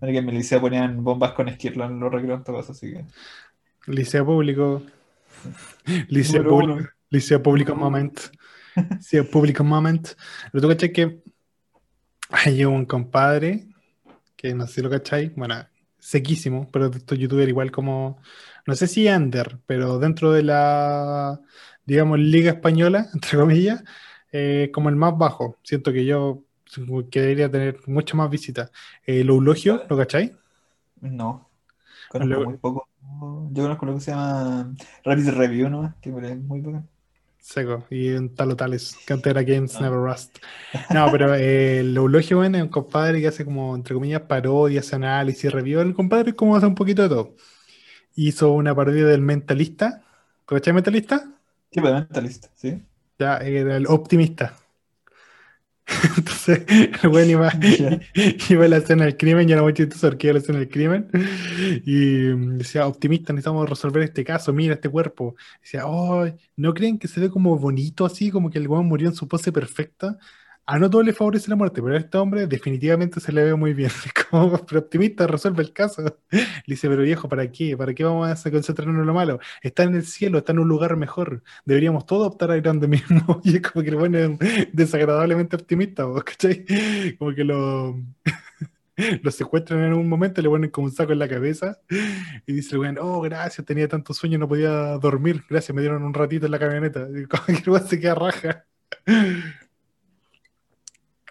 Que en mi liceo ponían bombas con esquirla en los recreos, así que. Liceo público. Liceo público. uno. Liceo público moment. Liceo público moment. Pero tú cachai que hay un compadre que no sé si lo cachai, bueno, sequísimo, pero de estos youtubers igual como, no sé si under, pero dentro de la, digamos, liga española, entre comillas, eh, como el más bajo. Siento que yo que debería tener mucho más visitas. El Eulogio, ¿lo cachai? No. Conozco Luego- muy poco. Yo conozco lo que se llama Rapid Review, ¿no? Que es muy bacán. Seco, y un talo tales, que antes era Games Never Rust. No, pero eh, el Eulogio bueno, es un compadre que hace como, entre comillas, parodias, análisis, review. El compadre como hace un poquito de todo. Hizo una parodia del Mentalista. ¿Cachai Mentalista? Sí, pues mentalista, ¿sí? Ya, era el optimista. Entonces, el güey iba, iba a la escena del crimen, y era muy chistoso porque iba a la escena del crimen, y mm, decía, optimista, necesitamos resolver este caso, mira este cuerpo. Decía, oh, ¿no creen que se ve como bonito así, como que el güey murió en su pose perfecta? A no todo le favorece la muerte, pero a este hombre definitivamente se le ve muy bien. Como, pero optimista, resuelve el caso. Le dice, pero viejo, ¿para qué? ¿Para qué vamos a concentrarnos en lo malo? Está en el cielo, está en un lugar mejor. Deberíamos todos optar a ir a donde mismo. Y es como que bueno es desagradablemente optimista, ¿vos ¿cachai? Como que lo, lo secuestran en un momento, le ponen como un saco en la cabeza y dice el oh, gracias, tenía tanto sueño, no podía dormir. Gracias, me dieron un ratito en la camioneta. Y como que el se queda raja.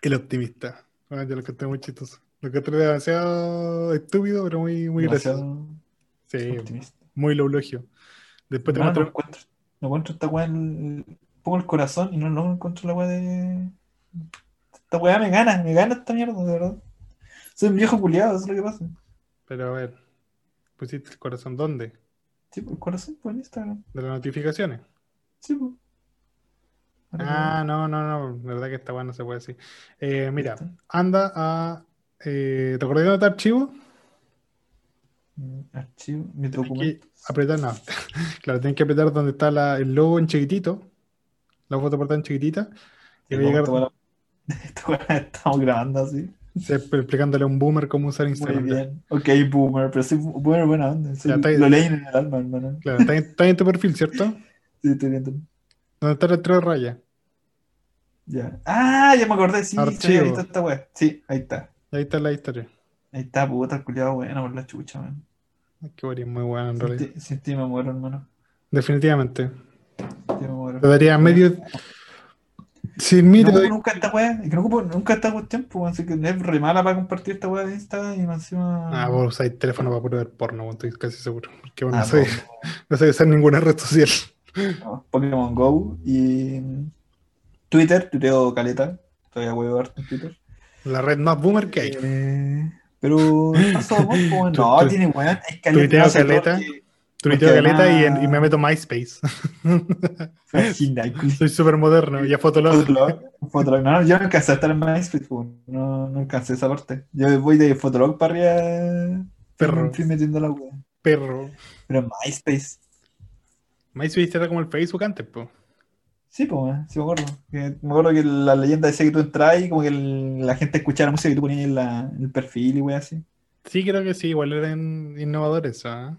El optimista. Ah, yo lo encontré muy chistoso. Lo encontré demasiado estúpido, pero muy, muy gracioso. Sí, optimista. muy eulogio. Después te No, no muestro. encuentro, no encuentro esta weá. Pongo el corazón y no, no encuentro la weá de. Esta weá me gana, me gana esta mierda, de verdad. Soy un viejo culiado, eso es lo que pasa. Pero a ver, pusiste el corazón ¿dónde? Sí, pues el corazón, pues en Instagram. De las notificaciones. Sí, pues. Ah, no, no, no, la verdad que esta weá no se puede decir. Eh, mira, ¿Listo? anda a. Eh, ¿Te acordás de anotar archivo? Mm, Archivo, mi documento. apretar, no. Claro, tienes que apretar donde está la- el logo en chiquitito, la foto portada en chiquitita, y va a llegar la estamos grabando así. se- explicándole a un boomer cómo usar Muy Instagram. bien. Ok, boomer, pero soy boomer buena onda. soy- Ya, está bien. lo leí en el alma, hermano. Claro, está, en- está en tu perfil, ¿cierto? Sí, estoy viendo. Donde está el tres rayas. Ya. Ah, ya me acordé, sí, había Archivo. visto esta weá. Sí, ahí está. Ahí está la historia. Ahí está, puta, el culiado bueno por la chucha, man. Ay, Qué guay, muy buena en realidad. Sin ti me muero, hermano. Definitivamente. Ti me muero. Te daría medio. Sin mí No nunca esta weá, es que no ocupo nunca esta cuestión, pues, así que es re mala para compartir esta weá de Insta y más encima. Ah, vos usáis teléfono para poder ver porno, estoy casi seguro. Porque bueno, Ah, no, sé, no sé usar ninguna red social. No, Pokémon Go y Twitter, tuiteo caleta, todavía huevo harto en Twitter. La red más boomer que hay. Eh, pero a Tu- no, tu- tiene weá, es tuiteo caleta, sé, caleta. Tuiteo caleta y, además- en- y me meto a MySpace. Soy súper moderno, ya fotolog. Fotolog, Fotolog. No, yo no alcancé a estar en MySpace, pues, no, no alcancé esa parte. Yo voy de Fotolog para arriba, Perro. fui metiendo la wea. Perro. Pero MySpace, MySpace era como el Facebook antes, pues. sí, pues, eh, sí me acuerdo. Que- me acuerdo que la leyenda decía que tú entras y como que el- la gente escuchaba música que tú ponías en, la- en el perfil y wea así. Sí, creo que sí, igual eran innovadores, ¿ah?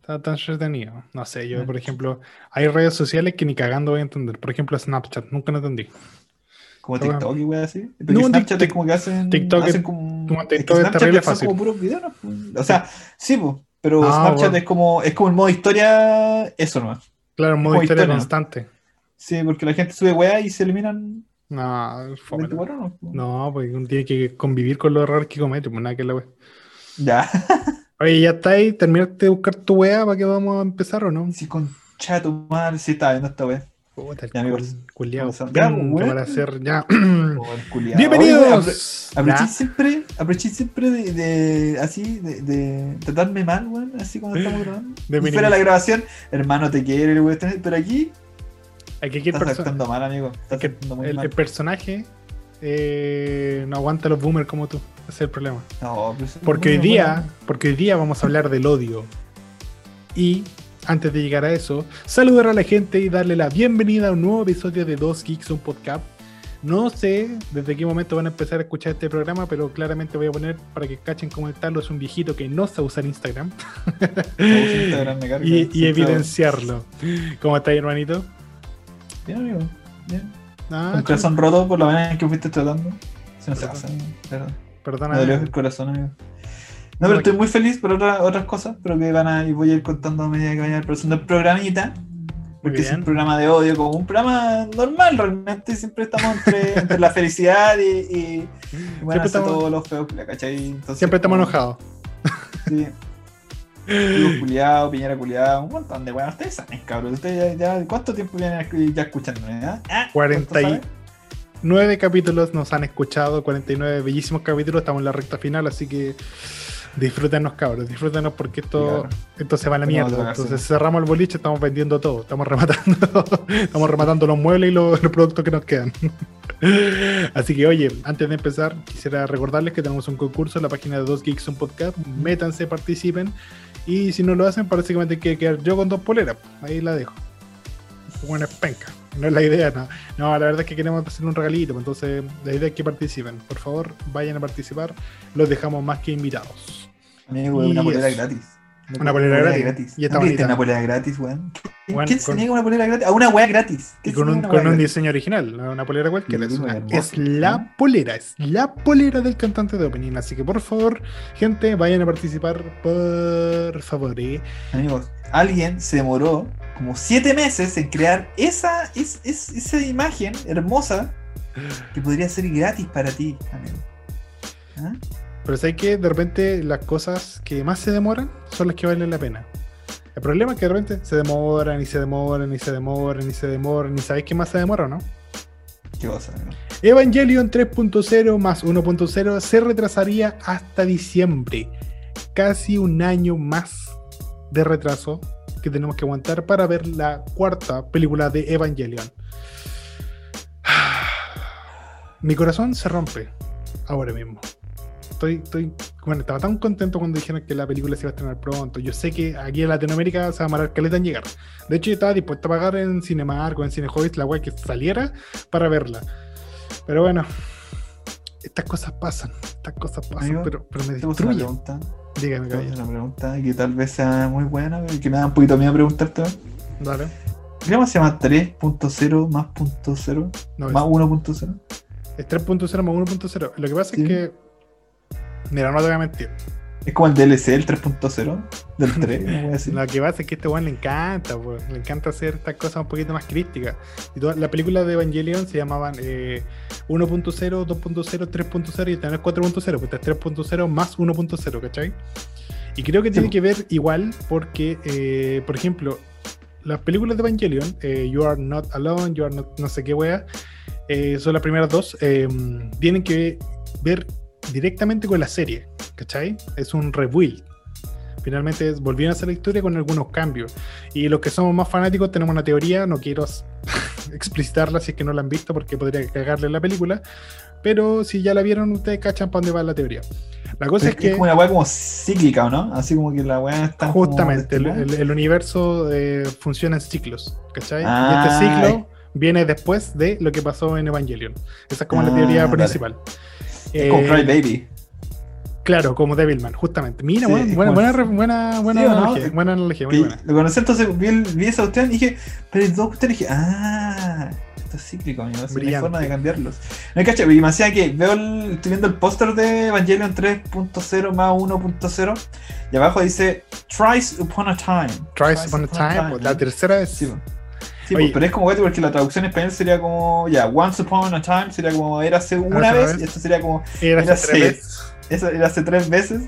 Estaba tan entretenido. No sé, yo, por ejemplo, hay redes sociales que ni cagando voy a entender. Por ejemplo, Snapchat, nunca lo entendí. Como. TikTok y wea así. Porque No, Snapchat es como que hacen. TikTok hacen es- como, como es que TikTok es Snapchat terrible fácil. como puros videos, ¿no? O sea, sí, pues. Pero Ah, Snapchat bueno. es como, es como el modo historia, eso no Claro, un modo historia historia, ¿no? constante. Sí, porque la gente sube weá y se eliminan No, fome. 24 horas. pues. No, pues uno tiene que convivir con los errores que comete, pues nada que la wea. Ya. Oye, ¿ya está ahí? ¿Terminaste de buscar tu wea para que vamos a empezar o no? Sí, con chato madre, sí estaba viendo esta weá. Puta, el Ya, culiao para hacer ya. Oh, ¡Bienvenidos! apro- Aproveché siempre, aproveché siempre de, de- así, de, de tratarme mal, weón, así cuando estamos grabando. De Y fuera la grabación, hermano, te quiero, weón, pero aquí Aquí, aquí estás actuando mal, amigo. Estás actuando muy el- mal. el personaje eh, no aguanta los boomers como tú. Ese es el problema. No, pues, Porque hoy día, bueno. porque hoy día vamos a hablar del odio. Y antes de llegar a eso, saludar a la gente y darle la bienvenida a un nuevo episodio de Dos Geeks, un podcast. No sé desde qué momento van a empezar a escuchar este programa, pero claramente voy a poner para que cachen cómo el Talo es un viejito que no sabe usar Instagram. Instagram me carga. y, evidenciarlo. ¿Cómo está, hermanito? Bien, amigo. Bien. Ah, Con corazón roto por la manera en que fuiste tratando. Se me Perdón. pasa, amigo. Perdón. perdona. Me dolió el corazón, amigo. No, pero estoy muy feliz por otra- otras cosas, pero que van a, y voy a ir contando a medida que vaya produciendo el programita. Porque es un programa de odio, como un programa normal realmente. Siempre estamos entre, entre la felicidad y, y, y bueno, hace estamos- todos los feos, ¿cachai? Entonces, Siempre estamos como- enojados. Sí. Culiado, Piñera culiado, un montón de weón. Ustedes saben, cabrón. Ustedes ya, ya- ¿Cuánto tiempo vienen ya escuchándome? ah? Ah, 40 ¿cuánto y- saben? Nueve capítulos nos han escuchado, 49 bellísimos capítulos, estamos en la recta final, así que disfrútenos cabros, disfrútenos porque esto, Claro. esto se va a la no mierda. Entonces cerramos el boliche, estamos vendiendo todo, estamos rematando, estamos rematando los muebles y los, los productos que nos quedan. Así que oye, antes de empezar, quisiera recordarles que tenemos un concurso en la página de Dos Geeks un Podcast. Métanse, participen. Y si no lo hacen, parece que me tengo que quedar yo con dos poleras. Ahí la dejo. Buena penca. No es la idea, no. No, la verdad es que queremos hacer un regalito. pues, Entonces, la idea es que participen. Por favor, vayan a participar. Los dejamos más que invitados. Amigo, una polera gratis. Una polera gratis. Y está ¿No viste bonita. una polera gratis, weón? ¿Quién, se niega una polera gratis? A una weá gratis. Y ¿Quién con un, con un gratis? diseño original, una polera cualquiera. Es, una- es la polera, es la polera del cantante de opening. Así que por favor, gente, vayan a participar. Por favor, ¿eh? Amigos, alguien se demoró como siete meses en crear esa, es, es- esa imagen hermosa que podría ser gratis para ti, amigo. ¿Ah? Pero sabes que de repente las cosas que más se demoran son las que valen la pena. El problema es que de repente se demoran y se demoran y se demoran y se demoran y sabéis qué más se demora, ¿no? ¿Qué amigo? Evangelion 3.0 más 1.0 se retrasaría hasta diciembre. Casi un año más de retraso que tenemos que aguantar para ver la cuarta película de Evangelion. Mi corazón se rompe ahora mismo. Estoy, estoy, bueno, estaba tan contento cuando dijeron que la película se iba a estrenar pronto. Yo sé que aquí en Latinoamérica se va a marar caleta en llegar. De hecho, yo estaba dispuesto a pagar en Cinemark o en Cinehoist la web que saliera para verla. Pero bueno, estas cosas pasan, estas cosas pasan, Amigo, pero, pero me puse una destruyen. pregunta. Dígame, caballero. una pregunta que tal vez sea muy buena que me da un poquito miedo preguntarte. Dale. ¿Cómo se llama 3.0 más punto cero? No, más es, 1.0? es 3.0 más 1.0. Lo que pasa Sí. es que. Mira, no te voy a mentir. Es como el DLC, el 3.0 del 3, no voy a decir. Lo que pasa es que a este weón le encanta, pues, le encanta hacer estas cosas un poquito más críticas. Y toda- la película de Evangelion se llamaban eh, 1.0, 2.0, 3.0 y también es 4.0, pues es 3.0 más 1.0, ¿cachai? Y creo que tiene Sí. que ver igual porque, eh, por ejemplo, las películas de Evangelion, eh, You Are Not Alone, You Are Not no sé qué wea, eh, son las primeras dos, tienen que ver directamente con la serie, ¿cachai? Es un rebuild. Finalmente es- volvieron a hacer la historia con algunos cambios. Y los que somos más fanáticos tenemos una teoría, no quiero explicitarla si es que no la han visto porque podría cagarle la película, pero si ya la vieron ustedes cachan para dónde va la teoría. La cosa Es, es, que como una weá como cíclica, ¿o no? Así como que la weá está. justamente el, el- el universo eh, funciona en ciclos, ¿cachai? Ah, y este ciclo viene después de lo que pasó en Evangelion. Esa es como la Ah, teoría dale. Es como Eh, Cry Baby. Claro, como Devilman, justamente. Mira, Sí, buena, es buena, buena, buena, buena ¿Sí o no? analogía, buena analogía, muy buena. lo conocí entonces, vi, el- vi esa cuestión y dije, pero dos cuestiones y dije, ah, esto es cíclico, amigo, hay Brillante. forma de cambiarlos. No cacho, y me hacía que veo el, estoy viendo el póster de Evangelion 3.0 más 1.0 y abajo dice Thrice Upon a Time. Tries upon a time, pues, la tercera es. Sí, po. Sí, Oye. po, pero es como gato porque la traducción en español sería como, ya, Once Upon a Time sería como era hace una vez, vez. y esto sería como, Era Era hace tres eso era hace tres veces.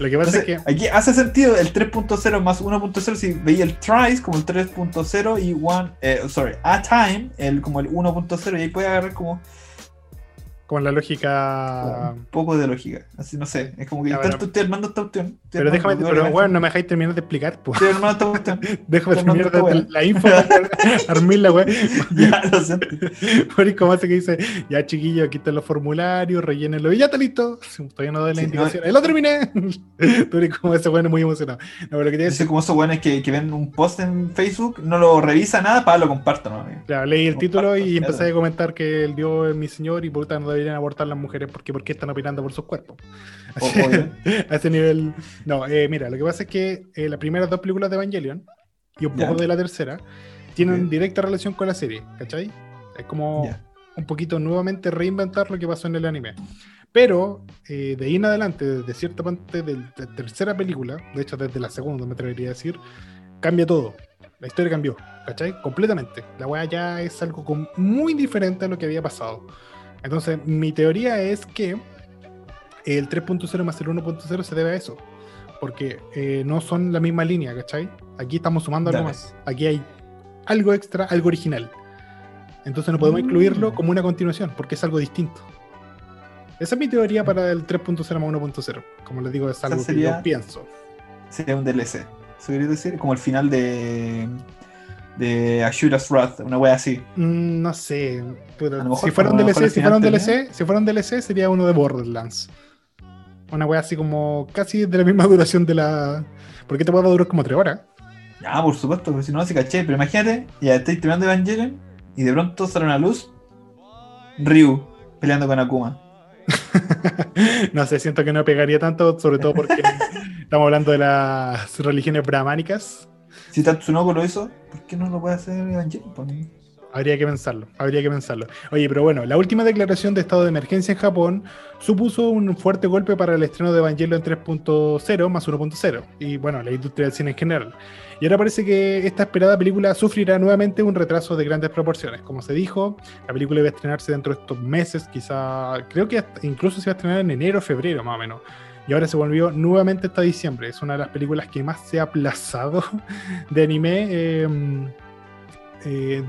Lo que pasa Entonces, es que. aquí hace sentido el 3.0 más 1.0 si veía el tries como el 3.0 y one, eh, sorry, a time, el, como el 1.0 y ahí puede agarrar como Como la lógica. Un poco de lógica. Así no sé. Es como que Ya, tanto estoy armando esta estoy Pero déjame, pero bueno, no me dejáis terminar de explicar, pues. Estoy armando esta cuestión. Déjame terminar de wea. la info para armar la wea. ya, lo siento. Por como hace que dice, ya chiquillo, están los formularios, rellénenlo y ya está listo. Todavía no doy la Sí, indicación. ¡Lo terminé! Tú como ese bueno muy emocionado. No, pero lo que soy como esos buenos que, que ven un post en Facebook, no lo revisa nada, para lo comparto, ¿no? amigo? Claro, leí el título y claro. empecé a comentar que el Dios es mi señor y puta no deberían abortar las mujeres porque ¿por qué están opinando por sus cuerpos? Así- a ese nivel. No, eh, mira, lo que pasa es que eh, las primeras dos películas de Evangelion y un poco Ya. de la tercera tienen directa relación con la serie, ¿cachai? Es como Ya. un poquito nuevamente reinventar lo que pasó en el anime. Pero eh, de ahí en adelante, desde cierta parte de la tercera película, de hecho desde la segunda me atrevería a decir, cambia todo. La historia cambió, ¿cachai? Completamente. La weá ya es algo muy diferente a lo que había pasado. Entonces, mi teoría es que el 3.0 más el 1.0 se debe a eso. Porque eh, no son la misma línea, ¿cachai? Aquí estamos sumando algo Dale. más. Aquí hay algo extra, algo original. Entonces no podemos Mm. incluirlo como una continuación, porque es algo distinto. Esa es mi teoría para el 3.0 más 1.0. Como les digo, es algo que sería- yo pienso. Sería un DLC. ¿Eso quería decir? Como el final de. De Ashura's Wrath, una wea así. Mm, no sé. puta, mejor- si fuera un DLC, si fuera un DLC, si fuera un DLC, sería uno de Borderlands. Una wea así como casi de la misma duración de la. Porque te puede durar como 3 horas. Ya, por supuesto, porque si no, se caché. Pero imagínate, ya estáis terminando Evangelion y de pronto sale una luz. Ryu peleando con Akuma. no sé, siento que no pegaría tanto, sobre todo porque estamos hablando de las religiones brahmánicas. Si Tatsunoko lo hizo, ¿por qué no lo puede hacer Evangelion? Habría que pensarlo, habría que pensarlo. Oye, pero bueno, la última declaración de estado de emergencia en Japón supuso un fuerte golpe para el estreno de Evangelion 3.0 más 1.0 y bueno, la industria del cine en general. Y ahora parece que esta esperada película sufrirá nuevamente un retraso de grandes proporciones. Como se dijo, la película iba a estrenarse dentro de estos meses, quizá, creo que hasta- incluso se iba a estrenar en enero o febrero más o menos. Y ahora se volvió nuevamente hasta diciembre. Es una de las películas que más se ha aplazado de anime. eh, eh,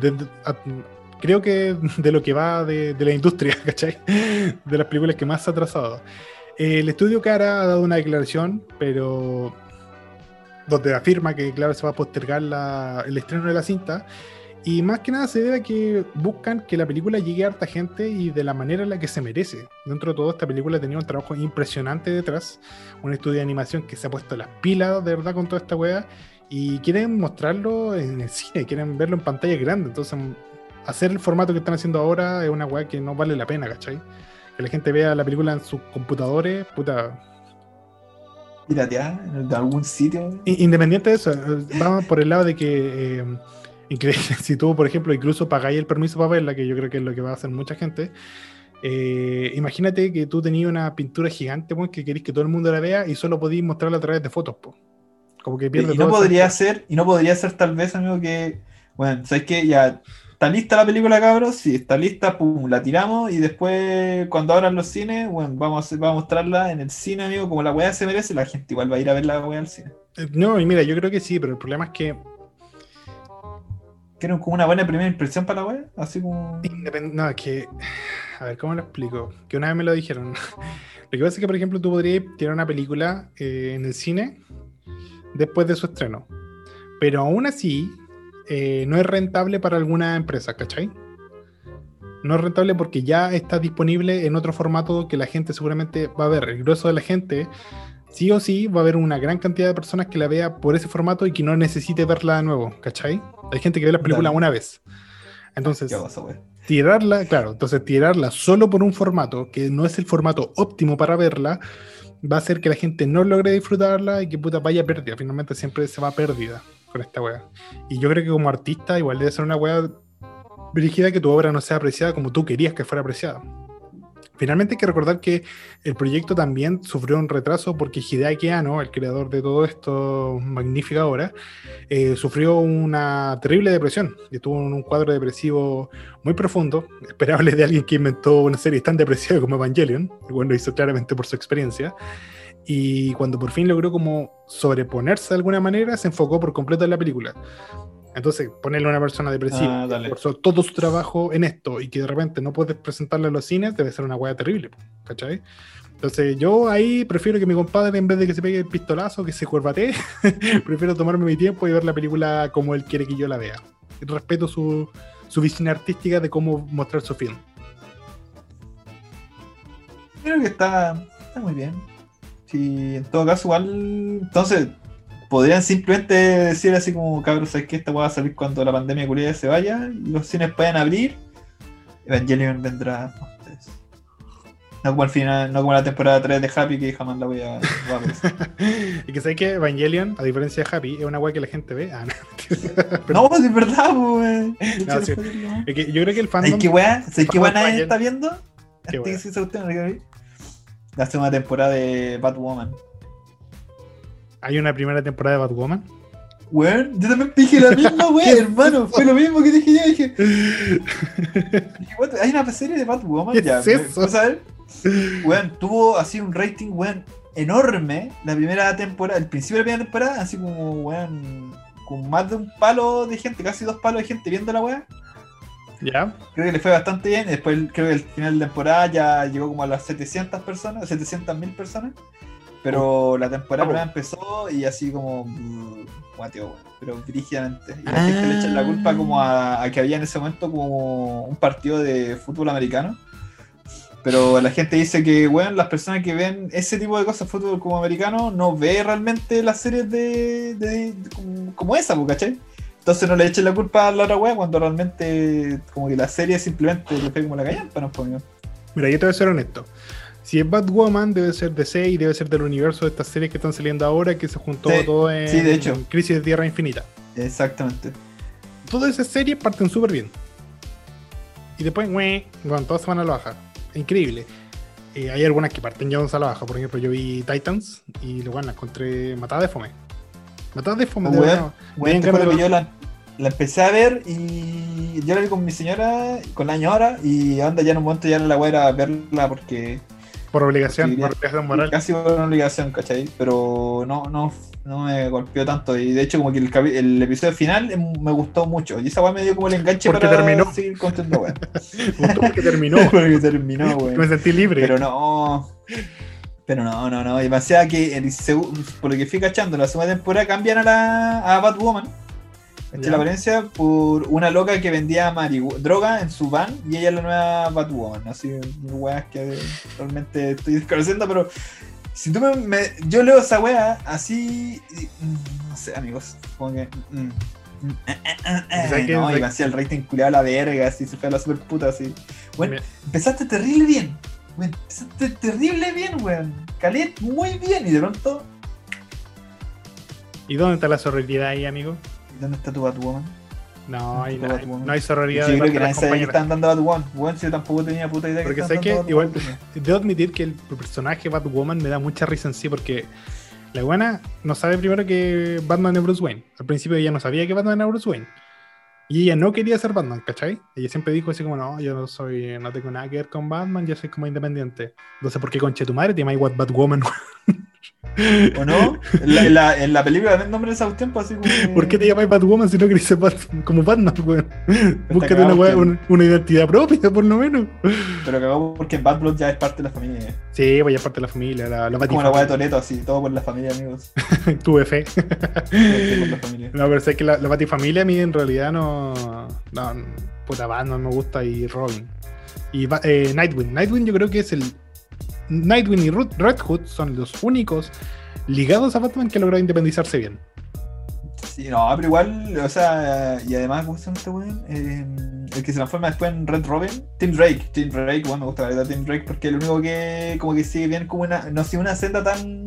creo que de lo que va de, de la industria, ¿cachai? De las películas que más se ha atrasado. El estudio Cara ha dado una declaración, pero donde afirma que, claro, se va a postergar la- el estreno de la cinta. Y más que nada se debe a que buscan que la película llegue a harta gente y de la manera en la que se merece. Dentro de todo, esta película tenía un trabajo impresionante detrás. Un estudio de animación que se ha puesto las pilas de verdad con toda esta wea. Y quieren mostrarlo en el cine, quieren verlo en pantalla grande. Entonces, hacer el formato que están haciendo ahora es una wea que no vale la pena, ¿cachai? Que la gente vea la película en sus computadores, puta, Piratear de algún sitio. Independiente de eso, eh, vamos por el lado de que eh, incre- si tú, por ejemplo, incluso pagáis el permiso para verla, que yo creo que es lo que va a hacer mucha gente, eh, imagínate que tú tenías una pintura gigante pues, que queréis que todo el mundo la vea y solo podéis mostrarla a través de fotos. pues. Como que pierde Y no todo podría ser, y no podría ser tal vez, amigo, que, bueno, ¿sabes qué? Ya está lista la película, cabros, sí, está lista, pum, la tiramos, y después, cuando abran los cines, bueno, vamos vamos a mostrarla en el cine, amigo, como la weá se merece, la gente igual va a ir a ver la weá al cine. Eh, No, y mira, yo creo que sí, pero el problema es que ¿Quieren como una buena primera impresión para la weá? Así como... No, es que. A ver, ¿cómo lo explico? Que una vez me lo dijeron. Lo que pasa es que, por ejemplo, tú podrías tirar una película eh, en el cine después de su estreno. Pero aún así, eh, no es rentable para alguna empresa, ¿cachai? No es rentable porque ya está disponible en otro formato que la gente seguramente va a ver. El grueso de la gente, sí o sí, va a haber una gran cantidad de personas que la vea por ese formato y que no necesite verla de nuevo, ¿cachai? Hay gente que ve la película Dale. una vez. Entonces, ¿Qué pasa, tirarla, claro, entonces tirarla solo por un formato que no es el formato óptimo para verla, va a hacer que la gente no logre disfrutarla y que puta vaya pérdida. Finalmente siempre se va pérdida con esta wea. Y yo creo que como artista igual debe ser una wea brígida que tu obra no sea apreciada como tú querías que fuera apreciada. Finalmente hay que recordar que el proyecto también sufrió un retraso porque Hideaki Anno, el creador de todo esto magnífica obra, eh, sufrió una terrible depresión estuvo en un cuadro depresivo muy profundo, esperable de alguien que inventó una serie tan depresiva como Evangelion, bueno, lo hizo claramente por su experiencia. Y cuando por fin logró como sobreponerse de alguna manera, se enfocó por completo en la película. Entonces, ponerle a una persona depresiva Ah, que dale. esforzó todo su trabajo en esto y que de repente no puedes presentarle a los cines, debe ser una weá terrible, ¿cachai? Entonces, yo ahí prefiero que mi compadre, en vez de que se pegue el pistolazo, que se curvatee, prefiero tomarme mi tiempo y ver la película como él quiere que yo la vea. Respeto su, su visión artística de cómo mostrar su film. Creo que está, está muy bien. Sí, en todo caso, igual. Entonces, podrían simplemente decir así como, cabros, ¿sabes que esta va a salir cuando la pandemia culiada se vaya y los cines puedan abrir? Evangelion vendrá a ustedes. No como al final, no como la temporada 3 de Happy que jamás la voy a, voy a apreciar. Y que sé que Evangelion, a diferencia de Happy, es una weá que la gente ve. Ah, no. No, es verdad, weón. No, sí. Es que yo creo que el fandom. ¿Sabes qué weá? ¿Sabes qué weá nadie está viendo? ¿Qué Antes que se usted, no lo vi. La segunda temporada de Batwoman. Hay una primera temporada de Batwoman. Weón, yo también dije la misma weá, hermano. Fue lo mismo que dije yo. Dije, hay una serie de Batwoman. ¿Qué ya, es eso? Weón, tuvo así un rating, weón, enorme. La primera temporada, el principio de la primera temporada, así como, weón, con más de un palo de gente, casi dos palos de gente viendo la weá. ¿Ya? Creo que le fue bastante bien. Después, creo que el final de temporada ya llegó como a las 700 personas, 700 mil personas. Pero la temporada Oh. empezó y así como. mm, guateo, pero brígidamente. Y la gente le echa la culpa como a, a que había en ese momento como un partido de fútbol americano. Pero la gente dice que, weón, las personas que ven ese tipo de cosas, fútbol como americano, no ve realmente las series de, de- de- como, como esa, ¿cachai? Entonces no le echen la culpa a la otra weá cuando realmente como que la serie simplemente le fue como la callampa, ¿no? Pues, Mira, yo te voy a ser honesto. Si es Batwoman, debe ser DC y debe ser del universo de estas series que están saliendo ahora, que se juntó Sí, todo en, sí, de hecho. en Crisis de Tierra Infinita. Exactamente. Todas esas series parten súper bien. Y después, güey, bueno, todas se van a la baja. Increíble. Eh, hay algunas que parten ya a la baja. Por ejemplo, yo vi Titans y bueno, la encontré matada de fome. Matada de fome. Que de- yo la, la empecé a ver y yo la vi con mi señora, con la señora, y anda ya en un momento ya la weá era verla porque Por obligación, por obligación moral. casi por una obligación, ¿cachai? Pero no, no, no me golpeó tanto. Y de hecho, como que el, episodio final em, me gustó mucho. Y esa weá me dio como el enganche Porque para terminó. seguir contando, weón. Me porque terminó. Porque terminó, Me weón. sentí libre. Pero no. Pero no, no, no. Demasiado que, el por lo que fui cachando, la segunda temporada cambian a la a Batwoman. Ya. la apariencia por una loca que vendía droga en su van y ella es la nueva Batwoman. Así, weas que realmente estoy desconociendo, pero si tú me, me- Yo leo esa wea así. mm, no sé, amigos. Como que. mm, mm, eh, eh, eh, eh, no, y me hacía el rating culiado a la verga, así se fue a la super puta, así. Bueno, empezaste terrible bien. weón, Empezaste terrible bien, weón. Calet muy bien. Y de pronto, ¿Y dónde está la sororidad ahí, amigo? ¿Dónde está tu Batwoman? No hay, no hay, Yo sororidad de creo que nadie sabía que estaban dando a Batwoman. Weón, si yo tampoco tenía puta idea Porque que sé que igual debo admitir que el personaje Batwoman me da mucha risa en sí porque la buena no sabe primero que Batman es Bruce Wayne. Al principio ella no sabía que Batman era Bruce Wayne. Y ella no quería ser Batman, ¿cachai? Ella siempre dijo así como, no, yo no soy, no tengo nada que ver con Batman, yo soy como independiente. Entonces, ¿por qué conche tu madre te llamas Batwoman? ¿O no? En la, la, en la película ven nombre de esos tiempos así como. ¿Por qué te llamas Batwoman si no querés ser Bat- como Batman, weón? Búscate una, una identidad propia, por lo menos. Pero cagó porque en Bad Blood ya es parte de la familia. Sí, pues ya es parte de la familia, la, como la weá de. Toreto, así, todo por la familia, amigos. Tuve fe. No, pero sé que la, la Batifamilia a mí en realidad no. No, puta Batman me gusta y Robin. Y eh, Nightwing. Nightwing yo creo que es el. Nightwing y Red Hood son los únicos ligados a Batman que han logrado independizarse bien. Sí, no, pero igual, o sea, y además, ¿cómo se llama este weón? Eh, el que se transforma después en Red Robin, Tim Drake. Tim Drake, bueno, me gusta la verdad Tim Drake porque es el único que como que sigue bien como una, no sé, una senda tan,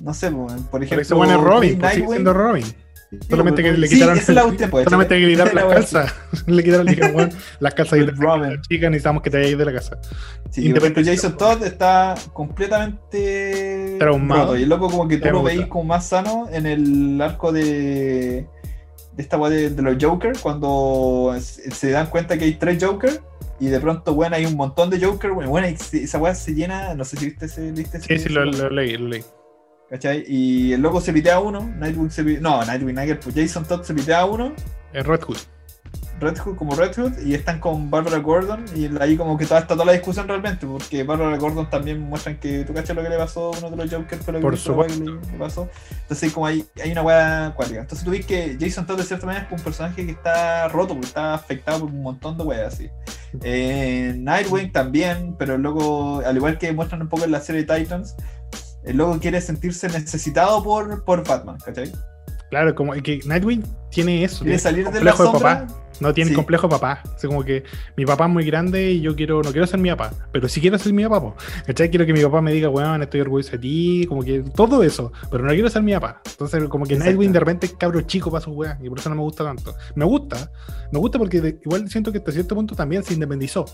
no sé, por ejemplo, ese bueno es Robin, pues, sigue Nightwing. siendo Robin. Sí, Solamente que pues, le sí, quitaron. es la pues, solamente que le quitaron las calzas. le quitaron, le dijeron, "Weón, las calzas y Red Robin. chicas, necesitamos que te vayas de la casa. Sí, ejemplo, Independiente. Jason Todd está completamente Traumado. roto, Y el loco como que tú lo veis como más sano en el arco de, de esta weá de, de los Joker, cuando se dan cuenta que hay tres Joker y de pronto, bueno, hay un montón de Joker, bueno, bueno, esa weá se llena, no sé si viste ese, viste Sí, ese- sí, lo, lo leí, lo leí. ¿Cachai? Y el loco se pitea a uno, Nightwing se pitea, no, Nightwing, Nightwing, pues Jason Todd se pitea a uno, Es Red Hood. Red Hood como Red Hood, y están con Barbara Gordon, y ahí como que toda está toda la discusión realmente, porque Barbara Gordon también muestran que tú cachas lo que le pasó a uno de los Jokers, pero Por que le, pasó. Entonces como hay, hay una weá cuática. Entonces tú ves que Jason Todd de cierta manera es un personaje que está roto, porque está afectado por un montón de weas así. Eh, Nightwing también, pero loco, al igual que muestran un poco en la serie Titans, el loco quiere sentirse necesitado por, por Batman, ¿cachai? Claro, como que Nightwing tiene eso. Quiere salir de la complejo de papá. No tiene Sí. complejo de papá. Así como que mi papá es muy grande y yo quiero, no quiero ser mi papá, pero sí quiero ser mi papá. po. ¿Cachai? Quiero que mi papá me diga, weón, estoy orgulloso de ti, como que todo eso, pero no quiero ser mi papá. Entonces, como que Exacto. Nightwing de repente es cabro chico para su weá, y por eso no me gusta tanto. Me gusta, me gusta porque de- igual siento que hasta cierto punto también se independizó.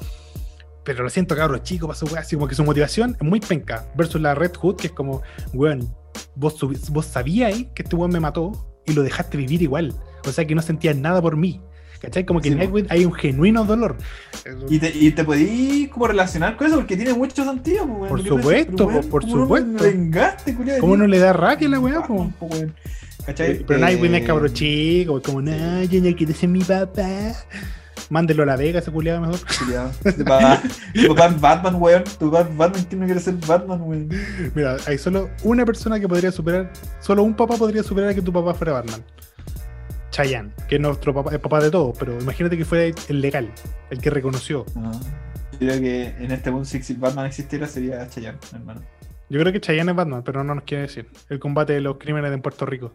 Pero lo siento, cabro chico para su weá, así como que su motivación es muy penca. Versus la Red Hood, que es como, weón, vos, vos sabíais que este weón me mató y lo dejaste vivir igual. O sea que no sentías nada por mí. ¿Cachai? Como que Sí, en. Nightwing hay un genuino dolor. Y te, y te podís como relacionar con eso porque tiene mucho sentido, weón. Por supuesto, weón, po, por ¿cómo no supuesto. me vengaste, culiao? ¿Cómo no le da a la weá, po? ¿Cachai? Pero Nightwing es Eh, cabro chico, como, no, yo no quiero ser mi papá. Mándelo a la Vega, ese culiado mejor. culiao. Tu papá, es Batman, weón. Tu papá es Batman, ¿quién no quiere ser Batman, weón? Mira, hay solo una persona que podría superar, solo un papá podría superar a que tu papá fuera Batman. Chayanne, que es nuestro papá, el papá de todos, pero imagínate que fuera el legal, el que reconoció. No. Yo creo que en este mundo, si si Batman existiera, sería Chayanne, hermano. Yo creo que Chayanne es Batman, pero no nos quiere decir. El combate de los crímenes en Puerto Rico.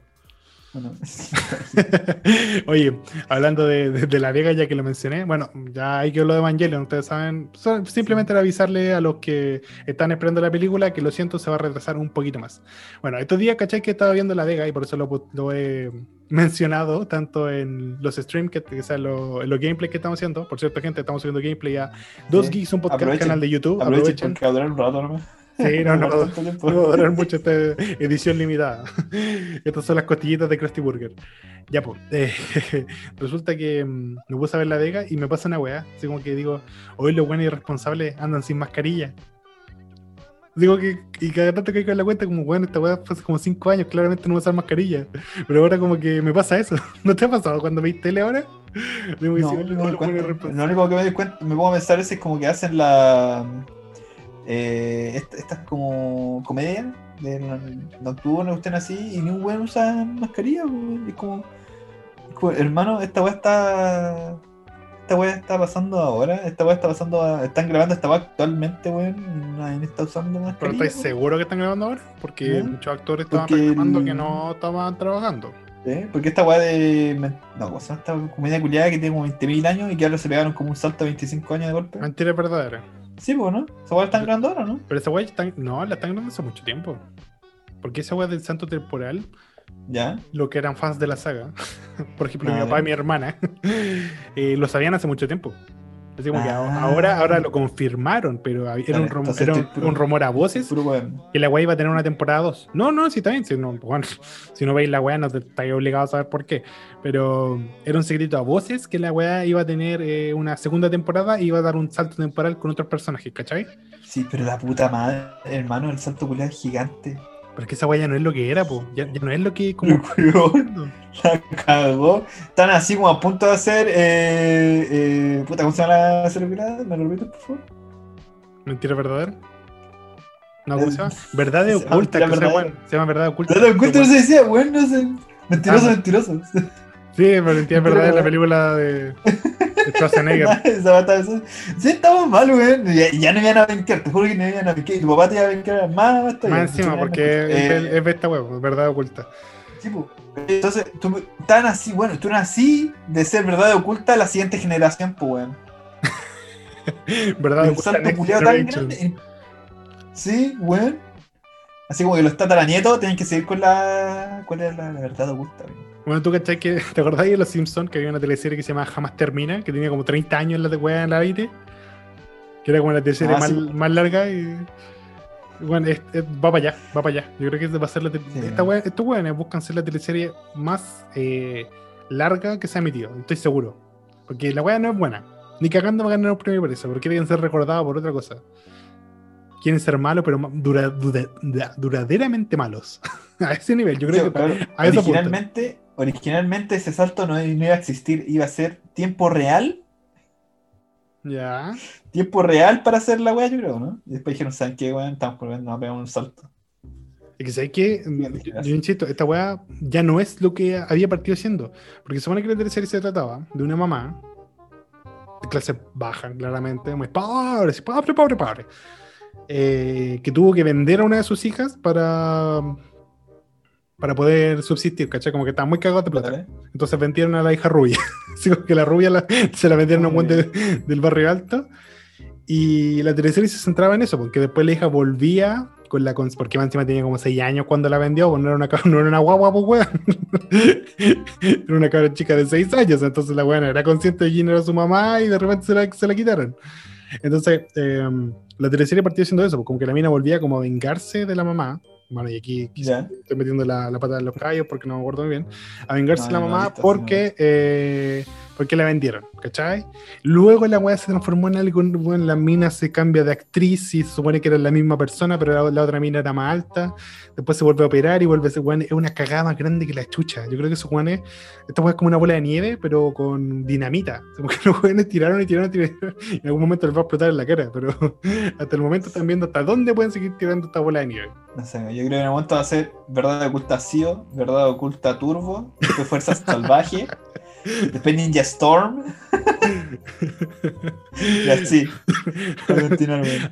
Bueno, Oye, hablando de, de- de la Vega, ya que lo mencioné, bueno, ya hay que lo de Evangelion, ustedes saben, so- simplemente era avisarle a los que están esperando la película que lo siento, se va a retrasar un poquito más. Bueno, estos días, ¿cachai? Que estaba viendo la Vega y por eso lo, he mencionado tanto en los streams, que, que sea, lo- en los gameplays que estamos haciendo. Por cierto, gente, estamos subiendo gameplay a Dos Sí. Geeks, un podcast, Aprovechen, canal de YouTube. aprovechen Aprovechen. porque un rato nomás. Sí, no, no, tanto no va a durar mucho esta edición limitada. Estas son las costillitas de Krusty Burger. Ya, pues. eh, resulta que mm, me puse a ver la Vega y me pasa una weá. Así como que digo, hoy los buenos irresponsables andan sin mascarilla. Digo que, y cada rato que caigo en la cuenta, como, bueno, esta weá hace como 5 años, claramente no voy a usar mascarilla. Pero ahora, como que me pasa eso. ¿No te ha pasado cuando veis tele ahora? Digo, No, sí, no cuenta. irresponsables. Lo único que me doy cuenta, me pongo a pensar es como que hacen la. Eh, est- estas como comedias de no- nocturno, estén así, y ni un weón usa mascarilla, es como, es como, hermano, esta weá está. Esta weá está pasando ahora, esta weá está pasando, a- están grabando esta weá actualmente, weón, nadie está usando ¿Pero mascarilla. estáis weón. seguros que están grabando ahora? Porque ¿No? muchos actores estaban Porque reclamando el- que no estaban trabajando. ¿Sí? Porque esta weá de. No, ¿cómo se llama esta comedia culiada que tiene como 20.000 años y que ahora se pegaron como un salto a 25 años de golpe. Mentira verdadera. Sí, pues, ¿no? Esa weá están grabando ahora, ¿no? Pero esa weá están, no, la están grabando hace mucho tiempo. Porque esa weá del santo temporal, Ya. lo que eran fans de la saga, por ejemplo, mi Ah, papá y mi hermana, eh, lo sabían hace mucho tiempo. Así como que Ah. ahora, ahora lo confirmaron, pero era, Vale, un, rum- entonces era un- estoy puro- un rumor a voces Puro que la weá iba a tener una temporada 2. No, no, sí, bien. Si no, bueno, si no veis la weá, no te estáis obligados a saber por qué. Pero era un secreto a voces que la weá iba a tener eh, una segunda temporada y iba a dar un salto temporal con otros personajes, ¿cachai? Sí, pero la puta madre, hermano, el salto culiado es gigante. Pero es que esa weá ya no es lo que era, po. Ya, ya no es lo que como. La cagó. Están así como a punto de hacer. Eh, eh, puta, ¿cómo se llama la culiada? ¿Me lo repites, por favor? ¿Mentira verdadera? No, ¿cómo Eh, se llama? Llama ocultas, mentira que se, llama, se llama verdad oculta. Encuentro se decía, weón, no sé. Mentiroso, Ah, mentiroso. Sí, pero mentira verdadera es la película de, de Schwarzenegger. Sí, estamos mal, weón. Ya, ya no iban a vencar, te juro que no iban a vencar. Y tu papá te iba a vencar más. Más encima, porque eh, es, es de esta weá, verdad oculta. Sí, po. Entonces, tú, tan así, bueno, tú así de ser verdad oculta a la siguiente generación, pues, weón. Verdad Un oculta. salto tan grande. Sí, weón. Así como que los tataranietos tienen que seguir con la. ¿Cuál era la, la verdad oculta, weón? Bueno, tú cachai que. ¿Te acordás de Los Simpsons? Que había una teleserie que se llama Jamás Termina, que tenía como 30 años en la de weá en la vida. Que era como la teleserie Ah, más, sí. más larga y. Bueno, es- es- va para allá, va para allá. Yo creo que va a ser la Sí. esta weá- estos weones buscan ser la teleserie más eh, larga que se ha emitido, estoy seguro. Porque la weá no es buena. Ni cagando va a ganar un premio por eso, porque quieren ser recordados por otra cosa. quieren ser malos, pero dura- dura- dura- duraderamente malos. a ese nivel, yo creo Sí, que claro, a originalmente, originalmente ese salto no, iba a existir, iba a ser tiempo real, Ya. tiempo real para hacer la weá, yo creo, ¿no? Y después dijeron, ¿saben qué, weón? Estamos por nos pegamos un salto. Es que sabes que, yo, insisto, esta weá ya no es lo que había partido siendo. Porque se supone que la teleserie se trataba de una mamá de clase baja, claramente, muy pobre, pobre, pobre, pobre. eh, que tuvo que vender a una de sus hijas para, para poder subsistir, ¿cachai? Como que estaba muy cagado de plata. ¿Vale? Entonces vendieron a la hija rubia. Así que la rubia la- se la vendieron a un buen de- del barrio alto. Y la teleserie se centraba en eso, porque después la hija volvía con la cons- porque encima tenía como 6 años cuando la vendió, pues no era una, no era una guagua, pues weón. era una cabra chica de 6 años, entonces la weona era consciente de quién era su mamá y de repente se la, se la quitaron. Entonces, eh, la teleserie partió siendo eso, pues como que la mina volvía como a vengarse de la mamá. Bueno, y aquí quizás estoy metiendo la, la pata en los callos porque no me acuerdo muy bien, a vengarse de No, la mamá porque, eh, porque la vendieron, ¿cachai? Luego la weá se transformó en algo, bueno, la mina se cambia de actriz y se supone que era la misma persona, pero la, la otra mina era más alta, después se vuelve a operar y vuelve a ser, weón, es una cagada más grande que la chucha. Yo creo que esos weones, esta weá es como una bola de nieve, pero con dinamita. Como los weones tiraron y tiraron y tiraron, y en algún momento les va a explotar en la cara, pero hasta el momento están viendo hasta dónde pueden seguir tirando esta bola de nieve. No sé, yo creo que en el momento va a ser verdad oculta Sio, verdad oculta Turbo, Fuerzas Salvaje, después Ninja Storm. y así.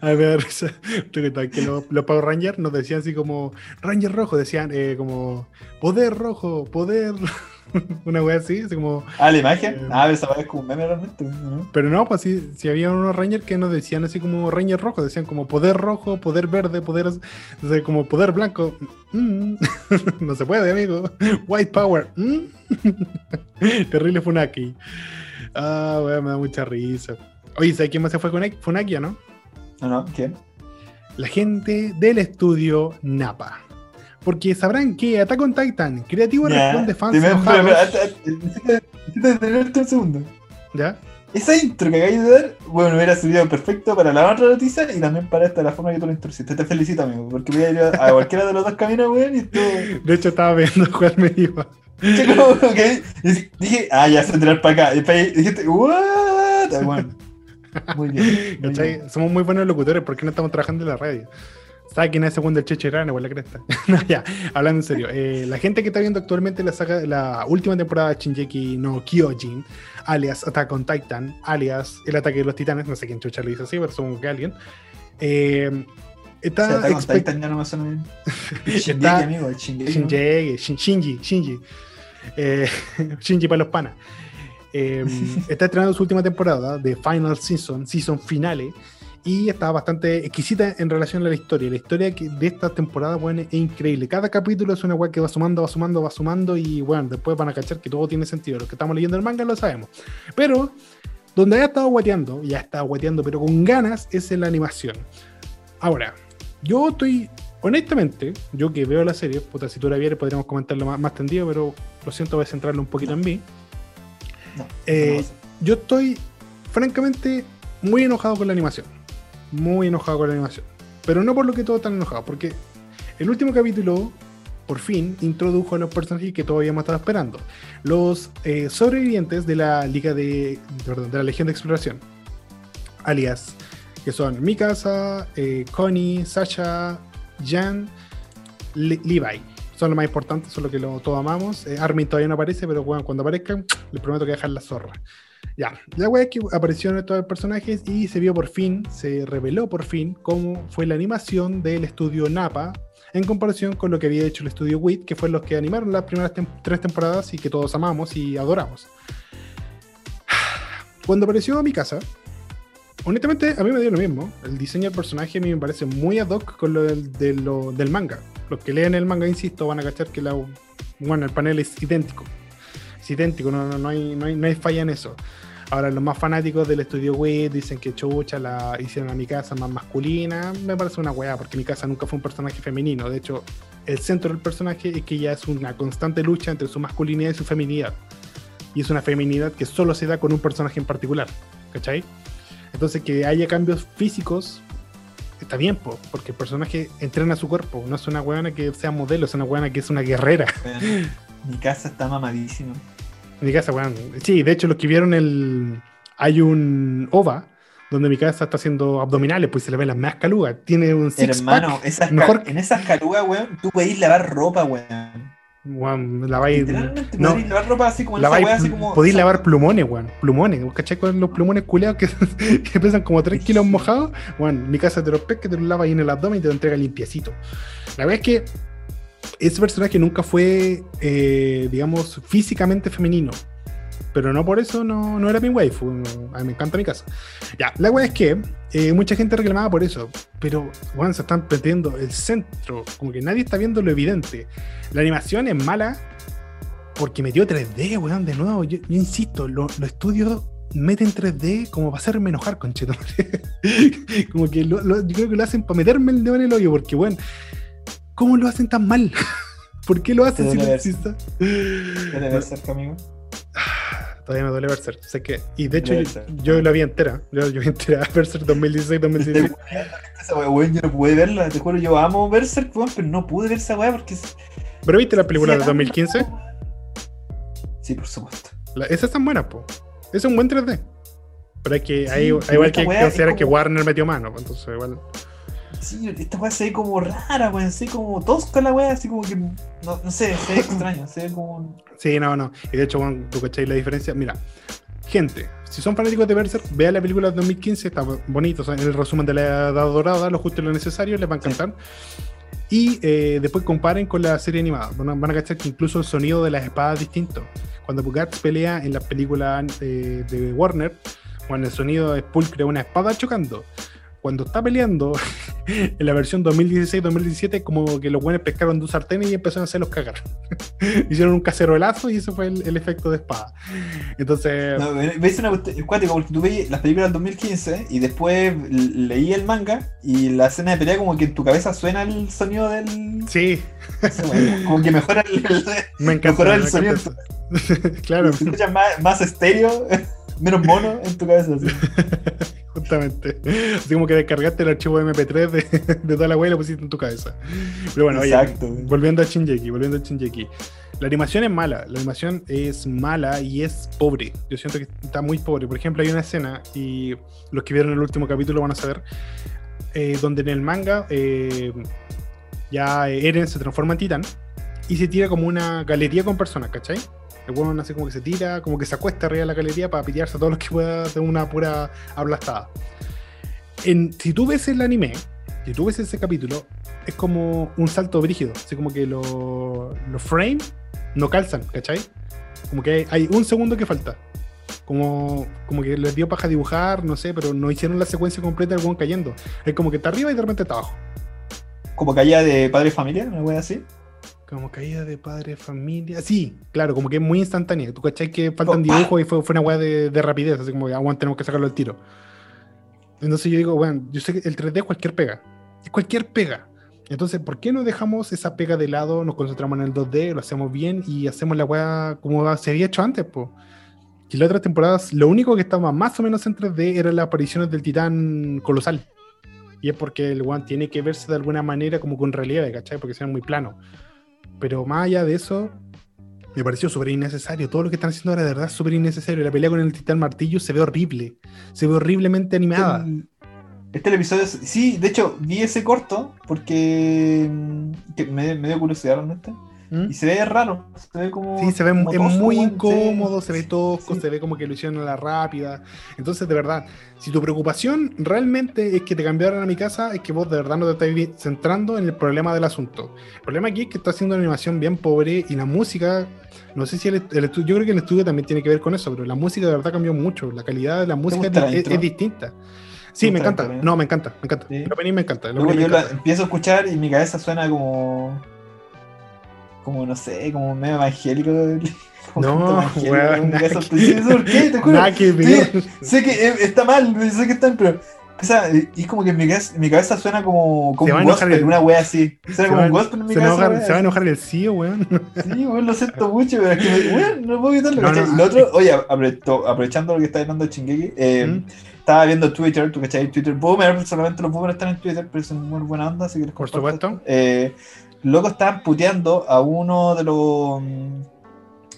A ver, que los, los Power Rangers nos decían así como Ranger rojo, decían eh, como poder rojo, poder. Una wea así, así como. Ah, la imagen. Eh. Ah, esa weá es como un meme realmente, ¿no? Pero no, pues sí, si había unos Rangers que nos decían así como Ranger rojo, decían como poder rojo, poder verde, poder. o sea, como poder blanco. Mm. no se puede, amigo. White Power. Mm. Terrible Funaki. Ah, wea, me da mucha risa. Oye, ¿sabes quién más se fue con Funaki o no? No, no, ¿quién? la gente del estudio Napa. Porque sabrán que Attack on Titan, creativo Ya. responde fans necesito- detenerte un segundo. ¿Ya? Esa intro que acabas de dar, bueno, hubiera servido perfecto para la otra noticia y también para esta, la forma que tú lo introduciste. Te felicito, amigo, porque voy a ir a, a cualquiera de los dos caminos, weón, y tú. De hecho, estaba viendo cuál me iba. Che, como que- y dije, ah, ya se tirar para acá. Y después dijiste, what? Bueno, muy bien. muy. Somos muy buenos locutores, ¿por qué no estamos trabajando en la radio? ¿Sabes quién es el segundo el Cheche Irán o la cresta? no, ya, hablando en serio. eh, la gente que está viendo actualmente la saga, la última temporada de Shinjeki no Kyojin, alias Attack on Titan, alias El ataque de los titanes, no sé quién chucha le dice así, pero supongo que alguien. eh, está con expect- Titan ya no me suena bien. Está- amigo, el Shingeki. ¿no? Shinji, Shin- Shinji, Shinji. Eh, Shinji para los panas. Eh, está estrenando su última temporada de Final Season, Season Finale, y está bastante exquisita en relación a la historia. La historia de esta temporada, bueno, es increíble. Cada capítulo es una weá que va sumando, va sumando, va sumando, y bueno, después van a cachar que todo tiene sentido. Los que estamos leyendo el manga lo sabemos. Pero, donde ha estado guateando, y ha estado guateando, pero con ganas, es en la animación. Ahora, yo estoy honestamente, yo que veo la serie, puta, si tú la vieres podríamos comentarlo más, más tendido, pero lo siento, voy a centrarlo un poquito en mí. No, Eh, no. Yo estoy, francamente, muy enojado con la animación. Muy enojado con la animación. Pero no por lo que todos están enojados, porque el último capítulo, por fin, introdujo a los personajes que todavía hemos estado esperando. Los eh, sobrevivientes de la Liga de, perdón, de la Legión de Exploración. Alias, que son Mikasa, eh, Connie, Sasha, Jan, Le- Levi. Son los más importantes, son los que lo, todos amamos. Eh, Armin todavía no aparece, pero bueno, cuando aparezcan, les prometo que voy a dejar la zorra. Ya, la wea es que aparecieron estos personajes y se vio por fin, se reveló por fin cómo fue la animación del estudio Napa en comparación con lo que había hecho el estudio WIT, que fue los que animaron las primeras tres temporadas y que todos amamos y adoramos. Cuando apareció mi casa, honestamente a mí me dio lo mismo. El diseño del personaje a mí me parece muy ad hoc con lo del, de lo- manga. Los que leen el manga, insisto, van a cachar que la, bueno, el panel es idéntico. Es idéntico, no, no, no hay, no, hay, no hay falla en eso. Ahora, los más fanáticos del estudio WIT dicen que chucha la hicieron a mi casa más masculina. Me parece una weá, porque mi casa nunca fue un personaje femenino. De hecho, el centro del personaje es que ella es una constante lucha entre su masculinidad y su feminidad. Y es una feminidad que solo se da con un personaje en particular. ¿Cachai? Entonces, que haya cambios físicos está bien, po, porque el personaje entrena su cuerpo, no es una weona que sea modelo, es una weona que es una guerrera. Mi casa está mamadísima. Mi casa, weón. Sí, de hecho, los que vieron el. Hay un OVA donde mi casa está haciendo abdominales, pues se le ven las más calugas. Tiene un six Hermano, esas mejor en esas calugas, weón, tú podés lavar ropa, weón. Weón, la vais. Literalmente no, podés lavar ropa así como en la esa vais- weá, así como. podéis lavar plumones, weón. Plumones. ¿Vos ¿Cachai con los plumones culeados que, que pesan como 3 kilos mojados? Weón, mi casa te los pesca, te los lava ahí en el abdomen y te lo entrega limpiecito. La verdad es que ese personaje nunca fue, eh, digamos, físicamente femenino. Pero no por eso no, no era mi waifu. a mí me encanta mi casa. Ya, la weá es que eh, mucha gente reclamaba por eso. Pero, weón, se están perdiendo el centro. Como que nadie está viendo lo evidente. La animación es mala porque metió 3D, weón, de nuevo. Yo, yo insisto, lo- los estudios meten 3D como para hacerme enojar, conchetumare. como que lo- lo- yo creo que lo hacen para meterme el dedo en el hoyo, porque, weón, ¿cómo lo hacen tan mal? ¿Por qué lo hacen Te si ver. Debe ver cerca, amigo. Todavía me duele Berserk. Sé que, y de hecho, yo, la vi entera. Yo, yo vi entera Berserk 2016-2017. Esa weá, weón, yo no pude verla, te juro, yo amo Berserk, weón, pero no pude ver esa weá porque. es- ¿Pero viste la película de tan 2015? mal, weón. Sí, por supuesto. La- esas están buenas, po. Es un buen 3D. Pero hay que, Sí, hay, igual que es considerar que como- Warner metió mano. Entonces, igual. Sí, esta weá se ve como rara, weón, se ve como tosca la weá, así como que. No, no sé, se ve extraño, se ve como. Sí, no, no. Y de hecho, bueno, tú cacháis la diferencia. Mira, gente, si son fanáticos de Berserk, vean la película de 2015, está bonito. o sea, en el resumen de la Edad Dorada, lo justo y lo necesario, les va a encantar. Y eh, después comparen con la serie animada. Van a, van a cachar que incluso el sonido de las espadas es distinto. Cuando Guts pelea en las películas eh, de Warner, bueno, el sonido es pulcre, una espada chocando. Cuando está peleando en la versión 2016-2017, como que los buenos pescaron dos sartenes y empezaron a hacerlos cagar. Hicieron un cacerolazo y ese fue el, el efecto de espada. Entonces, No, ves una cuático porque tú veis las películas del 2015 y después leí el manga y la escena de pelea como que en tu cabeza suena el sonido del. sí, como que mejora el, el- me encanta. Mejoró el me sonido. encanta claro, se escucha más, más estéreo, menos mono en tu cabeza. así. justamente. Así como que descargaste el archivo MP3 de, de toda la web y lo pusiste en tu cabeza. Pero bueno, oye, Exacto. volviendo a Shinjeki, volviendo a Shinjeki. La animación es mala, la animación es mala y es pobre. Yo siento que está muy pobre. Por ejemplo, hay una escena, y los que vieron el último capítulo van a saber, eh, donde en el manga eh, ya Eren se transforma en titán y se tira como una galería con personas, ¿cachai? El hueón así como que se tira, como que se acuesta arriba de la galería para pitearse a todos los que pueda de una pura aplastada. En, si tú ves el anime, si tú ves ese capítulo, es como un salto brígido. Así como que lo- los frames no calzan, ¿cachai? Como que hay, hay un segundo que falta. Como, como que les dio paja dibujar, no sé, pero no hicieron la secuencia completa del hueón cayendo. Es como que está arriba y de repente está abajo. Como caía de padre y familia, una wea así. Como caída de padre, familia. Sí, claro, como que es muy instantánea. Tú cachai que faltan Oh, dibujos y fue, fue una weá de, de rapidez, así como que aguante, tenemos que sacarlo al tiro. Entonces yo digo, bueno, yo sé que el 3D es cualquier pega. Es cualquier pega. Entonces, ¿por qué no dejamos esa pega de lado, nos concentramos en el 2D, lo hacemos bien y hacemos la weá como se había hecho antes, pues? Y las otras temporadas, lo único que estaba más o menos en 3D eran las apariciones del titán colosal. Y es porque el one tiene que verse de alguna manera como con relieve, ¿cachai? Porque sea muy plano. Pero más allá de eso, me pareció súper innecesario. Todo lo que están haciendo ahora de verdad es súper innecesario. La pelea con el titán martillo se ve horrible. Se ve horriblemente animada. Este es el episodio. Sí, de hecho, vi ese corto porque mm, me, me dio curiosidad realmente. ¿Mm? Y se ve raro. Se ve como. Sí, se ve como es tosco, muy incómodo, sí, se ve tosco, sí. se ve como que lo hicieron a la rápida. Entonces, de verdad, si tu preocupación realmente es que te cambiaron a mi casa, es que vos de verdad no te estás centrando en el problema del asunto. El problema aquí es que está haciendo una animación bien pobre y la música, no sé si el, el estudio, yo creo que el estudio también tiene que ver con eso, pero la música de verdad cambió mucho. La calidad de la música es, es- distinta. Sí, me encanta. eh? No, me encanta, me encanta. Sí. Opening me encanta. Luego opening yo me la encanta. empiezo a escuchar y mi cabeza suena como. Como no sé, como medio evangélico. como No, weón, ¿Por qué? Te juro. Nada que ver. Sé que eh, está mal, sé que están, pero esa, y es como que en mi cabeza, en mi cabeza suena como, como un enojar gospel, el- una wea así. Suena Se como va, un gospel en mi se cabeza. enojar, se va a enojar el CEO, weón. Sí, weón, lo siento mucho, pero es que, weón, no puedo evitarlo. No, no, lo otro, oye, aprovechando, lo que está hablando Chingeki, eh, ¿Mm? estaba viendo Twitter, tú cachai, Twitter Boomer, solamente los boomers están en Twitter, pero son muy buena onda, así que les Por supuesto. esto. Eh, locos estaban puteando a uno de los mm,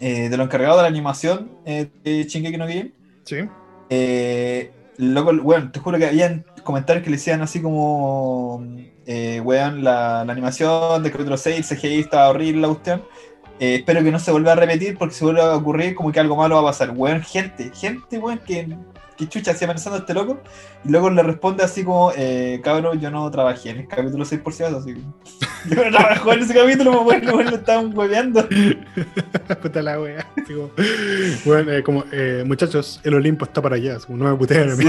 eh, de los encargados de la animación eh, de Shingeki no Kyojin. Sí. Eh, loco, bueno, te juro que habían comentarios que le decían así como, eh, weón, la, la animación de capítulo 6, el CGI estaba horrible la cuestión. Eh, espero que no se vuelva a repetir porque si vuelve a ocurrir como que algo malo va a pasar. Weón, gente, gente, weón, que, que chucha así amenazando a este loco. Y luego le responde así como, eh, cabrón, yo no trabajé en el capítulo 6 por si acaso, así. Yo no trabajé en ese capítulo, pues, weón, weón, lo estaban hueveando. Puta la wea. Así como, bueno, eh, como, eh, muchachos, el Olimpo está para allá. así no me puteen a mí.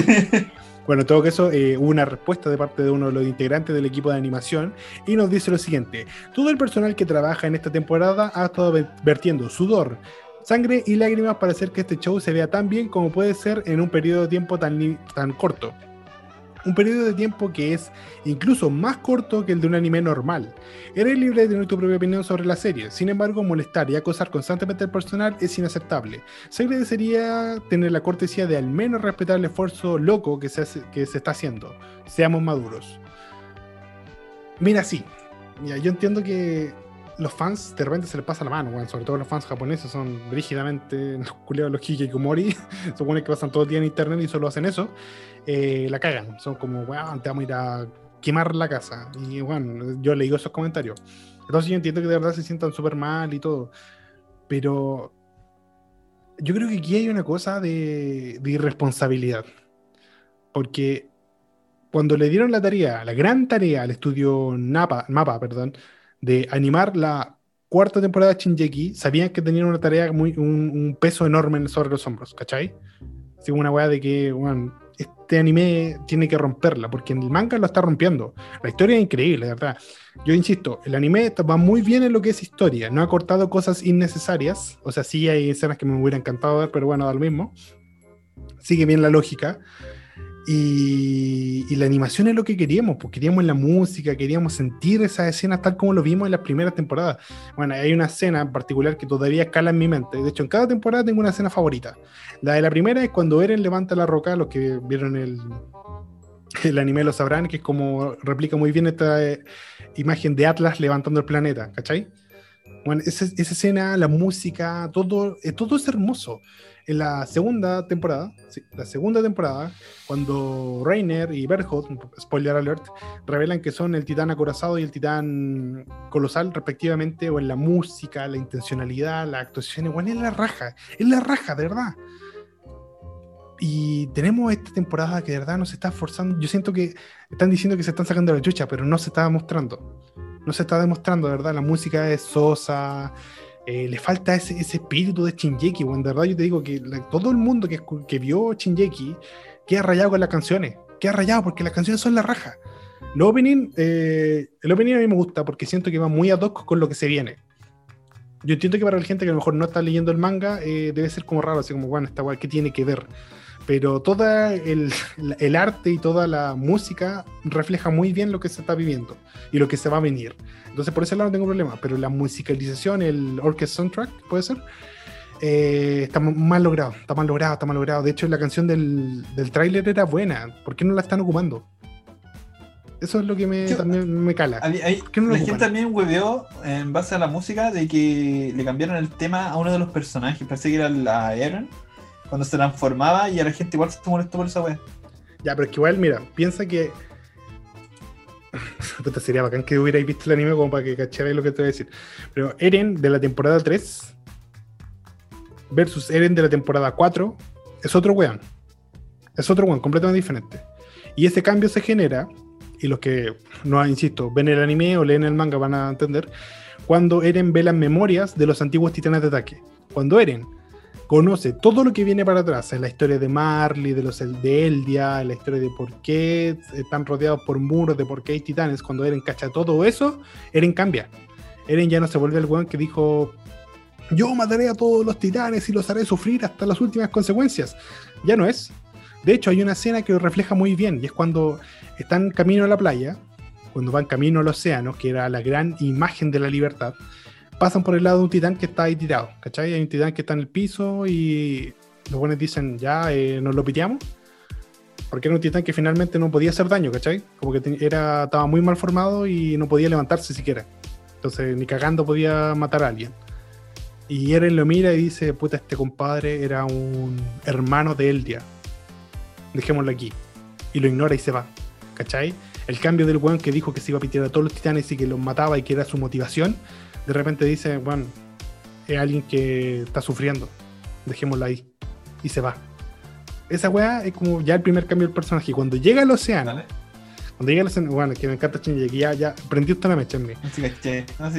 Bueno, en todo caso, eh, hubo una respuesta de parte de uno de los integrantes del equipo de animación y nos dice lo siguiente: Todo el personal que trabaja en esta temporada ha estado ve- vertiendo sudor, sangre y lágrimas para hacer que este show se vea tan bien como puede ser en un periodo de tiempo tan, tan corto. Un periodo de tiempo que es incluso más corto que el de un anime normal. Eres libre de tener tu propia opinión sobre la serie, sin embargo, molestar y acosar constantemente al personal es inaceptable. Se agradecería tener la cortesía de al menos respetar el esfuerzo loco que se, que se está haciendo. Seamos maduros. Mira, sí. Mira, yo entiendo que los fans de repente se les pasa la mano, sobre todo los fans japoneses son rígidamente los culiados, los hikikomori, supone que pasan todo el día en internet y solo hacen eso, eh, la cagan. Son como, weón, te vamos a ir a quemar la casa. Y bueno, yo leí esos comentarios. Entonces yo entiendo que de verdad se sientan súper mal y todo. Pero yo creo que aquí hay una cosa de, de irresponsabilidad. Porque cuando le dieron la tarea, la gran tarea al estudio Napa, Mapa, perdón, de animar la cuarta temporada de Shinjeki, sabían que tenían una tarea muy, un, un peso enorme sobre los hombros, ¿cachai? Como una weá de que, bueno, este anime tiene que romperla, porque en el manga lo está rompiendo. La historia es increíble, de verdad. Yo insisto, el anime va muy bien en lo que es historia, no ha cortado cosas innecesarias, o sea, sí hay escenas que me hubiera encantado ver, pero bueno, da lo mismo. Sigue bien la lógica. Y, y la animación es lo que queríamos, pues queríamos la música, queríamos sentir esas escenas tal como lo vimos en las primeras temporadas. Bueno, hay una escena en particular que todavía escala en mi mente. De hecho, en cada temporada tengo una escena favorita. La de la primera es cuando Eren levanta la roca, los que vieron el, el anime lo sabrán, que es como replica muy bien esta eh, imagen de Atlas levantando el planeta, ¿cachai? Bueno, esa, esa escena, la música, todo, eh, todo es hermoso. En la segunda temporada, sí, la segunda temporada, cuando Reiner y Berthold, spoiler alert, revelan que son el titán acorazado y el titán colosal respectivamente, o en la música, la intencionalidad, la actuación, igual es la raja, es la raja, de verdad. Y tenemos esta temporada que de verdad nos está esforzando. Yo siento que están diciendo que se están sacando la chucha, pero no se está demostrando. No se está demostrando, de verdad. La música es sosa. eh, le falta ese, espíritu de Shinjeki. Bueno, de verdad yo te digo que todo el mundo que, que vio Shinjeki queda rayado con las canciones. Queda rayado porque las canciones son la raja. El opening, eh, el opening a mí me gusta porque siento que va muy ad hoc con lo que se viene. Yo entiendo que para la gente que a lo mejor no está leyendo el manga eh, debe ser como raro, así como, bueno, esta weá, ¿qué tiene que ver? Pero todo el, el arte y toda la música refleja muy bien lo que se está viviendo y lo que se va a venir. Entonces, por ese lado no tengo problema. Pero la musicalización, el orchestra soundtrack, puede ser, eh, está mal logrado. Está mal logrado, está mal logrado. De hecho, la canción del, del tráiler era buena. ¿Por qué no la están ocupando? Eso es lo que me, Yo- también me cala. Hay- hay- ¿Por qué no lo la gente también hueveó en base a la música de que le cambiaron el tema a uno de los personajes. Parece que era la Eren cuando se transformaba y a la gente igual se molestó por esa wea. Ya, pero es que igual, mira, piensa que. Puta, sería bacán que hubierais visto el anime como para que cacharais lo que te voy a decir. Pero Eren de la temporada 3 versus Eren de la temporada 4 es otro weón. Es otro weón, completamente diferente. Y ese cambio se genera, y los que, no insisto, ven el anime o leen el manga van a entender, cuando Eren ve las memorias de los antiguos titanes de ataque. Cuando Eren conoce todo lo que viene para atrás, en la historia de Marley, de los de Eldia, en la historia de por qué están rodeados por muros, de por qué hay titanes, cuando Eren cacha todo eso, Eren cambia. Eren ya no se vuelve el weón que dijo, yo mataré a todos los titanes y los haré sufrir hasta las últimas consecuencias. Ya no es. De hecho, hay una escena que lo refleja muy bien y es cuando están camino a la playa, cuando van camino al océano, que era la gran imagen de la libertad, pasan por el lado de un titán que está ahí tirado, ¿cachai? Hay un titán que está en el piso y los buenos dicen, ya, eh, nos lo piteamos. Porque era un titán que finalmente no podía hacer daño, ¿cachai? Como que era, estaba muy mal formado y no podía levantarse siquiera. Entonces, ni cagando podía matar a alguien. Y Eren lo mira y dice, puta, este compadre era un hermano de Eldia. Dejémoslo aquí. Y lo ignora y se va. ¿Cachai? El cambio del weón que dijo que se iba a pitear a todos los titanes y que los mataba y que era su motivación, de repente dice, bueno, es alguien que está sufriendo. Dejémoslo ahí. Y se va. Esa weá es como ya el primer cambio del personaje. Cuando llega al océano, cuando llega al océano, bueno, que me encanta que ya, ya prendió usted la mecha en mí.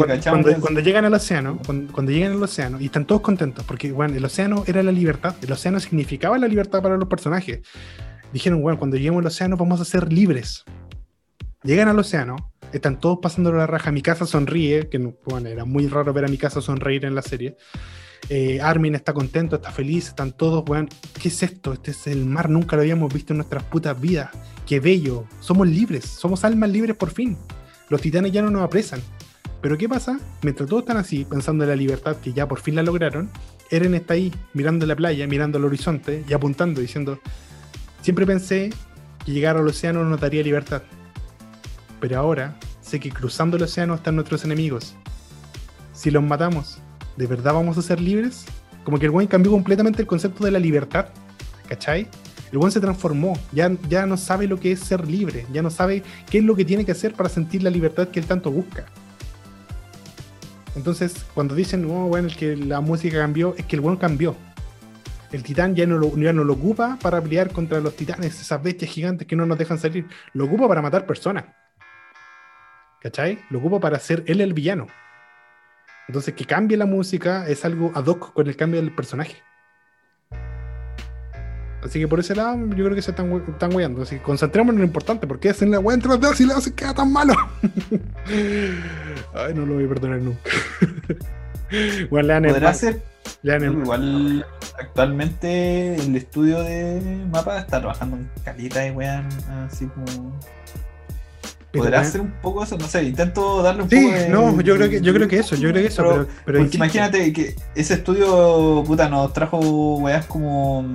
Cuando, cuando- cuando llegan al océano, cuando, cuando llegan al océano y están todos contentos, porque bueno, el océano era la libertad, el océano significaba la libertad para los personajes. Dijeron, bueno, cuando lleguemos al océano vamos a ser libres. Llegan al océano, están todos pasando la raja, mi casa sonríe, que no- bueno, era muy raro ver a mi casa sonreír en la serie. Eh, Armin está contento, está feliz, están todos, weón, ¿qué es esto? Este es el mar, nunca lo habíamos visto en nuestras putas vidas. Qué bello, somos libres, somos almas libres por fin. Los titanes ya no nos apresan. Pero ¿qué pasa? Mientras todos están así, pensando en la libertad que ya por fin la lograron, Eren está ahí, mirando la playa, mirando el horizonte y apuntando, diciendo, siempre pensé que llegar al océano nos daría libertad. Pero ahora sé que cruzando el océano están nuestros enemigos. Si los matamos, ¿de verdad vamos a ser libres? Como que el buen cambió completamente el concepto de la libertad. ¿Cachai? El buen se transformó, ya, ya no sabe lo que es ser libre, ya no sabe qué es lo que tiene que hacer para sentir la libertad que él tanto busca. Entonces, cuando dicen, oh, bueno, que la música cambió, es que el buen cambió. El titán ya no, ya no lo ocupa para pelear contra los titanes, esas bestias gigantes que no nos dejan salir. Lo ocupa para matar personas. ¿Cachai? Lo ocupa para ser él el villano. Entonces, que cambie la música es algo ad hoc con el cambio del personaje. Así que por ese lado, yo creo que se están, weando. Así que concentrémonos en lo importante, porque hacen la wea en 3D si la hacen queda tan malo. Ay, no lo voy a perdonar nunca. bueno, el, Podrá ser. el- Igual actualmente el estudio de mapa está trabajando en calita de weón, así como. Pero, Podrá weón, hacer un poco eso, no sé, intento darle un Sí, poco de. no, yo creo que, yo creo que eso, yo creo que eso, pero, imagínate que ese estudio, puta, nos trajo weas como.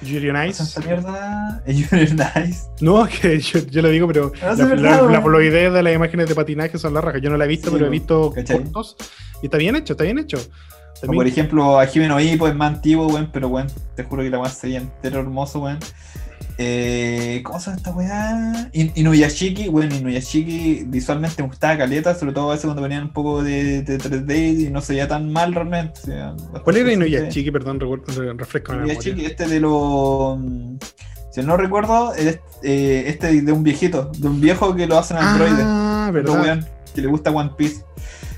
Yuri on ¿cómo Ice. se llama esta mierda? You're nice. No, que yo, yo lo digo, pero No, sí, la, verdad, la- weón. la fluidez de las imágenes de patinaje son la raja. Yo no la he visto, Sí, pero he weón, visto ¿cachai? cortos. Y está bien hecho, está bien hecho. O También- por ejemplo, a Jimeno Hippo es más antiguo, weón, pero weón, te juro que la weá sería entero hermoso, weón. Eh, ¿Cómo se llama esta weá? In- Inuyashiki, weón, Inuyashiki visualmente me gustaba caleta, sobre todo a veces cuando venían un poco de, de 3D y no se veía tan mal realmente. o sea, ¿Cuál era Inuyashiki? Perdón, refresco Inuyashiki, este de los. Si no recuerdo, es, eh, este de un viejito, de un viejo que lo hacen androides. Ah, verdad. que le gusta One Piece.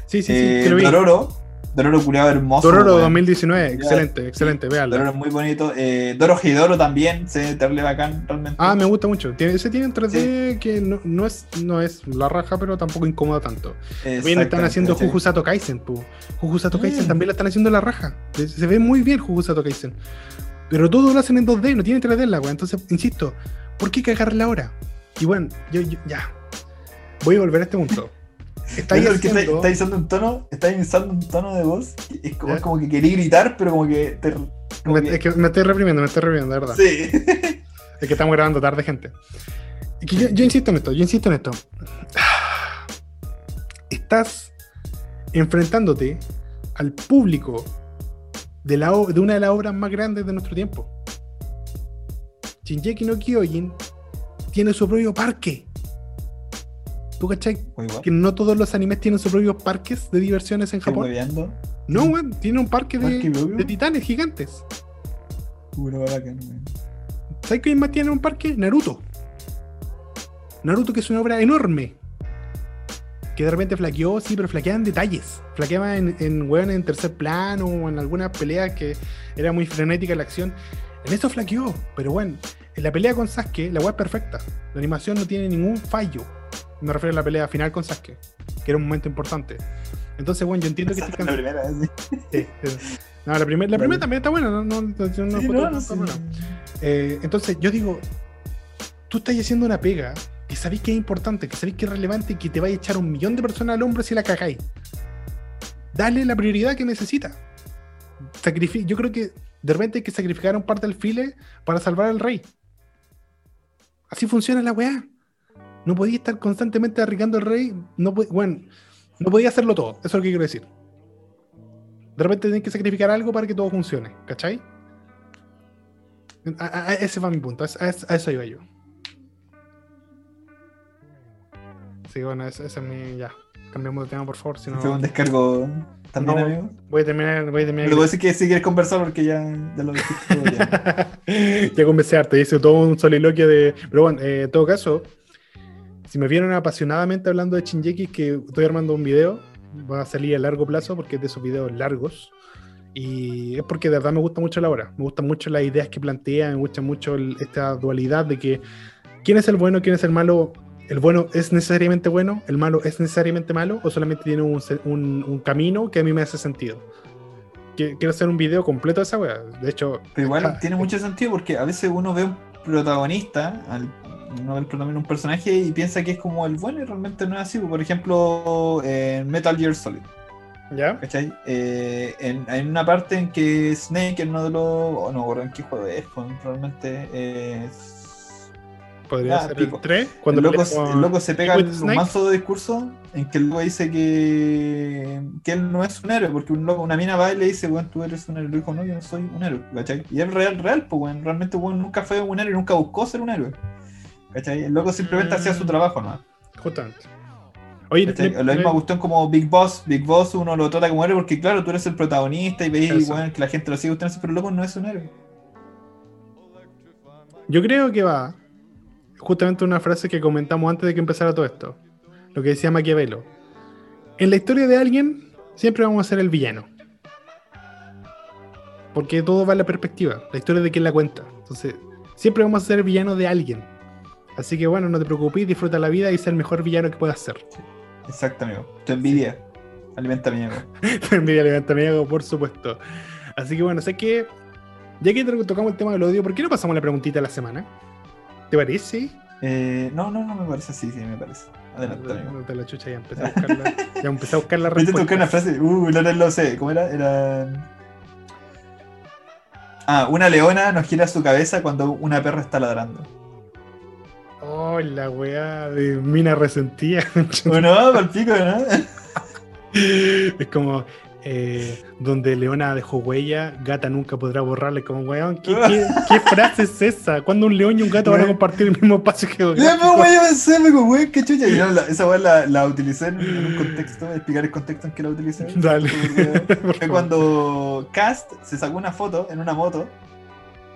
Sí, sí, sí, Eh. Dororo, Dororo culiado hermoso. Dororo weón. 2019, Ya, excelente, excelente, Dororo véanla. es muy bonito. Eh, Doro Hidoro también, se ve terrible bacán realmente. Ah, me gusta mucho. Tiene, ese tiene un 3D que no, no es, no es la raja, pero tampoco incomoda tanto. También están haciendo ¿cachai? Juju Sato Kaisen, pu. Juju Sato Kaisen Mm. también la están haciendo la raja. Se se ve muy bien Juju Sato Kaisen. Pero todo lo hacen en 2D, no tiene 3D la weá. Entonces, insisto, ¿por qué cagarla ahora? Y bueno, yo, yo- ya. Voy a volver a este punto. Estáis que está, usando un tono, está usando un tono de voz. Es como, es como que quería gritar, pero como que te. como me, que- es que me estoy reprimiendo, me estoy reprimiendo, de verdad. Sí. Es que estamos grabando tarde, gente. Es que yo, yo insisto en esto, yo insisto en esto. Estás enfrentándote al público de, la, o- de una de las obras más grandes de nuestro tiempo. Shinjeki no Kyojin tiene su propio parque. ¿Tú cachai? Que no todos los animes tienen sus propios parques de diversiones en Japón. hueveando. No, weón, tiene un parque ¿Parque de, titanes gigantes. Puro bacán, weón. ¿Sabes quién más tiene un parque? Naruto. Naruto, que es una obra enorme. Que de repente flaqueó, sí, pero flaqueaba en detalles. Flaqueaba en, en, weón, en tercer plano o en algunas peleas que era muy frenética la acción. En esto flaqueó, pero bueno, en la pelea con Sasuke, la weá es perfecta. La animación no tiene ningún fallo. Me refiero a la pelea final con Sasuke, que era un momento importante. Entonces, bueno, yo entiendo que este es la primera, sí. No, la, primer- la primera también está buena, no, no, no, Sí. Eh, entonces yo digo, tú estás haciendo una pega que sabéis que es importante, que sabéis que es relevante y que te vaya a echar un millón de personas al hombro si la cagáis. Dale la prioridad que necesita. Sacrifi- yo creo que de repente hay que sacrificar un parte del file para salvar al rey. Así funciona la weá. No podía estar constantemente arriesgando al rey. No, bueno, no podía hacerlo todo. Eso es lo que quiero decir. De repente tenés que sacrificar algo para que todo funcione. ¿Cachai? A- a- a- ese fue mi punto. A, eso iba yo. Sí, bueno, ese, ese es mi. Ya. Cambiamos de tema, por favor. Si no, Fue un descargo también, No. amigo. voy a terminar. Voy a terminar te puedo decir que si quieres conversar porque ya, ya lo dijiste todo. Ya. ya conversé harto, hice todo un soliloquio de. Pero bueno, eh, en todo caso, si me vieron apasionadamente hablando de Shinjeki, que estoy armando un video, va a salir a largo plazo porque es de esos videos largos. Y es porque de verdad me gusta mucho la obra. Me gustan mucho las ideas que plantea, me gusta mucho el- esta dualidad de que quién es el bueno, quién es el malo. ¿El bueno es necesariamente bueno? ¿El malo es necesariamente malo? ¿O solamente tiene un, un- un camino que a mí me hace sentido? Quiero hacer un video completo de esa wea. De hecho, Pero igual Ah, tiene mucho sentido porque a veces uno ve un protagonista, al- uno el protagonista un personaje y piensa que es como el bueno y realmente no es así. Por ejemplo, en Metal Gear Solid, ¿ya? ¿cachai? Eh, en, hay una parte en que Snake, en uno de los. oh, no me en qué juego es, pues, realmente. Podría Ah, ser pico. el 3. El Cuando loco, pelea con- el loco se pega Snake. mazo de discurso en que el loco dice que, que él no es un héroe, porque un loco, una mina va y le dice, weón, tú eres un héroe. Y dijo, no, yo no soy un héroe, ¿cachai? Y es real, real, pues, weón. Realmente, weón, nunca fue un héroe, nunca buscó ser un héroe. ¿Cachai? El loco simplemente Mm. hacía su trabajo, ¿no? Justamente. Oye, le- La misma cuestión como Big Boss. Big Boss uno lo trata como héroe porque, claro, tú eres el protagonista y veis, que la gente lo sigue gustando, pero el loco no es un héroe. yo creo que va justamente una frase que comentamos antes de que empezara todo esto. Lo que decía Maquiavelo. En la historia de alguien, siempre vamos a ser el villano. Porque todo va en la perspectiva, la historia de quien la cuenta. Entonces, siempre vamos a ser villano de alguien. Así que bueno, no te preocupes, disfruta la vida y ser el mejor villano que puedas ser. Exacto, amigo. Tu envidia. Alimenta mi ego. Envidia levanta mi ego, por supuesto. Así que bueno, sé que ya que to- tocamos el tema del odio, ¿por qué no pasamos la preguntita de la semana? ¿Te parece? Eh, no, no, no me parece así, sí, me parece. Adelante, amigo. No te la chucha, ya empecé a buscarla. Ya empecé a buscar la Voy a buscar una respuesta. frase. Uh, no, no lo sé. ¿Cómo era? Era. Ah, una leona nos gira su cabeza cuando una perra está ladrando. Oh, la weá de mina resentida. Bueno, para el pico, ¿no? es como eh, donde Leona dejó huella, gata nunca podrá borrarle. Como weón, ¿qué, qué, qué frase es esa? ¿Cuándo un león y un gato van a compartir el mismo espacio geográfico? pues, güey, yo pensé, güey, qué chucha. No, la- esa weá la, la utilicé en, un contexto, explicar el contexto en que la utilicé. Dale. Fue Por cuando Cast se sacó una foto en una moto.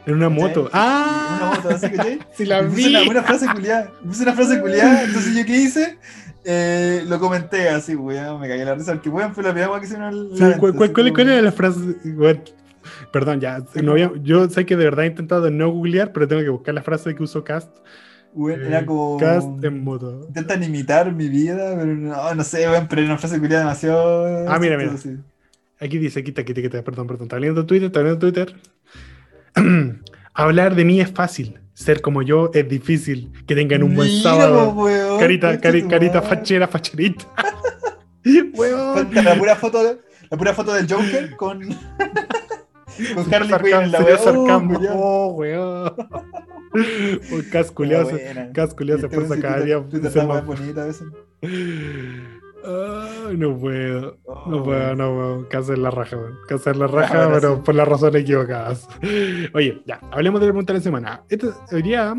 En una moto. En ¡Ah! una moto, así que Sí, la vi. una, una frase culiada. Puse una frase culiada. Entonces, ¿yo qué hice? Eh, lo comenté así, weón. Me cagué la risa. Porque, weón, fue la primera que hicieron el. Sí, ¿cuál, cuál- cuál- cuál era la frase? Perdón, ya. no había- yo sé que de verdad he intentado no googlear, pero tengo que buscar la frase que usó Cast. Weón, Eh, era como. Cast en moto. Intentan imitar mi vida, pero no, no sé, weón. Pero era una frase culiada demasiado. Ah, mira, mira. Aquí dice, está, aquí está, perdón, perdón. Está leyendo Twitter, está leyendo Twitter. Hablar de mí es fácil. Ser como yo es difícil. Que tengan un buen sábado. weón, Carita, cari- carita fachera, facherita. Weón. La pura foto, de- la pura foto del Joker con. con Harley Quinn en la. Oh, weón. Un se, cada día. Está más bonita a veces. Ay, no puedo. No puedo, no puedo. Hacer la raja, weón. La raja, ahora pero sí. por las razones equivocadas. Oye, ya, hablemos de la pregunta de la semana. Hoy día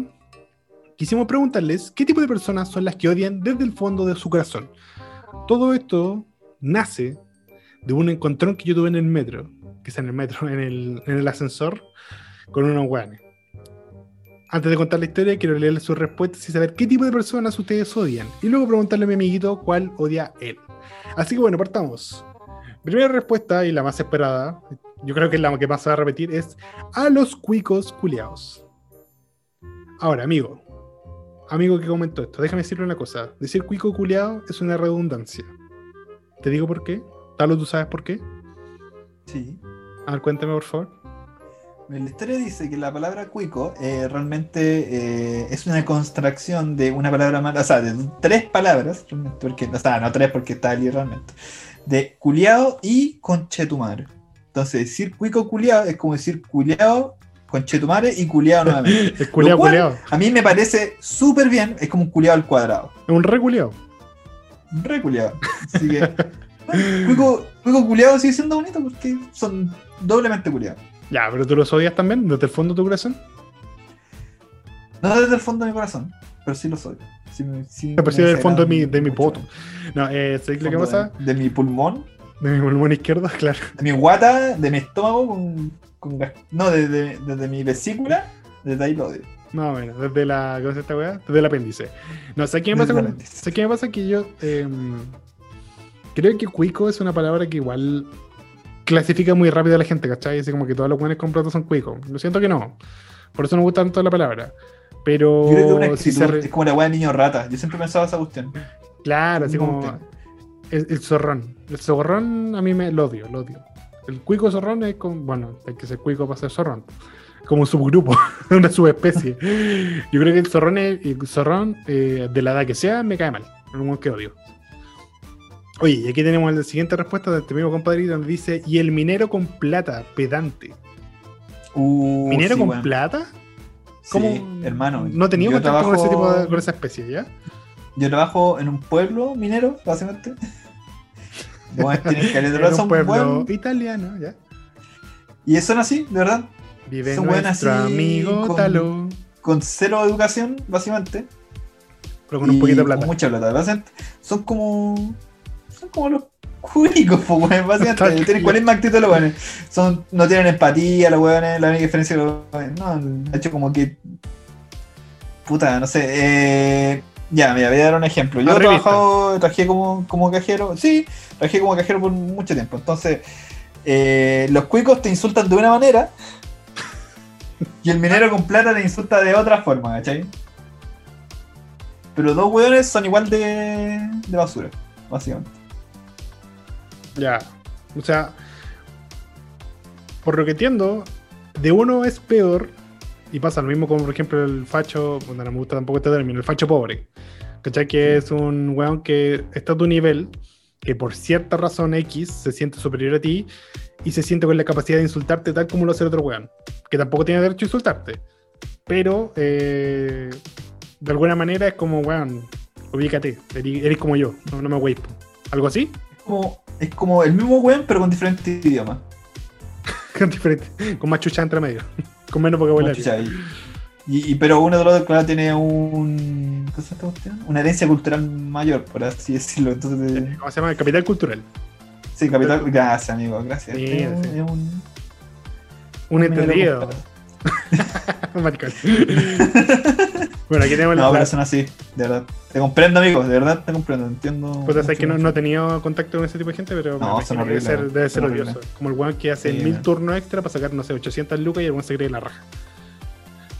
quisimos preguntarles qué tipo de personas son las que odian desde el fondo de su corazón. Todo esto nace de un encontrón que yo tuve en el metro, que es en el metro, en el, en el ascensor, con unos guanes. Antes de contar la historia, quiero leerles sus respuestas y saber qué tipo de personas ustedes odian. Y luego preguntarle a mi amiguito cuál odia él. Así que bueno, partamos. Primera respuesta y la más esperada, yo creo que es la que más se va a repetir, es a los cuicos culiados. Ahora, amigo, amigo que comentó esto, déjame decirle una cosa. Decir cuico culiado es una redundancia. ¿Te digo por qué? Talo, ¿tú sabes por qué? Sí. A ver, cuéntame, por favor. La historia dice que la palabra cuico eh, realmente eh, es una construcción de una palabra más, o sea, de tres palabras, realmente, porque, o sea, no tres porque está allí realmente, de culiao y conchetumare. Entonces, decir cuico culiao es como decir culiao, conchetumare y culiao nuevamente. Es culiao, Lo cual, culiao. A mí me parece súper bien, es como un culiao al cuadrado. Es un re culiao. Un Re culiao. Así que, bueno, cuico, cuico culiao sigue siendo bonito porque son doblemente culiados. Ya, pero tú los odias también desde el fondo de tu corazón. No desde el fondo de mi corazón, pero sí lo soy. Sí, me- sí Me percibe me del fondo de mi, de mi poto. No, eh, ¿sabes lo que pasa? De, de mi pulmón, De mi pulmón izquierdo, claro. de mi guata, de mi estómago, con, con gas- no, desde desde mi vesícula, desde ahí lo odio. No, bueno, desde la. ¿Cómo se esta weá? Desde el apéndice. No, ¿sabes qué me pasa Desde el con-. ¿sabes qué me pasa? Que yo. em, creo que cuico es una palabra que igual clasifica muy rápido a la gente, ¿cachai? Así como que todos los buenos con plato son cuicos. Lo siento que no. Por eso no me gusta tanto la palabra. Pero. Yo creo que es una si se re- es como la weá de niño rata. Yo siempre pensaba esa cuestión. Claro, así como. El, el zorrón. El zorrón a mí me lo odio, lo odio. El cuico zorrón es como. Bueno, hay que ser cuico para ser zorrón. Como un subgrupo, una subespecie. Yo creo que el zorrón, es- el zorrón eh, de la edad que sea, me cae mal. Es un que odio. Oye, y aquí tenemos la siguiente respuesta de este mismo compadrito donde dice: ¿Y el minero con plata? Pedante. Uh, ¿Minero sí, con plata? Sí, hermano. No tenía contacto con ese tipo de, trabajo- con esa especie, ¿ya? Yo trabajo en un pueblo minero, básicamente. Bueno, tienen En un pueblo weón. italiano, ¿ya? Y son así, de verdad. Vive Son nuestro así, amigo con- Talo. Con cero educación, básicamente. Pero con un poquito de con plata. mucha plata. Básicamente, son como. Son como los cuicos, po, weón. Básicamente, tienen cuál es más actitud los weones. Son, no tienen empatía, los weones. La única diferencia que los weones. No, de hecho, como que. Puta, no sé. Eh, ya, mira, voy a dar un ejemplo. Yo he trabajado, trabajé como, como cajero. Sí, trabajé como cajero por mucho tiempo. Entonces, eh, los cuicos te insultan de una manera. Y el minero con plata te insulta de otra forma, ¿cachai? Pero dos hueones son igual de, de basura, básicamente. Ya. O sea, por lo que entiendo, de uno es peor. Y pasa lo mismo como, por ejemplo, el facho. Bueno, no me gusta tampoco este término, el facho pobre. ¿Cachai? Que es un weón que está a tu nivel, que por cierta razón X se siente superior a ti y se siente con la capacidad de insultarte tal como lo hace el otro weón. Que tampoco tiene derecho a insultarte. Pero, eh, de alguna manera es como, weón, ubícate, eres, como yo, no, no me wey. ¿Algo así? Como, es como el mismo hueón, pero con diferentes idiomas. Con diferente, con más chucha entre medio, con menos vocabulario. Y, y- pero uno de los dos, claro, tiene un. ¿Qué es esta cuestión? Una herencia cultural mayor, por así decirlo. Entonces, ¿Cómo se llama? Capital cultural. sí, capital. Gracias, amigo, gracias. Sí, Este es un- sí. es un- Un entendido. Maricón. Bueno, aquí tenemos No, la. pero son así, de verdad. Te comprendo, amigo, de verdad te comprendo, entiendo. Sé mucho, que no, no he tenido contacto con ese tipo de gente, pero No, me son que debe ser, debe ser odioso. horribles. Como el weón que hace Sí, mil turnos extra para sacar, no sé, 800 lucas y el weón se cree la raja.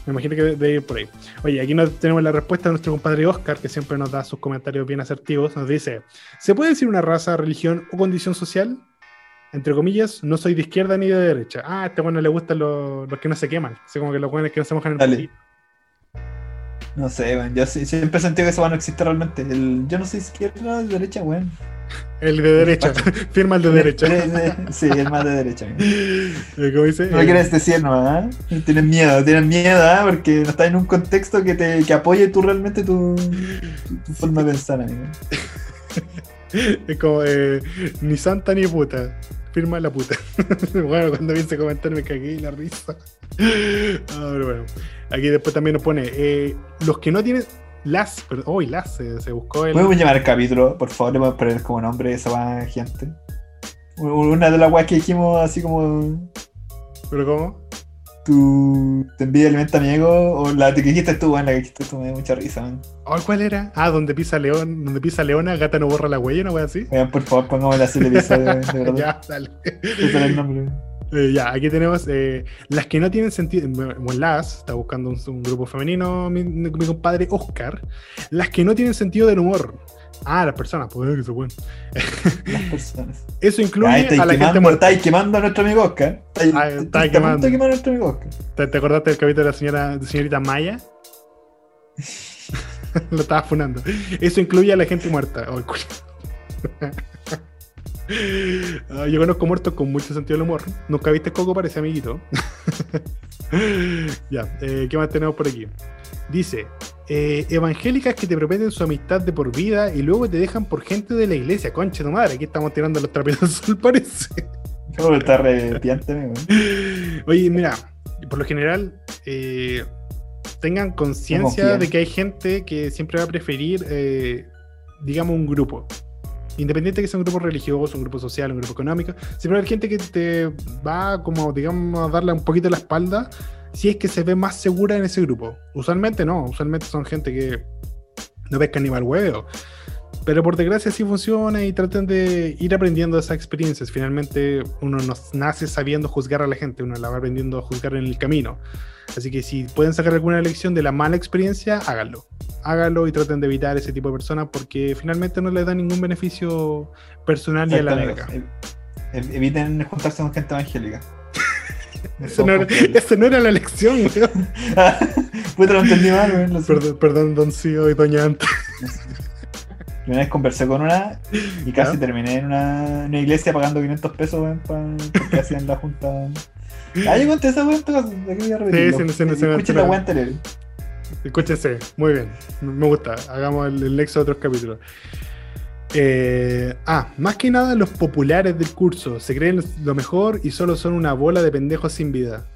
Me imagino que debe ir por ahí. Oye, aquí nos tenemos la respuesta de nuestro compadre Oscar, que siempre nos da sus comentarios bien asertivos. Nos dice: ¿Se puede decir una raza, religión o condición social? Entre comillas, no soy de izquierda ni de derecha. Ah, a este bueno le gustan los, los que no se queman. Así como que los buenos que no se mojan en el. No sé, weón. Yo sí- siempre he sentido que eso no existe realmente. El, yo no soy izquierda, derecha, weón. El de derecha. Firma el de derecha. Sí, el más de derecha. Eh, ¿Cómo dice? No Eh, quieres decir, ¿no? ¿ah? Tienes miedo, tienes miedo, ¿ah? Porque no estás en un contexto que te que apoye tú realmente tu, tu forma de pensar, amigo. Es como, eh, ni santa ni puta. Firma la puta. bueno, cuando vi ese comentario me cagué la risa. Ah, pero bueno. Aquí después también nos pone, eh, los que no tienen... Las, perdón, hoy las, se, se buscó el... ¿Podemos llamar el capítulo? Por favor, le podemos poner como nombre esa más gente. Una de las weas que dijimos así como ¿Pero cómo? Tu te envidia alimenta amigo o la que dijiste tú, weón, la que dijiste tú me da mucha risa, man. Oh, ¿Cuál era? Ah, donde pisa león, donde pisa leona, gata no borra la huella, una wea así. Weón, por favor, pongámosle así el episodio, de verdad. ya, dale. Ese era el nombre. Eh, ya, aquí tenemos eh, las que no tienen sentido. Bueno, las, está buscando un, un grupo femenino, mi, mi compadre Oscar. Las que no tienen sentido del humor. Ah, las personas, pues que se pueden. Las personas. Eso incluye estáis a la gente quemando, muerta. estáis quemando a nuestro amigo Oscar. Estáis, Ah, a punto quemando. quemar a nuestro amigo Oscar. ¿Te, te acordaste del capítulo de la señora, de señorita Maya? Lo estaba funando. Eso incluye a la gente muerta. Oh, Ah, yo conozco muertos con mucho sentido del humor. Nunca viste Coco, parece amiguito. ya, eh, ¿qué más tenemos por aquí? Dice: eh, Evangélicas que te prometen su amistad de por vida y luego te dejan por gente de la iglesia. Concha tu madre, aquí estamos tirando los trapitos al parece. Yo está amigo. Oye, mira, por lo general, eh, tengan conciencia de que hay gente que siempre va a preferir, digamos, un grupo. Independiente que sea un grupo religioso, un grupo social, un grupo económico, siempre hay gente que te va como, digamos, a darle un poquito la espalda si es que se ve más segura en ese grupo. Usualmente no, usualmente son gente que no pescan ni mal huevo. Pero por desgracia sí funciona y tratan de ir aprendiendo esas experiencias. Finalmente uno no nace sabiendo juzgar a la gente, uno la va aprendiendo a juzgar en el camino. Así que si pueden sacar alguna lección de la mala experiencia, háganlo. Háganlo y traten de evitar ese tipo de personas porque finalmente no les da ningún beneficio personal y a la larga. Eviten juntarse con gente evangélica. Eso no, era, eso no era la lección, weón. Puta, lo entendí mal, weón. Perdón, perdón, don Cío y doña Anta. Una vez conversé con una y casi terminé en una, iglesia pagando 500 pesos, weón, porque hacían la junta. Ah, yo conté esa weón, en todo caso, ¿de qué voy a repetirlo? Sí, sí, sí, Escuchen la weón anterior. Escúchense, muy bien, me gusta. Hagamos el, el nexo de otros capítulos. Eh, ah, más que nada los populares del curso se creen lo mejor y solo son una bola de pendejos sin vida.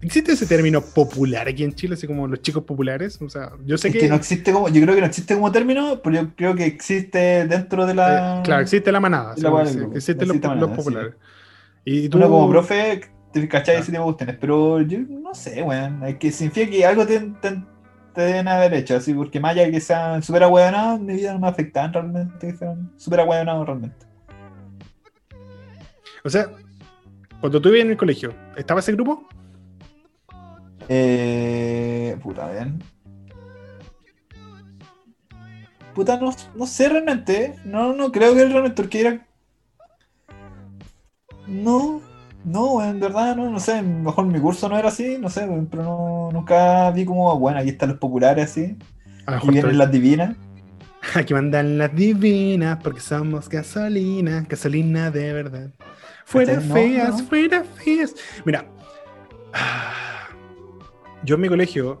¿Existe ese término popular aquí en Chile, así como los chicos populares? O sea, yo sé Es que, que no existe como, yo creo que no existe como término, pero yo creo que existe dentro de la. eh, claro, existe la manada, la existen los, Existe los manada, sí. populares. Y tú, Uno como profe, cachai Ya. ese tipo de cuestiones, pero yo no sé, weón. Es que significa que algo te, te- te deben haber hecho, así, porque más allá de que sean súper ahueonados, mi vida no me afectan realmente, que sean súper ahueonados realmente. o sea, cuando tú vivías en el colegio, ¿estaba ese grupo? Eh, puta, bien. Puta, no, no sé realmente. ¿eh? No, no creo que realmente, porque era. No, no, en verdad, no, no sé. Mejor mi curso no era así, no sé, pero no, nunca vi como, bueno, aquí están los populares así. Aquí vienen las divinas. Aquí mandan las divinas porque somos gasolina, gasolina de verdad. Fuera feas, no. fuera feas. Mira, yo en mi colegio,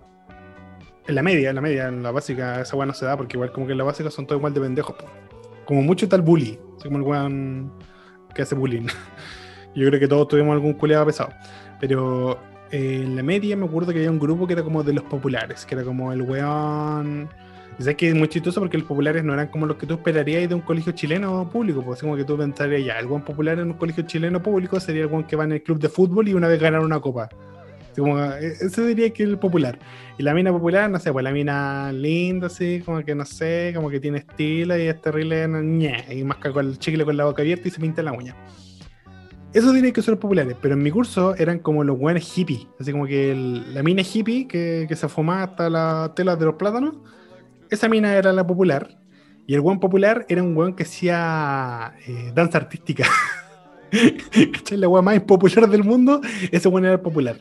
en la media, en la media, en la básica, esa weá no se da porque igual como que en la básica son todos igual de pendejos. po. Como mucho está el bully, así como el weón que hace bullying. Yo creo que todos tuvimos algún culeado pesado. Pero eh, en la media me acuerdo que había un grupo que era como de los populares, que era como el weón. Y sabes que es muy chistoso porque los populares no eran como los que tú esperarías de un colegio chileno público, pues como que tú pensarías ya, el buen popular en un colegio chileno público sería el buen que va en el club de fútbol y una vez ganar una copa. Como, eh, ese diría que el popular. Y la mina popular, no sé, pues la mina linda, así, como que no sé, como que tiene estilo y es terrible, ñe, y masca con el chicle con la boca abierta y se pinta la uña. Eso diría que los populares, pero en mi curso eran como los buenos hippies, así como que el- la mina hippie que, se fumaba hasta las telas de los plátanos, esa mina era la popular, y el buen popular era un buen que hacía eh, danza artística. ¿Cachai? La weá más impopular del mundo, ese buen era el popular.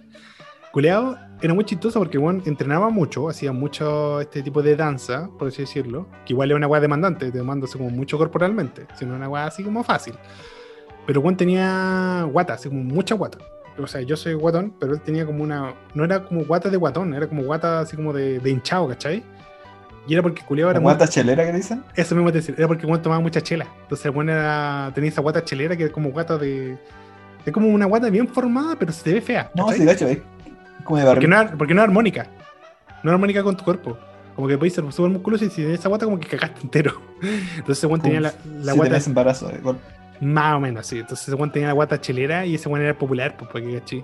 Culeado era muy chistoso porque bueno, entrenaba mucho, hacía mucho este tipo de danza, por así decirlo, que igual es una weá demandante, te demanda así como mucho corporalmente, sino una weá así como fácil. Pero Juan tenía guata, así como mucha guata. O sea, yo soy guatón, pero él tenía como una. No era como guata de guatón, era como guata así como de, de hinchado, ¿cachai? Y era porque culiado era ¿La muy. guata chelera que dicen? Eso mismo te decía, era porque Juan tomaba mucha chela. Entonces Juan era, tenía esa guata chelera que es como guata de. Es como una guata bien formada, pero se te ve fea. No, sí, gacho, es como de porque, barrio. no, era- porque no es armónica. No es armónica con tu cuerpo. Como que podéis ser súper musculoso y si tenés esa guata, como que cagaste entero. Entonces Juan tenía la, la si guata. tenés embarazo, de golpe. Más o menos, sí. Entonces ese tenía la guata chelera y ese weón era popular, pues, porque cachí.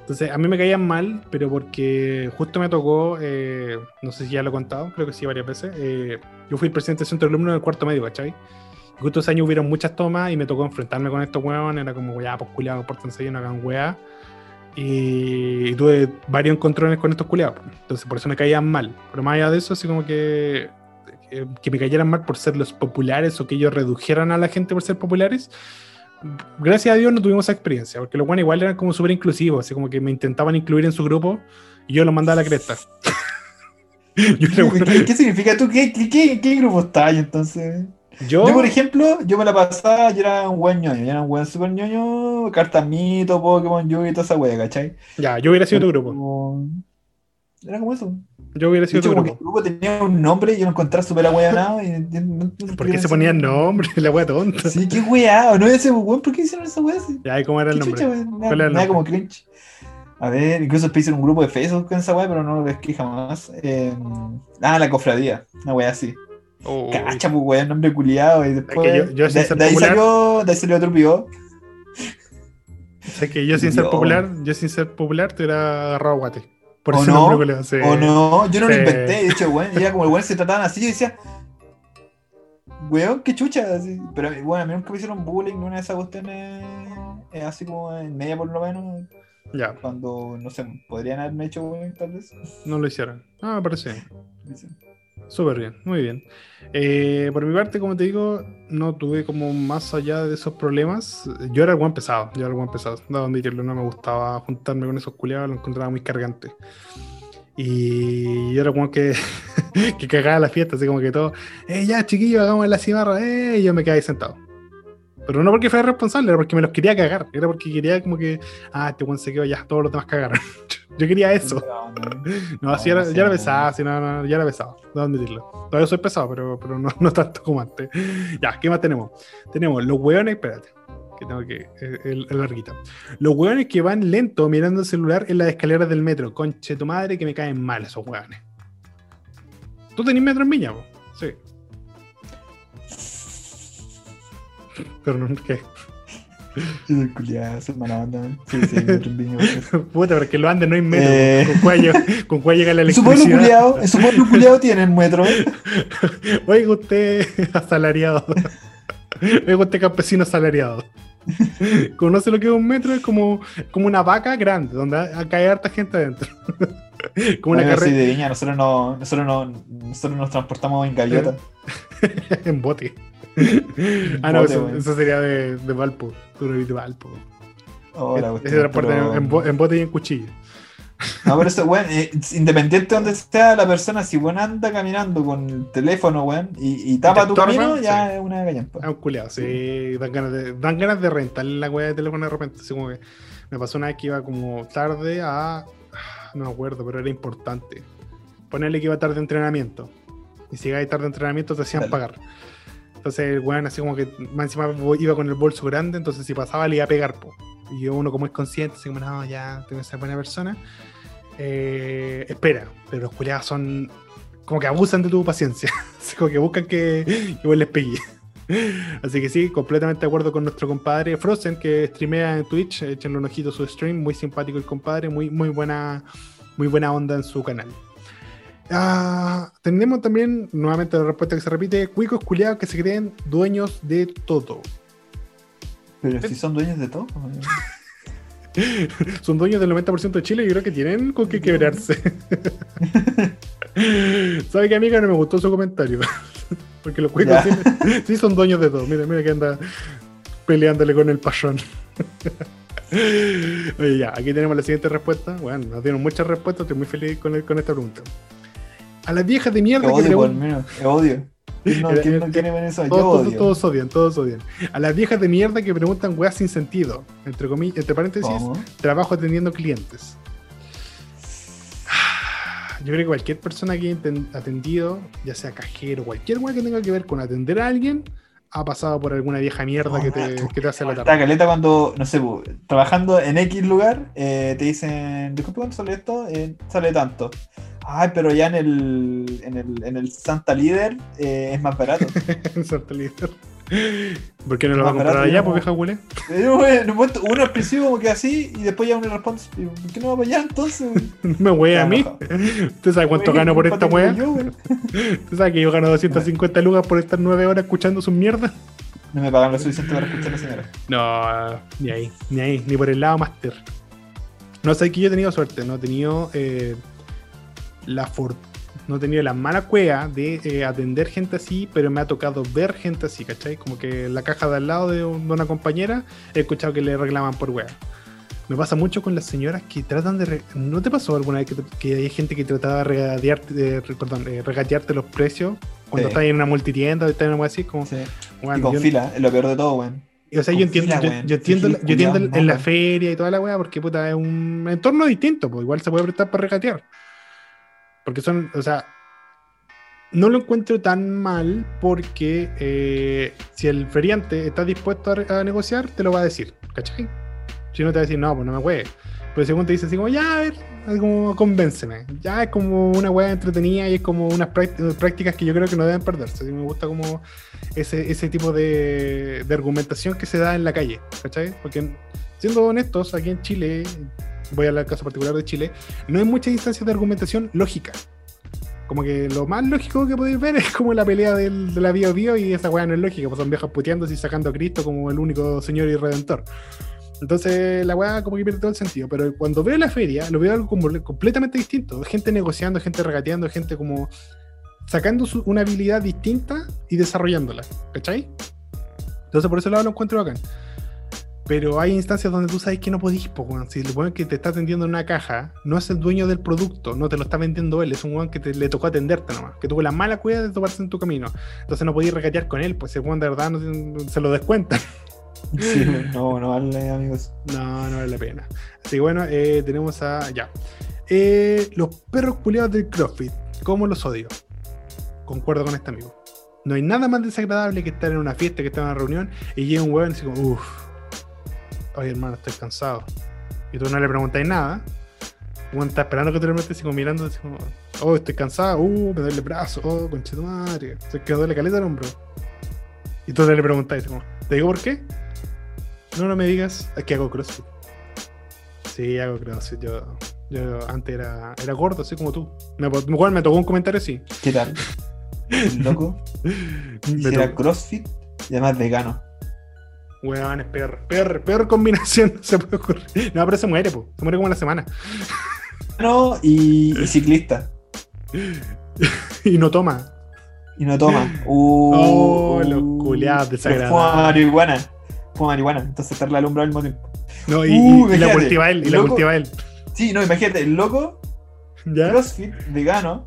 Entonces a mí me caían mal, pero porque justo me tocó, eh, no sé si ya lo he contado, creo que sí varias veces. eh, yo fui el presidente del centro de alumnos del cuarto medio, ¿cachai? Y justo ese año hubieron muchas tomas y me tocó enfrentarme con estos weones. Era como, ya, pues culiados, pórtense bien, no hagan weá. Y, tuve varios encontrones con estos culiados. pues. Entonces por eso me caían mal. Pero más allá de eso, así como que eh, que me cayeran mal por ser los populares o que ellos redujeran a la gente por ser populares. Gracias a Dios no tuvimos esa experiencia, porque los buenos igual eran como súper inclusivos, así como que me intentaban incluir en su grupo y yo los mandaba a la cresta. ¿Qué, qué significa tú? ¿Qué, qué, qué, grupo estás entonces? yo, Yo, por ejemplo, yo me la pasaba, yo era un buen ñoño, yo era un buen super ñoño, cartas mito, Pokémon, Yu y toda esa wea, ¿cachai? ya, yo hubiera sido tu grupo. Era como eso. Yo hubiera De sido hecho, tu como que el grupo tenía un nombre y yo lo encontraba súper y no- no- ¿Por qué se ponían nombres? La wea tonta. Sí, qué weá, no ese weón, ¿por qué hicieron esa weá? así? Ya, ¿y cómo era el ¿Qué nombre? chucha, weón? Me da- ¿Cuál era el nombre? como cringe. A ver, incluso hice un grupo de Facebook con esa weá, pero no lo pesqué jamás. Eh, ah, la cofradía, una weá así. Oh, Cacha, pues weón, nombre culiado. Y después. yo- yo de, de ahí salió, de ahí salió otro pivo. sé que yo sin ser popular, yo sin ser popular te hubiera agarrado a guate. Por ¿O ese no? nombre culiao, sí. O no, yo no Sí. lo inventé. De hecho, weón, era como el weón se trataban así. Yo decía, weón, qué chucha. Así. Pero bueno, a mí nunca me hicieron bullying ni una de esas cuestiones. eh, así como en media por lo menos. Ya, Cuando, no sé, podrían haberme hecho bullying tal vez. no lo hicieron. Ah, parece bien. Súper bien, muy bien. Eh, por mi parte, como te digo, no tuve como más allá de esos problemas. Yo era el buen pesado, yo era el buen pesado. Debo admitirlo, no me gustaba juntarme con esos culiados, lo encontraba muy cargante. Y yo era como que, que cagaba la fiesta, así como que todo, eh, ya chiquillos, hagamos la cimarra, eh, y yo me quedaba ahí sentado. Pero no porque fuera responsable, era porque me los quería cagar. Era porque quería como que, ah, este buen se quedó, ya todos los demás cagaron. yo quería eso. No, así no ya era no. pesado, así, no, no, ya era pesado, debo admitirlo. Todavía soy pesado, pero, pero no, no tanto como antes. Ya, ¿qué más tenemos? Tenemos los hueones, espérate, que tengo que, el, el larguita. Los hueones que van lento mirando el celular en las escaleras del metro. Conche tu madre que me caen mal esos hueones. ¿Tú tenés metro en Viña? po? Sí. Pero no, ¿qué? Soy mala onda. Sí, sí. Puta, porque los Andes no hay metro. Eh. Con cuál llega la electricidad. culiado, en su pueblo culiado tienen metro. ¿eh? Oiga usted asalariado. Oiga usted campesino asalariado. ¿Conoce lo que es un metro? Es como, como una vaca grande, donde cae harta gente adentro. como una Amigo, sí, carrera de viña, nosotros, no, nosotros, no, nosotros nos transportamos en gaviota. en bote. ah, no, bote, eso, weón. eso sería de, de Valpo. Tú no de Valpo. Oh, la Ese transporte en, en bote y en cuchillo. No, pero eso, weón, eh, independiente de donde sea la persona, si weón anda caminando con el teléfono, weón, y, y tapa tu estorba, camino, ya sí. es una gallampa. Ah, un culiado, sí, dan ganas de, dan ganas de rentarle la weá de teléfono de repente. Así como que me pasó una vez que iba como tarde a. No me acuerdo, pero era importante. Ponerle que iba tarde de entrenamiento. Y si ibas tarde de entrenamiento te hacían Dale. pagar. Entonces el weón así como que más encima iba con el bolso grande, entonces si pasaba le iba a pegar, po. Y yo uno como es consciente, así como, no, ya tengo que ser buena persona. Eh, espera, pero los culiados son como que abusan de tu paciencia. Como que buscan que, que vos les pegue. Así que sí, completamente de acuerdo con nuestro compadre Frozen, que streamea en Twitch. Échenle un ojito a su stream, muy simpático el compadre, muy, muy, buena, muy buena onda en su canal. Ah, tenemos también, nuevamente la respuesta que se repite, cuicos culiados que se creen dueños de todo. Pero si son dueños de todo. Son dueños del 90% de Chile y yo creo que tienen con qué quebrarse. ¿Sabe qué, amiga? No me gustó su comentario. Porque los cuicos sí, son dueños de todo. Mira, mira que anda peleándole con el pachón. Oye, ya, aquí tenemos la siguiente respuesta. Bueno, nos dieron muchas respuestas. Estoy muy feliz con, el- con esta pregunta. A las viejas de mierda que odio, menos. Te odio. ¿Quién no, quién no quiere ver eso? Yo Todos, todos, odio. todos odian, todos odian. A las viejas de mierda que preguntan weas sin sentido. Entre comillas, entre paréntesis, ¿Cómo? trabajo atendiendo clientes. Yo creo que cualquier persona que haya atendido, ya sea cajero, cualquier weá que tenga que ver con atender a alguien, ha pasado por alguna vieja mierda que, te, que te hace la Está tarde. caleta cuando, no sé, trabajando en X lugar, eh, te dicen, disculpe, ¿cuánto sale esto? Eh, sale tanto. Ay, pero ya en el, en el, en el Santa Líder eh, es más barato. Santa líder. ¿Por qué no lo va a comprar allá, pues vieja huele? Eh, bueno, en un momento- uno al principio como que así, y después ya uno responde, ¿por qué no va para allá entonces? No me wea a mí. ¿Usted sabe cuánto gano por ¿qué esta wea? ¿Usted sabe que yo gano 250 lucas por estar 9 horas escuchando sus mierdas? No me pagan lo suficiente para escuchar a la señora. No, ni ahí, ni ahí, ni por el lado máster. No sé que yo he tenido suerte, no he tenido eh, la fortuna. No he tenido la mala cueva de eh, atender gente así, pero me ha tocado ver gente así, ¿cachai? Como que en la caja de al lado de, un- de una compañera he escuchado que le reclaman por wea. Me pasa mucho con las señoras que tratan de... re- ¿No te pasó alguna vez que, te- que hay gente que trataba de regatearte, de- re- perdón, regatearte los precios cuando Sí. estás en una multitienda o estás en algo así? Como, Sí. bueno, y con yo- fila, es lo peor de todo, weón. O sea, yo entiendo, fila, yo, entiendo, yo entiendo en la feria y toda la weá, porque puta, es un entorno distinto, pues igual se puede prestar para regatear. Porque son, o sea, no lo encuentro tan mal porque eh, si el feriante está dispuesto a, a negociar, te lo va a decir, ¿cachai? Si no te va a decir, no, pues no me juegue. Pero según te dice así como, ya, a ver, como convénceme. Ya es como una weá entretenida y es como unas práct- prácticas que yo creo que no deben perderse. Así me gusta como ese, ese tipo de, de argumentación que se da en la calle, ¿cachai? Porque siendo honestos, aquí en Chile, voy a hablar del caso particular de Chile, no hay muchas instancias de argumentación lógica. Como que lo más lógico que podéis ver es como la pelea del- de la Bio Bio y esa weá no es lógica, pues son viejas puteándose y sacando a Cristo como el único señor y redentor. Entonces la weá como que pierde todo el sentido. Pero cuando veo la feria, lo veo algo como completamente distinto. Gente negociando, gente regateando, gente como sacando su- una habilidad distinta y desarrollándola. ¿Cachai? Entonces por eso lado lo encuentro bacán. Pero hay instancias donde tú sabes que no podís, po, weón. Si el weón que te está atendiendo en una caja no es el dueño del producto, no te lo está vendiendo él, es un weón que te- le tocó atenderte nomás, que tuvo la mala cuida de toparse en tu camino. Entonces no podís regatear con él, pues ese weón de verdad no, se lo descuenta. Sí, no, no vale, amigos. No, no vale la pena. Así que bueno, eh, tenemos a. Ya. Eh, los perros culiados del CrossFit. ¿Cómo los odio? Concuerdo con este amigo. No hay nada más desagradable que estar en una fiesta, que estar en una reunión y llega un weón y dice uff, oye hermano, estoy cansado. Y tú no le preguntáis nada. Weón está esperando que te lo metes así como mirando, así como, oh, estoy cansado, uh, me duele el brazo, oh, conche tu madre, se que me duele caleta el hombro. Y tú le preguntáis, como, ¿te digo por qué? No, no me digas, es que hago CrossFit. Sí, hago CrossFit. Yo, yo antes era, era gordo, así como tú. Me, igual me tocó un comentario así. ¿Qué tal? Loco Me tocó. crossfit y además vegano. Weón, es peor, peor, peor combinación se puede ocurrir. No, pero se muere, po. Se muere como en la semana. Vegano y, y ciclista. y no toma. Y no toma. Uh, Oh, los culiados Pero desagradables. Fuma marihuana. Fuma marihuana. Entonces estar la alumbrado al mismo tiempo. No, y, Uh, y- y la cultiva él, y la cultiva él. Sí, no, imagínate, el loco, ¿Ya? crossfit, vegano,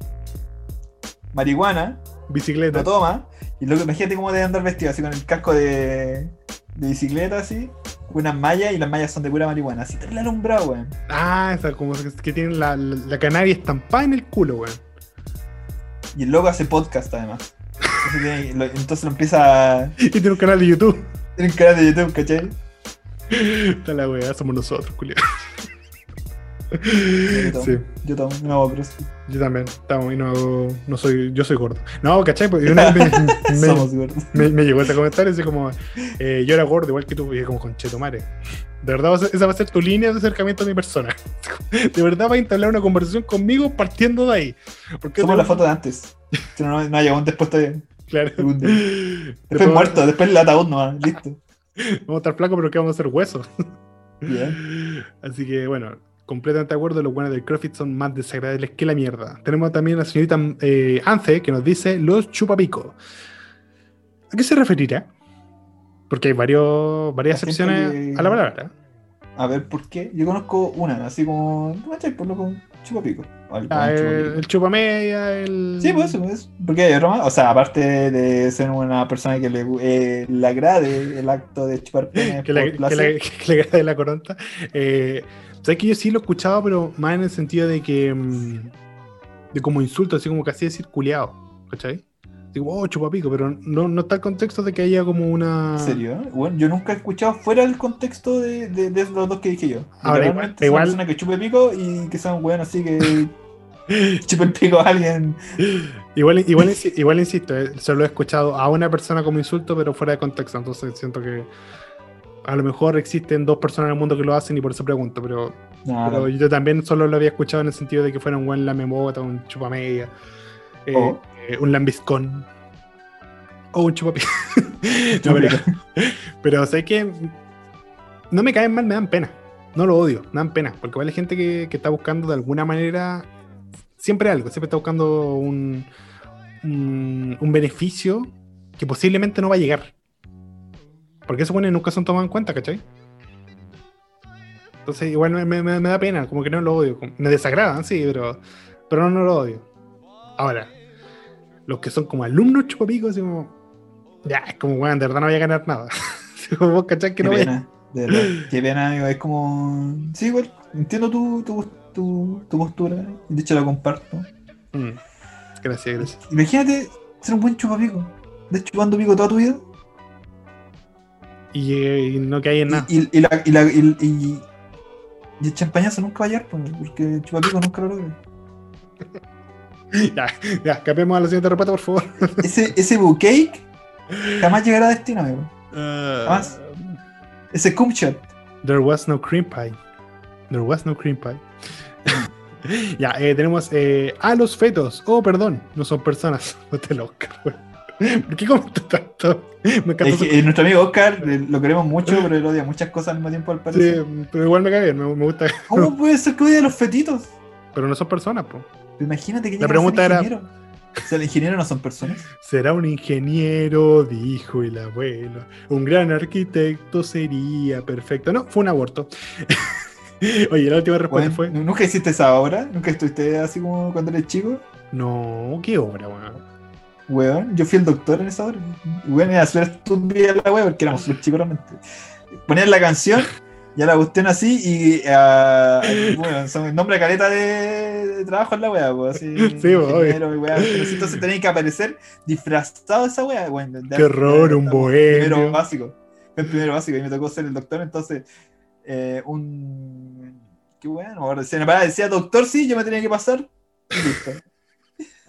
marihuana, Bicicleta. no toma. Y luego imagínate cómo debe andar vestido, así con el casco de, de bicicleta, así, con unas mallas y las mallas son de pura marihuana. Así te la alumbrado, weón. Ah, esa como que que tiene la, la, la canaria estampada en el culo, weón. Y el loco hace podcast además. Entonces, tiene- lo, entonces lo empieza a. Y tiene un canal de YouTube. Tiene un canal de YouTube, ¿cachai? Está la weá, somos nosotros, culiado. Yo Sí. yo tomo, no hago. Yo también, estamos, y no, hago- no soy, yo soy gordo. No, ¿cachai? Porque una vez me, me- Somos gordos. me- me llegó ese comentario así como, eh, yo era gordo igual que tú, y como, conchetomare. De verdad, a esa va a ser tu línea de acercamiento a mi persona. De verdad, va a entablar una conversación conmigo partiendo de ahí. Porque Somos la foto de antes. Si no, no, llegado un después todavía. Claro. Después Después muerto, después el ataúd nomás, listo. Vamos a estar flacos, pero que vamos a hacer huesos. Ya. Así que bueno, completamente de acuerdo, los buenos del CrossFit son más desagradables que la mierda. Tenemos también a la señorita eh, Ance que nos dice los chupapicos. ¿A qué se referirá? Porque hay varios, varias excepciones que- a la palabra. A ver, ¿por qué? Yo conozco una, así como. ¿No cachai? Por lo con chupapico. Algo Ah, el, chupapico. el chupamedia, el. Sí, pues, pues. Porque hay. O sea, aparte de ser una persona que le, eh, le agrade el acto de chupar pene que le, que le- que le agrade la coronta. Eh, Sabes que yo sí lo he escuchado, pero más en el sentido de que. mm, de como insulto, así como casi decir culiado. ¿Cachai? Digo, oh, chupapico, pero no, no está el contexto de que haya como una. ¿En serio? Bueno, yo nunca he escuchado fuera del contexto de, de, de los dos que dije yo. Ahora, igual- es una persona que chupe pico y que sea un weón así que chupe el pico a alguien. Igual, igual, igual insisto, eh, solo he escuchado a una persona como insulto, pero fuera de contexto. Entonces siento que a lo mejor existen dos personas en el mundo que lo hacen y por eso pregunto. Pero, yo también solo lo había escuchado en el sentido de que fuera un buen lamemota, un chupamedia, eh, O- eh, un lambiscón o un chupapi. no, pero, pero sé que no me caen mal, me dan pena. No lo odio, me dan pena. Porque hay gente que, que está buscando de alguna manera siempre algo, siempre está buscando un, un, un beneficio que posiblemente no va a llegar. Porque esos buenos nunca son tomados en cuenta, ¿cachai? Entonces, igual me, me- me da pena, como que no lo odio. Me desagradan, sí, pero, pero no, no lo odio. Ahora, los que son como alumnos chupapicos, así como. Ya, es como, weón, de verdad no voy a ganar nada. Como vos, ¿cachai? Que Qué no voy a- pena, de. Qué pena, amigo. Es como. Sí, igual. Entiendo tu, tu, tu, tu postura. De hecho, la comparto. Mm. Gracias, gracias. Imagínate ser un buen chupapico. De chupando pico toda tu vida. Y, eh, y no que hay en nada. Y, y, y la, y, la, y, y- y el champañazo nunca va a llegar, pues, porque el chupapico nunca lo logra. Ya, ya, cambiemos a la siguiente respuesta, por favor. Ese, ese bouquet jamás llegará a destino, amigo. Jamás. Ese cum shot. There was no cream pie. There was no cream pie. ya, eh, tenemos eh, a los fetos. Oh, perdón, no son personas. No te lo. ¿Por qué comentas tanto? Me encanta Es su- que, eh, nuestro amigo Oscar eh, lo queremos mucho, pero él odia muchas cosas al mismo tiempo, al parecer. Sí, pero igual me cae bien, me, me gusta. ¿Cómo puede ser que odie a los fetitos? Pero no son personas, po. Imagínate que La pregunta era-. O sea, el ingeniero no son personas. Será un ingeniero, dijo el abuelo. Un gran arquitecto sería perfecto. No, fue un aborto. Oye, la última respuesta Bueno, fue. ¿Nunca hiciste esa obra? ¿Nunca estuviste así como cuando eres chico? No, qué obra, weón. Weón, yo fui el doctor en esa obra. Weón, era súper estúpida la weón, porque éramos súper chicos realmente. Ponían la canción, ya la cuestión así, y ah, bueno, son nombre de caleta de, de trabajo en la weá, pues así. Sí, sí, entonces tenían que aparecer disfrazado de esa weá, weón. Qué horror, un bohemio. Primero básico. El primero básico y me tocó ser el doctor, entonces, eh, un. Qué bueno, la palabra decía doctor, sí, yo me tenía que pasar. Y listo.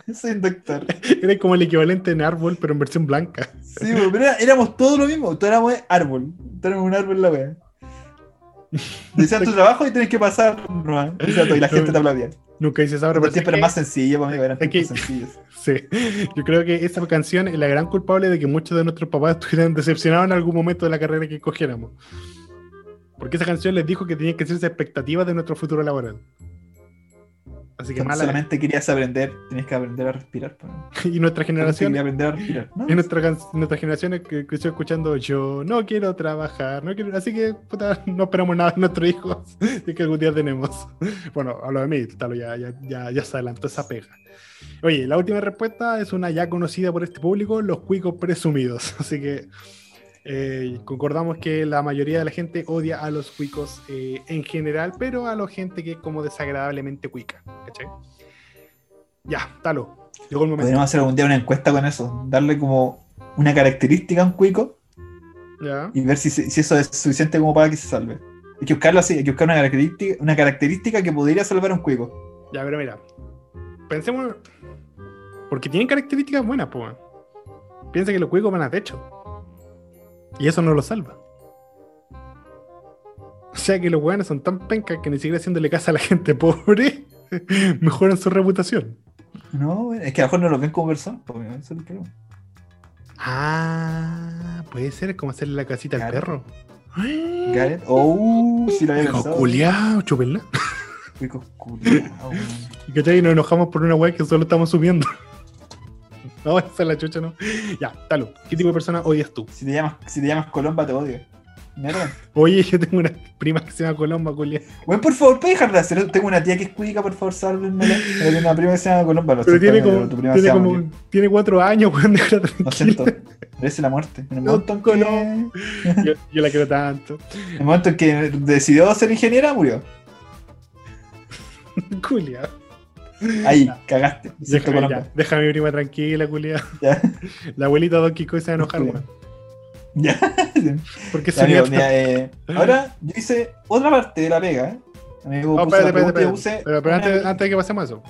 Soy un doctor. Era como el equivalente en árbol, pero en versión blanca. Sí, pues, pero era- éramos todos lo mismo, todos éramos árbol, todos éramos un árbol en la wea. Decían tu trabajo y tenés que pasar ¿no? Y la gente te aplaudía. Nunca hice esa Pero siempre era más sencillo, pues, amigo, eran tiempos sencillos. Sí, yo creo que esa canción es la gran culpable de que muchos de nuestros papás estuvieran decepcionados en algún momento de la carrera que escogiéramos. Porque esa canción les dijo que tenían que hacerse expectativas de nuestro futuro laboral. Así que mala. solamente querías aprender, tenías que aprender a respirar. Y nuestra generación, quería aprender a respirar. ¿no? y nuestra, nuestra generación que creció escuchando yo no quiero trabajar, no quiero, así que puta, no esperamos nada de nuestros hijos de que algún día tenemos. Bueno, hablo de mí, tal, ya, ya, ya, ya se adelantó esa pega. Oye, la última respuesta es una ya conocida por este público, los cuicos presumidos. Así que eh, concordamos que la mayoría de la gente odia a los cuicos eh, en general, pero a la gente que es como desagradablemente cuica. ¿cachai? Ya, talo. Llegó el momento. Podríamos hacer algún día una encuesta con eso, darle como una característica a un cuico Ya. y ver si, si eso es suficiente como para que se salve. Hay que buscarlo así, hay que buscar una característica, una característica que podría salvar a un cuico. Ya, pero mira. Pensemos. Porque tienen características buenas, pues. Piensa que los cuicos van a techo. Y eso no lo salva. O sea que los weones son tan pencas que ni siquiera haciéndole casa a la gente pobre mejoran su reputación. No, es que a lo mejor no lo ven como personas, porque ese es el problema. Ah, puede ser como hacerle la casita al perro. Gareth, oh, sí lo había Hijo pensado. culiao, chúpenla. Cuicos culiao. Y que nos enojamos por una weá que solo estamos subiendo. No, esa es la chucha, no. Ya, Talo, ¿qué tipo de persona odias tú? Si te llamas, si te llamas Colomba, te odio. Mierda. Oye, yo tengo una prima que se llama Colomba, culia. Bueno, por favor, ¿puedes dejar de hacer? Tengo una tía que es cuica, por favor, sálvenmela. Tengo una prima que se llama Colomba. Lo Pero tiene como, tu prima tiene como, cuatro años, weón, déjala Lo tranquila. siento. Merece la muerte. En el No, momento en Colomba. que, Yo, yo la quiero tanto. en el momento en que decidió ser ingeniera, murió. Culia. Ahí, cagaste. Deja, Colomba. ya, deja a mi prima tranquila, culia. Ya. La abuelita Don Kiko se va a enojar, weón. Ya. Porque su amigo, mira, eh, ahora yo hice otra parte de la pega. ¿eh? Amigo, puse espérate, espérate, puse Pero, pero antes, antes de que pasemos eso.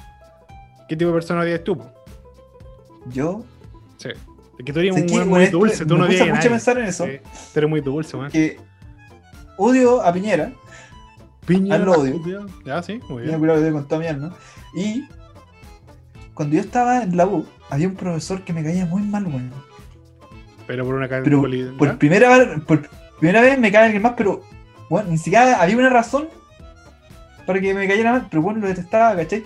¿Qué tipo de persona odias tú? Yo. Sí. Es que tú eres un weón muy dulce, tú me no gusta odias a mucho nadie. pensar en eso. Sí, tú eres muy dulce, weón. Que odio a Piñera. Piña. Lo odio. Ya, sí, muy bien. cuidado con toda mi alma. Y cuando yo estaba en la U, había un profesor que me caía muy mal, weón. Pero por una Pero por primera vez, por primera vez me cae alguien más, pero bueno, ni siquiera había una razón para que me cayera mal, pero bueno, lo detestaba, ¿cachai?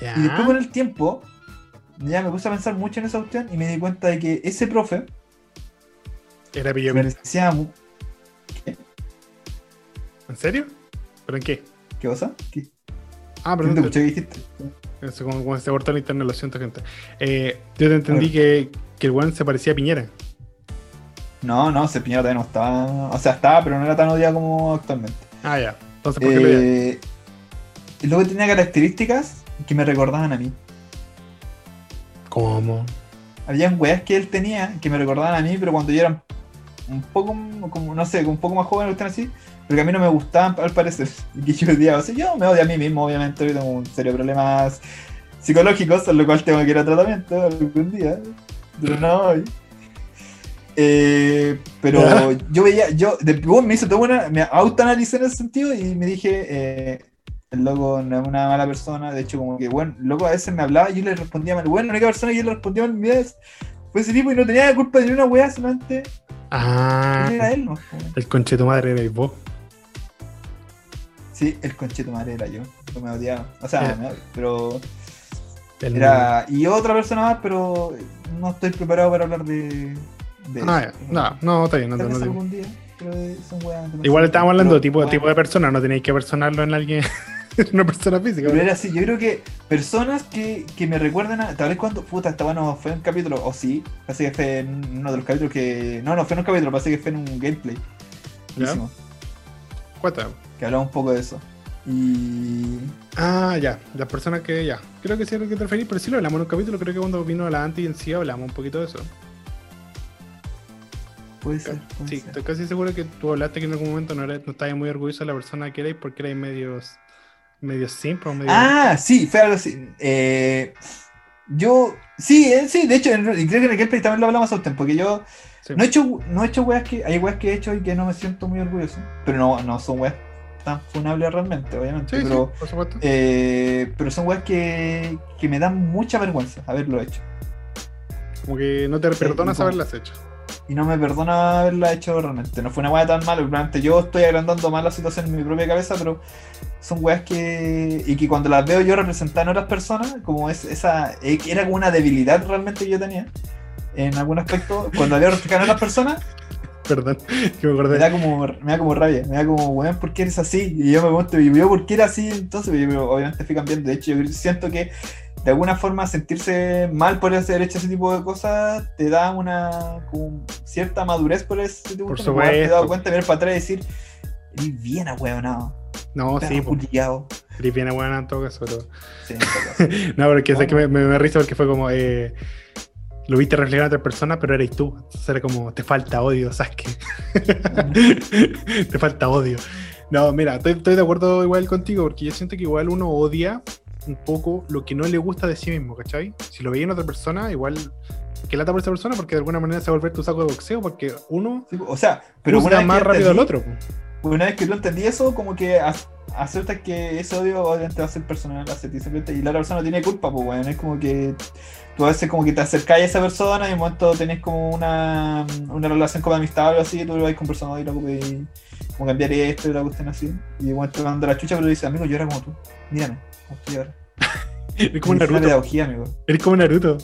Y después con el tiempo, ya me puse a pensar mucho en esa cuestión y me di cuenta de que ese profe Era pillo me parecía mu- ¿En serio? ¿Pero en qué? ¿Qué cosa? ¿Qué? Ah, ¿No te perdón. escuché que dijiste? Eso, como, como se cortó el internet, lo siento, gente. Eh, yo te entendí que, que el weón se parecía a Piñera. No, no, ese Piñera todavía no estaba. O sea, estaba, pero no era tan odiado como actualmente. Ah, ya. Entonces, ¿por qué lo? Eh, luego tenía características que me recordaban a mí. ¿Cómo? Habían weas que él tenía que me recordaban a mí, pero cuando yo era un poco, como, no sé, un poco más joven, o así, pero que a mí no me gustaban al parecer. Y yo odiaba. O sea, yo me odio a mí mismo, obviamente, yo tengo un serio problemas psicológicos, por lo cual tengo que ir a tratamiento algún día. Pero no hoy. Eh, pero yo veía, yo, de, bueno, me hice toda una, me autoanalicé en ese sentido y me dije, eh, el loco no es una mala persona, de hecho como que, bueno, el loco a veces me hablaba y yo le respondía mal, bueno, la única persona que yo le respondía mal vez fue ese tipo y no tenía culpa de una weá, solamente Ah, era él, ¿no? el conche tu madre eres vos. Sí, el concheto madre era yo, no me odiaba, o sea, Eh. me pero El era, y otra persona más, pero no estoy preparado para hablar de, de Ah, ya. No, no, está bien, no, no algún día, pero son Igual estábamos hablando de tipo, weón, tipo de persona, no tenéis que personarlo en alguien, en una persona física. Pero era así, yo creo que personas que, que me recuerdan a. Tal vez cuando. Puta, esta bueno fue un capítulo, o sí, parece que fue en uno de los capítulos que. No, no fue en un capítulo, parece que fue en un gameplay. Buenísimo, Cuenta. Que hablaba un poco de eso. Y. Ah, ya, las personas que ya. Creo que sí a lo que te referís, pero sí lo hablamos en un capítulo, creo que cuando vino la anti en sí hablamos un poquito de eso. Puede ser. puede Sí, ser. estoy casi seguro que tú hablaste que en algún momento no, eres, no estabas muy orgulloso de la persona que erais porque erais medios, medios simple o medio... Ah, sí, fue algo así. Eh, yo. Sí, eh, sí, de hecho, en- creo que en el gameplay también lo hablamos a usted, porque yo. Sí. No he hecho, no he hecho weas que. Hay weas que he hecho y que no me siento muy orgulloso. Pero no, no son weas tan funables realmente, obviamente. Sí, sí, pero. por supuesto. Eh, pero son weas que, que me dan mucha vergüenza haberlo hecho. Como que no te perdonas como- haberlas hecho. Y no me perdona haberla hecho realmente. No fue una wea tan mala. Realmente yo estoy agrandando más la situación en mi propia cabeza, pero son weas que. Y que cuando las veo yo representadas en otras personas, como es esa. Era como una debilidad realmente que yo tenía. En algún aspecto, cuando reflejada en otras personas, Perdón, que me me acordé. da como, me da como rabia, me da como, weón, ¿por qué eres así? Y yo me pregunto, ¿y yo por qué era así? Entonces, yo, obviamente fui cambiando. De hecho, yo siento que de alguna forma sentirse mal por haber hecho ese tipo de cosas te da una como cierta madurez por ese tipo Por de cosas. Te he dado cuenta de ver para atrás y decir, eres bien ahueonado, No, sí, pues, culiao". eres bien buena en todo caso. Sí, en todo caso. No, pero es que sé que me, Bueno. me, me risa porque fue como... Eh, lo viste reflejar en otra persona, pero eres tú. Entonces era como, te falta odio, Sasuke. te falta odio. No, mira, estoy, estoy de acuerdo igual contigo, porque yo siento que igual uno odia un poco lo que no le gusta de sí mismo, ¿cachai? Si lo veía en otra persona, igual que lata por esa persona, porque de alguna manera se va a volver tu saco de boxeo, porque uno Sí, o sea, pero una más rápido al otro. una vez que tú entendí eso, como que ac- aceptas que ese odio obviamente va a ser personal hacia ti y la otra persona no tiene culpa, pues bueno, es como que tú a veces como que te acercás a esa persona y en un momento tenés como una, una relación como amistad o algo así, y tú lo vas conversando y lo y como cambiar esto y la cuestión así, y momento te manda la chucha, pero le dices, amigo, yo era como tú, mírame, como estoy ahora. Eres como Es una Naruto. pedagogía, amigo. Eres como Naruto.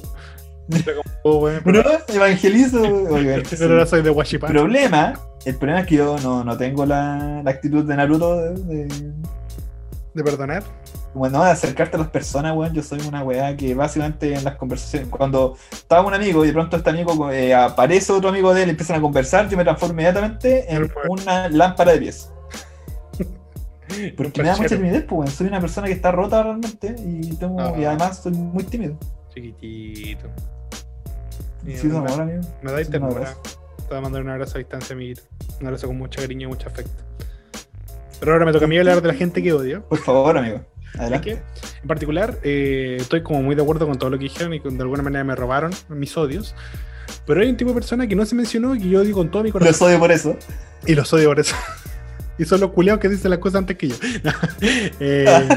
Oh, weón, Pero pero, no, evangelizo, oigan, sí. pero ahora soy de Washipan. problema, el problema es que yo no, no tengo la, la actitud de Naruto de- de, De perdonar. Bueno, de acercarte a las personas, weón, yo soy una weá que básicamente en las conversaciones, cuando estaba un amigo y de pronto este amigo eh, aparece otro amigo de él y empiezan a conversar, yo me transformo inmediatamente en una lámpara de pies. Porque me da mucha timidez, pues, weón. soy una persona que está rota realmente y, tengo, Ah. y además soy muy tímido. Chiquitito. Sí, Sí, me, amor, amigo. me dais Sí, un ternura. abrazo. Te voy a mandar un abrazo a distancia, amiguito. Un abrazo con mucho cariño y mucho afecto. Pero ahora me toca a mí hablar de la gente que odio. Por favor, amigo. ¿Sabes Adelante. En particular, eh, estoy como muy de acuerdo con todo lo que dijeron y que de alguna manera me robaron mis odios. Pero hay un tipo de persona que no se mencionó y que yo odio con todo mi corazón. Los odio por eso. Y los odio por eso. y son los culiados que dicen las cosas antes que yo. Eh,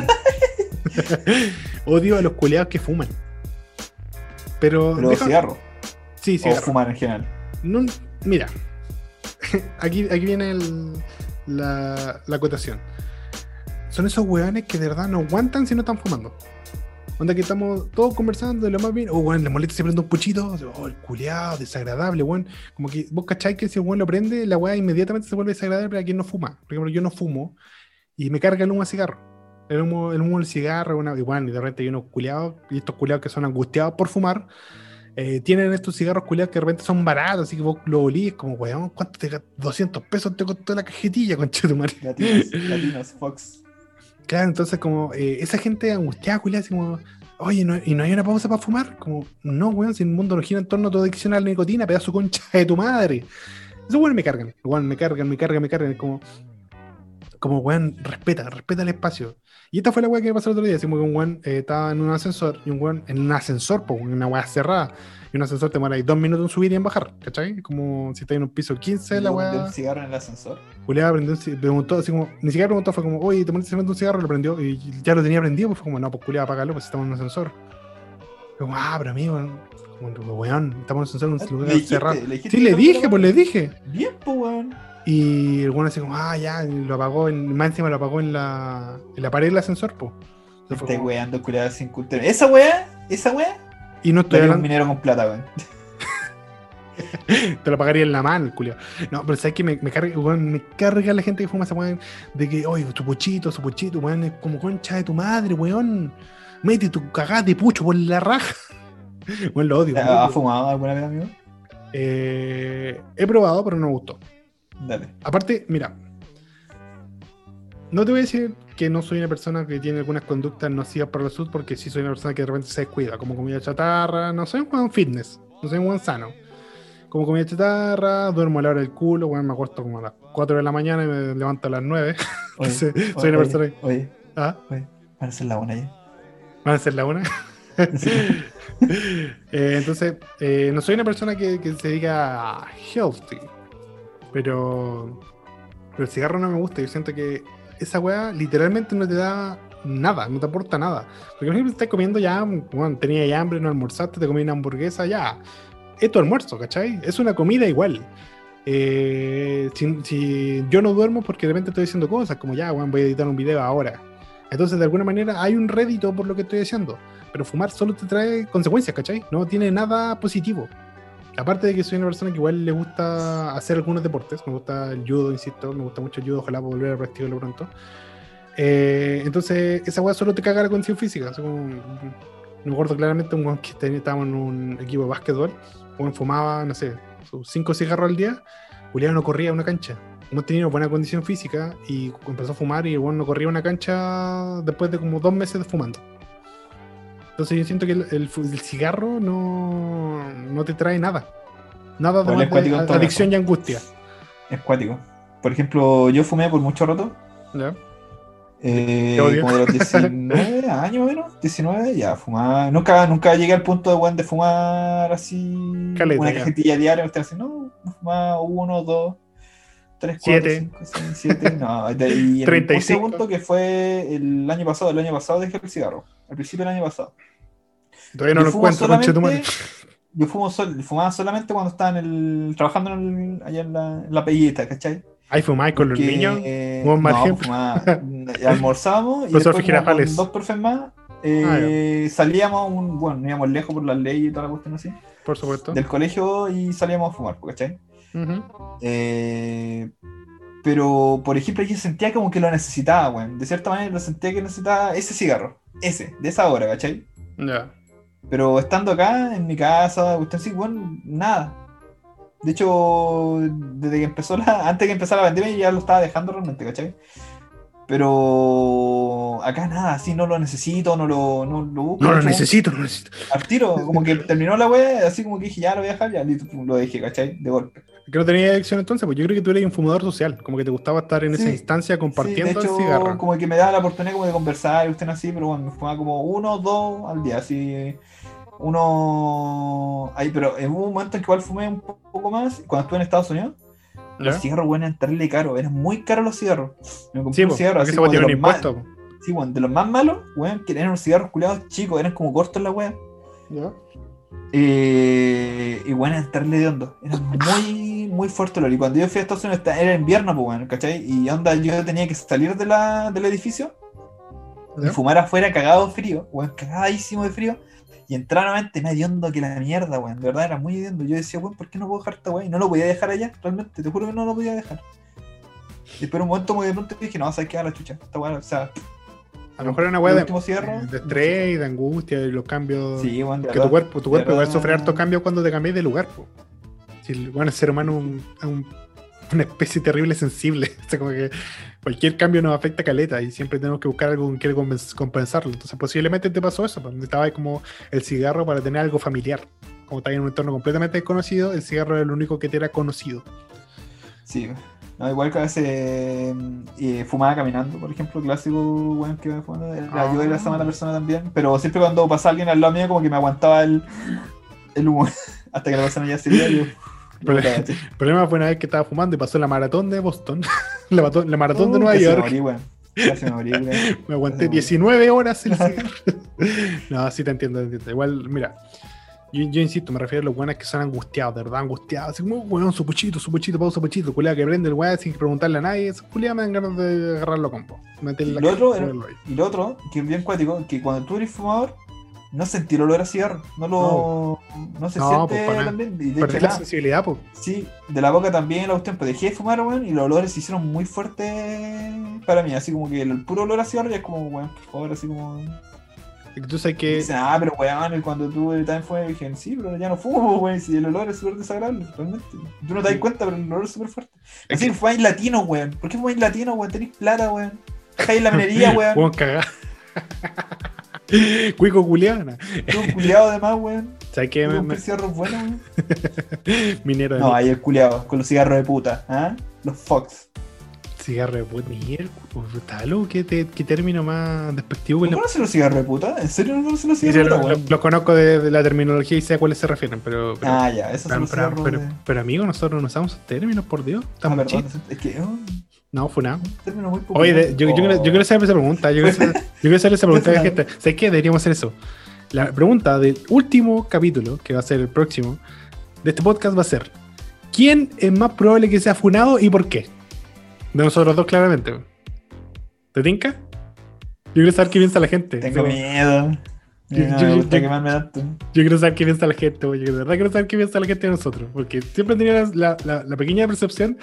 odio a los culiados que fuman. Pero. Pero deja- cigarro. Sí, O cigarro. fumar en general. No- mira, aquí, aquí viene el- la, la acotación. Son esos hueones que de verdad no aguantan si no están fumando. Onda que estamos todos conversando de lo más bien. Oh, weón, le molesta se prende un puchito. Oh, el culiado, desagradable, weón. Como que vos cacháis que si el weón lo prende, la weá inmediatamente se vuelve desagradable para quien no fuma. Por ejemplo, yo no fumo y me carga el humo de cigarro. El humo, el humo del cigarro, una, igual, y de repente hay unos culiados, y estos culiados que son angustiados por fumar, eh, tienen estos cigarros culiados que de repente son baratos, así que vos lo olís como, weón, ¿cuánto te 200 pesos te costó la cajetilla, concha tu madre? Latinos, Latinos, Fox. Claro, entonces como eh, esa gente angustiada, culiada, así como, oye, ¿no, ¿y no hay una pausa para fumar? Como, no, weón, si el mundo no gira en torno a tu adicción a la nicotina, pedazo concha de tu madre. Esos weón me cargan, weón, me cargan, me cargan, me cargan, es como, como, weón, respeta, respeta el espacio. Y esta fue la weá que me pasó el otro día, así como que un weón eh, estaba en un ascensor, y un weón en un ascensor, pues, una weá cerrada, y un ascensor te demora ahí dos minutos en subir y en bajar, ¿cachai? Como si estás en un piso 15, la ¿Yo weá... prendí un cigarro en el ascensor? Julián prendió un preguntó así como, ni siquiera preguntó, fue como, oye, ¿te pones un cigarro? Lo prendió y ya lo tenía prendido, pues fue como, no, pues Julián, apágalo, pues estamos en un ascensor. Fue como, ah, pero amigo, como, weón, estamos en un ascensor, en un Ah, lugar cerrado. ¿Le dijiste Sí, le dije, pues le dije. Bien, pues, weón. Y el weón así como, ah, ya, lo apagó, en, más encima lo apagó en la, en la pared del ascensor, Este como- weando culiado sin cultura. Esa weá, esa weá, y no estoy Daría un hablando, minero con plata, weón. te lo pagaría en la mano, el culio. No, pero sabes que me, me carga, weón, me carga la gente que fuma esa weón de que, oye, su puchito, su puchito, weón, es como concha de tu madre, weón. Mete tu cagada de pucho por la raja. Weón, lo odio. ¿Has fumado alguna vez, amigo? Eh, he probado, pero no me gustó. Dale. Aparte, mira, no te voy a decir que no soy una persona que tiene algunas conductas nocivas para la salud, porque sí soy una persona que de repente se descuida, como comida chatarra, no soy un buen fitness, no soy un buen sano. Como comida chatarra, duermo a la hora del culo, bueno, me acuesto como a las 4 de la mañana y me levanto a las 9. Oye, soy oye, una persona. Oye, ¿Ah? oye, van a ser la una ya. ¿Van a ser la una? Eh, entonces, eh, no soy una persona que, que se diga healthy, pero, pero el cigarro no me gusta. Yo siento que esa weá literalmente no te da nada, no te aporta nada. Porque, por ejemplo, estás comiendo ya, bueno, tenías hambre, no almorzaste, te comí una hamburguesa, ya. Es tu almuerzo, ¿cachai? Es una comida igual. Eh, si, si yo no duermo porque de repente estoy haciendo cosas, como ya, weón, voy a editar un video ahora. Entonces, de alguna manera, hay un rédito por lo que estoy haciendo. Pero fumar solo te trae consecuencias, ¿cachai? No tiene nada positivo. Aparte de que soy una persona que igual le gusta hacer algunos deportes, me gusta el judo, insisto, me gusta mucho el judo, ojalá pueda volver a practicarlo pronto. Eh, entonces, esa weá solo te caga la condición física. me acuerdo claramente un weón que estábamos en un equipo de básquetbol, un fumaba, no sé, cinco cigarros al día, Julián no corría una cancha. No tenía buena condición física y empezó a fumar y el no corría una cancha después de como dos meses de fumando. Entonces yo siento que el, el cigarro no, no te trae nada. Nada Bueno, de todo adicción y angustia. Es cuático. Por ejemplo, yo fumé por mucho rato. ¿ya? Eh, como de los 19 años menos, 19, ya fumaba. Nunca, nunca llegué al punto de, weón, de fumar así Caleta, una cajetilla diaria. Usted así, no, fumaba uno, dos, tres, cuatro, Siete. cinco, seis, siete. No, de- y en 35. un punto que fue el año pasado, el año pasado dejé el cigarro. Al principio del año pasado. Todavía no lo encuentro, conche solamente- Yo fumo sol- fumaba solamente cuando estaba en el, trabajando en el- allá en la, en la pellita, ¿cachai? Ahí fumáis con los niños. eh, Buen mal no, fumaba- almorzábamos y después con dos profes más eh, salíamos, un, bueno, íbamos lejos por las leyes y toda la cuestión así, Por supuesto. del colegio y salíamos a fumar, ¿cachai? Eh, pero, por ejemplo, yo sentía como que lo necesitaba, weón. De cierta manera lo sentía que necesitaba ese cigarro, ese, de esa hora, ¿cachai? Ya. Pero estando acá, en mi casa, usted sí, bueno, nada. De hecho, desde que empezó la. Antes que empezara la pandemia ya lo estaba dejando realmente, ¿cachai? Pero acá nada, así no lo necesito, no lo, no lo busco. No lo necesito, no lo necesito. Al tiro, como que terminó la wea, así como que dije, ya lo voy a dejar, ya listo, lo dejé, ¿cachai? De golpe. Que no tenía adicción entonces, pues yo creo que tú eres un fumador social, como que te gustaba estar en esa Sí, instancia Sí, compartiendo de hecho, el cigarro. como que me daba la oportunidad como de conversar y usted así, pero bueno, me fumaba como uno o dos al día, así. Uno. Ahí, pero en un momento en que igual fumé un poco más, cuando estuve en Estados Unidos, los cigarros, bueno, entrarle caro, eran muy caros los cigarros. Me compré Sí, un cigarro así weá como de los, más, impuesto. sí, bueno, de los más malos, weón, que eran unos cigarros culiados chicos, eran como cortos la wea. Eh, y bueno, entrarle de hondo. Era muy, muy fuerte el olor. Y cuando yo fui a Estados Unidos era invierno, pues bueno, ¿cachai? Y onda, yo tenía que salir de la, del edificio y fumar afuera cagado de frío, weón, cagadísimo de frío, y entrar nuevamente más hediondo que la mierda, weón. De verdad era muy hediondo. Yo decía, weón, ¿por qué no puedo dejar esta weón? Y no lo podía dejar allá, realmente, te juro que no lo podía dejar. Y después un momento muy de pronto dije, no, sabes qué a la chucha, esta weón, o sea, A lo mejor era una weá el de, de estrés y de angustia y los cambios. Sí, de que tu cuerpo, tu cuerpo igual sufre hartos cambios cuando te cambias de lugar. po. Si el, bueno, el ser humano es un- una especie terrible sensible. O sea, como que cualquier cambio nos afecta caleta y siempre tenemos que buscar algo con que compens- compensarlo. Entonces, posiblemente te pasó eso. pues, Necesitabas como el cigarro para tener algo familiar. Como estás en un entorno completamente desconocido, el cigarro es lo único que te era conocido. Sí, no, igual que a veces eh, fumaba caminando, por ejemplo, clásico weón que iba fumando. Ah. Yo era esa mala persona también, pero siempre cuando pasaba alguien al lado mío, como que me aguantaba el, el humo hasta que la persona ya se sí. El problema fue una vez que estaba fumando y pasó la maratón de Boston, la, maratón- la maratón de Uh, Nueva casi me York. morí, me morí, weón. Me aguanté Casi me morí. 19 horas el cigarro. no, sí te entiendo, te entiendo. Igual, mira, yo, yo insisto, me refiero a los buenos que son angustiados, de verdad, angustiados. Así como, weón, su puchito, su puchito, pausa, puchito. Culea que prende el weón sin preguntarle a nadie. Esa culea me dan ganas de agarrarlo a combo. Meterle Y la lo otro cara y lo otro, que es bien cuático, que cuando tú eres fumador, no sentí el olor a cigarro. No lo. No, se No, siente pues, también. Y de hecho, la sensibilidad, pues. Sí, de la boca también la cuestión, pues dejé de fumar, weón, y los olores se hicieron muy fuertes para mí, así como que el, el puro olor a cigarro ya es como, weón, por favor, así como... Tú sabes que. dicen, ah, pero weón, cuando tú también fue, dije, sí, pero ya no fumo, weón, si el olor es súper desagradable, realmente. Tú no te das cuenta, pero el olor es súper fuerte. Es que fumáis latino, weón. ¿Por qué fumáis latino, weón? Tenéis plata, weón. Dejáis la minería, weón. Weón, cagá. Cuico culiana. Tú un culiado además, weón. ¿Sabes qué? Me- un me- cigarros buenos, weón. minero de No, ahí el culiado, con los cigarros de puta, ¿ah? Los Fox. Cigarro de puta. Brutal, ¿qué, te- qué término más despectivo ¿No le conoces los cigarros de puta? ¿En serio no conoces los cigarros de puta, lo- conozco de, de la terminología y sé a cuáles se refieren, pero. pero Ah, ya, esos son los pero, cigarros pero, de... pero, amigo, nosotros no usamos términos, por Dios. Ah, Estamos perdón, chistes. es que es un No, fue nada. Oye, de- yo, yo, quiero, yo quiero hacer esa pregunta. Yo quiero hacer, yo quiero hacer esa pregunta a la gente. ¿Sabes qué? Deberíamos hacer eso. La pregunta del último capítulo, que va a ser el próximo, de este podcast va a ser: ¿Quién es más probable que sea funado y por qué? De nosotros dos, claramente. ¿Te tinca? Yo quiero saber qué piensa la gente. Tengo miedo. Yo- No yo- me yo- gusta yo- quemarme tanto. Yo quiero saber qué piensa la gente, oye, de verdad quiero saber qué piensa la gente de nosotros, porque siempre tenía la, la- la- la pequeña percepción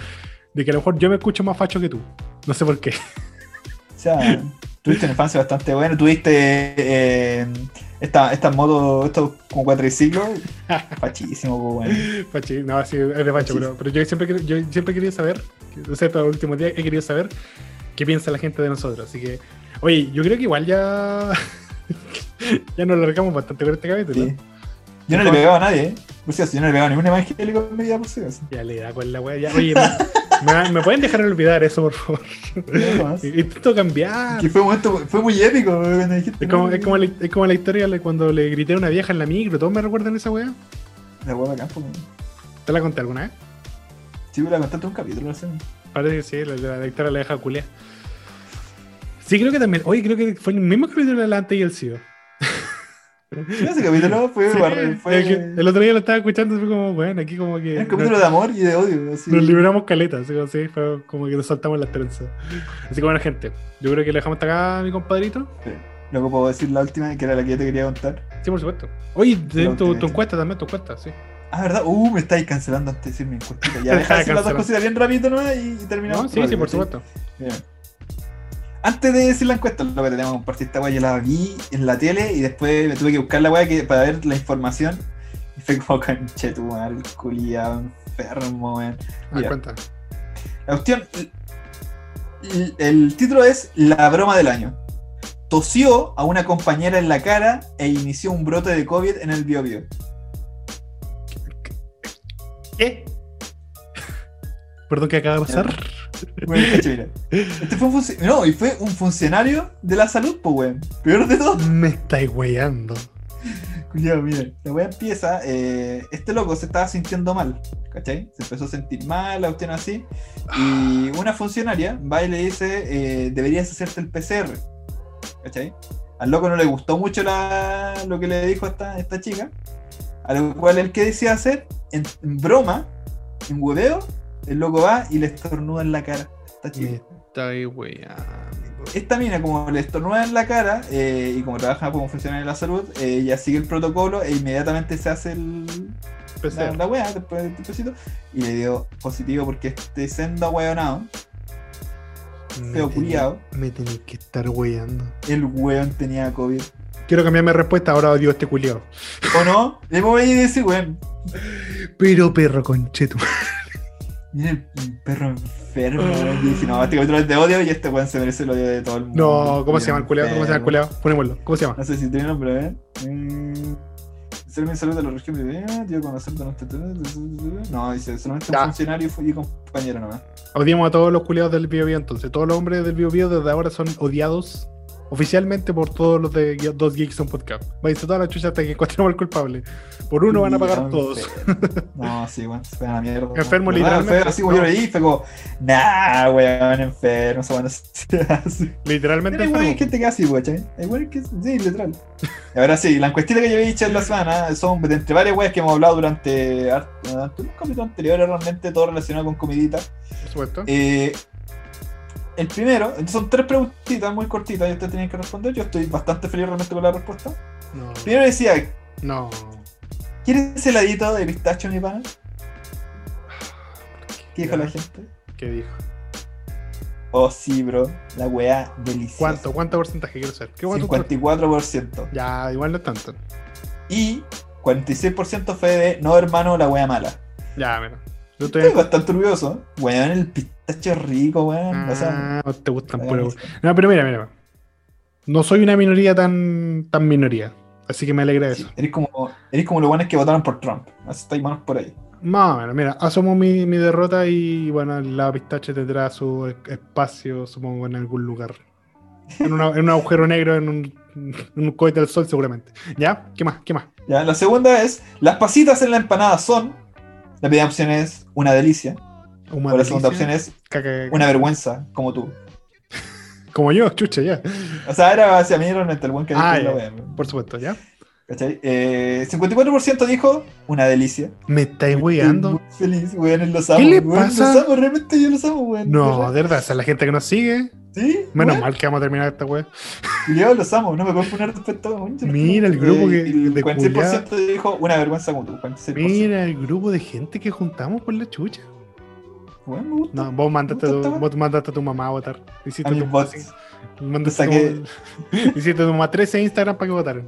de que a lo mejor yo me escucho más facho que tú. No sé por qué. O sea, tuviste una infancia bastante buena. Tuviste eh, esta, esta moto, estos como cuatriciclos. Fachísimo, weón. Fachi, no, sí, es de facho, pero, pero yo siempre yo siempre quería saber, no sé, para el último día he querido saber qué piensa la gente de nosotros. Así que, oye, yo creo que igual ya ya nos largamos bastante con este capítulo. Sí. Yo no le pegaba a nadie, ¿eh? Por si acaso, yo no le pegaba a ningún evangélico en mi vida, por si acaso. Ya le da con la wea. Ya. Oye, me, pueden dejar olvidar eso, por favor. Intento cambiar. Que fue un momento, fue muy épico, cuando dijiste. Es como, no, es, como la, es como la historia de cuando le grité a una vieja en la micro. ¿Todos me recuerdan esa weá? La bacán, pues, weón. ¿Te la conté alguna vez? Sí, la contaste un capítulo, no sé. Parece que sí, la, la, la historia la deja culia. Sí, creo que también. Oye, creo que fue el mismo capítulo de la y el CEO. Sí, Ese capítulo fue, Sí, fue el, otro día lo estaba escuchando, fue como, bueno, aquí como que. era un capítulo de amor y de odio. Así. Nos liberamos caleta, así como, sí, fue como que nos saltamos las trenzas. Así que bueno, gente, yo creo que le dejamos hasta acá, mi compadrito. Luego puedo decir la última, que era la que yo te quería contar. Sí, por supuesto. Oye, tu, encuesta también, tu encuesta, sí. Ah, ¿verdad? Uh, me estáis cancelando antes de decir mi encuestita. Ya, deja de decir las dos cositas bien rápido ¿no? y, y terminamos. No, sí, sí, por ¿sí? supuesto. Bien. Antes de decir la encuesta, lo que tenemos que compartir esta weá, yo la vi en la tele y después me tuve que buscar la weá que, para ver la información. Y fue como conche tu culiado enfermo, weón. Cuenta. La cuestión. el- El título es La broma del año. Tosió a una compañera en la cara e inició un brote de COVID en el Biobío. ¿Qué? Perdón, ¿qué acaba de pasar? Bueno, mira. Este fue un No, y fue un funcionario de la salud, pues, weón. Peor de todo. Me estáis weyando. Cuidado, miren. La weá empieza. eh, este loco se estaba sintiendo mal, ¿cachai? Se empezó a sentir mal, la cuestión así. Y una funcionaria va y le dice: eh, Deberías hacerte el PCR, ¿cachai? Al loco no le gustó mucho la- lo que le dijo esta, esta chica. A lo cual él que decía hacer, en, en broma, en hueveo, el loco va y le estornuda en la cara a esta chica. Me estáis weyando. esta mina, como le estornuda en la cara eh, y como trabaja como funcionaria de la salud, eh, ella sigue el protocolo e inmediatamente se hace el, la, PCR. la weá después del testecito y le dio positivo porque este sendo weonado, feo culiao, Me tenéis que estar weyando. el weón tenía COVID. Quiero cambiarme de respuesta, ahora odio a este culiao. ¿O no? Le voy a decir, weón, Pero perro concheto. Mira el perro enfermo, weón. Y dije, no, este capítulo es de odio y este weón se merece el odio de todo el mundo. No, ¿cómo se llama el culiao? ¿Cómo se llama el culiao? Ponémoslo. ¿Cómo se llama? No sé si tiene nombre, ¿eh? Mm, Ser mi salud de la región de tío, conocer de nuestra- No, dice, solamente un funcionario y compañero nomás. Odiamos a todos los culiados del Bio Bio entonces. Todos los hombres del Bio Bio desde ahora son odiados oficialmente por todos los de Dos Geeks on Podcast. Váyanse toda la chucha hasta que encontremos al culpable. Por uno van a pagar todos. No, sí, weón, se fue a la mierda. Enfermo, literalmente. Así lo leí, fue como, nah, weón, enfermo, weón se hace. Literalmente Pero igual hay gente que así, weón. Hay weón que, sí, literal. Y ahora sí, la encuestita que yo había dicho en la semana son de entre varias weas que hemos hablado durante, durante un capítulo anterior, realmente todo relacionado con comidita. Por supuesto. Eh, el primero, son tres preguntitas muy cortitas y ustedes tienen que responder. Yo estoy bastante feliz realmente con la respuesta. No. Primero decía, No. ¿quieres heladito de pistacho, mi pana? ¿Qué dijo Ya. la gente? ¿Qué dijo? Oh, sí, bro. La weá deliciosa. ¿Cuánto? ¿Cuánto porcentaje quiero saber? ¿Qué cuánto? 54%. Ya, igual no es tanto. Y 46% fue de no, hermano, la weá mala. Ya, mira. Yo estoy Estoy bastante orgulloso. Weón, el pistacho es rico, weón. O sea, Ah, no te gustan puro. No, pero mira, mira. No soy una minoría tan, tan minoría. Así que me alegra de sí, eso. eres como, eres como los buenos que votaron por Trump. Así estáis manos por ahí. Más o menos, mira, asumo mi, mi derrota y bueno, la pistache tendrá su espacio, supongo, en algún lugar. En, una- en un agujero negro, en un, en un cohete del sol, seguramente. ¿Ya? ¿Qué más? ¿Qué más? Ya, la segunda es, las pasitas en la empanada son, la primera opción es una delicia, Una o la segunda opción es Caca- una vergüenza, como tú. Como yo, chucha, ya. O sea, era hacia mí realmente el buen que dijo Ah, la ya. wea, Por supuesto, ¿ya? ¿Cachai? Eh, 54% dijo una delicia. ¿Me estáis weando? muy feliz, weón, los amo. ¿Qué le weón, pasa? Los amo, realmente yo los amo, weón. No, de verdad, esa es la gente que nos sigue. ¿Sí? Menos weón, mal que vamos a terminar esta wea. Yo los amo, no me puedo poner weón, los Mira, el grupo que- y el de 46% dijo una vergüenza como tú. 46%. Mira el grupo de gente que juntamos por la chucha. Weón, me gusta. No, vos mandaste, gusta tu, vos mandaste a tu mamá a votar. Hiciste A tu- bots. mandaste Saqué- tu, hiciste tu mamá 13 en Instagram para que votaran.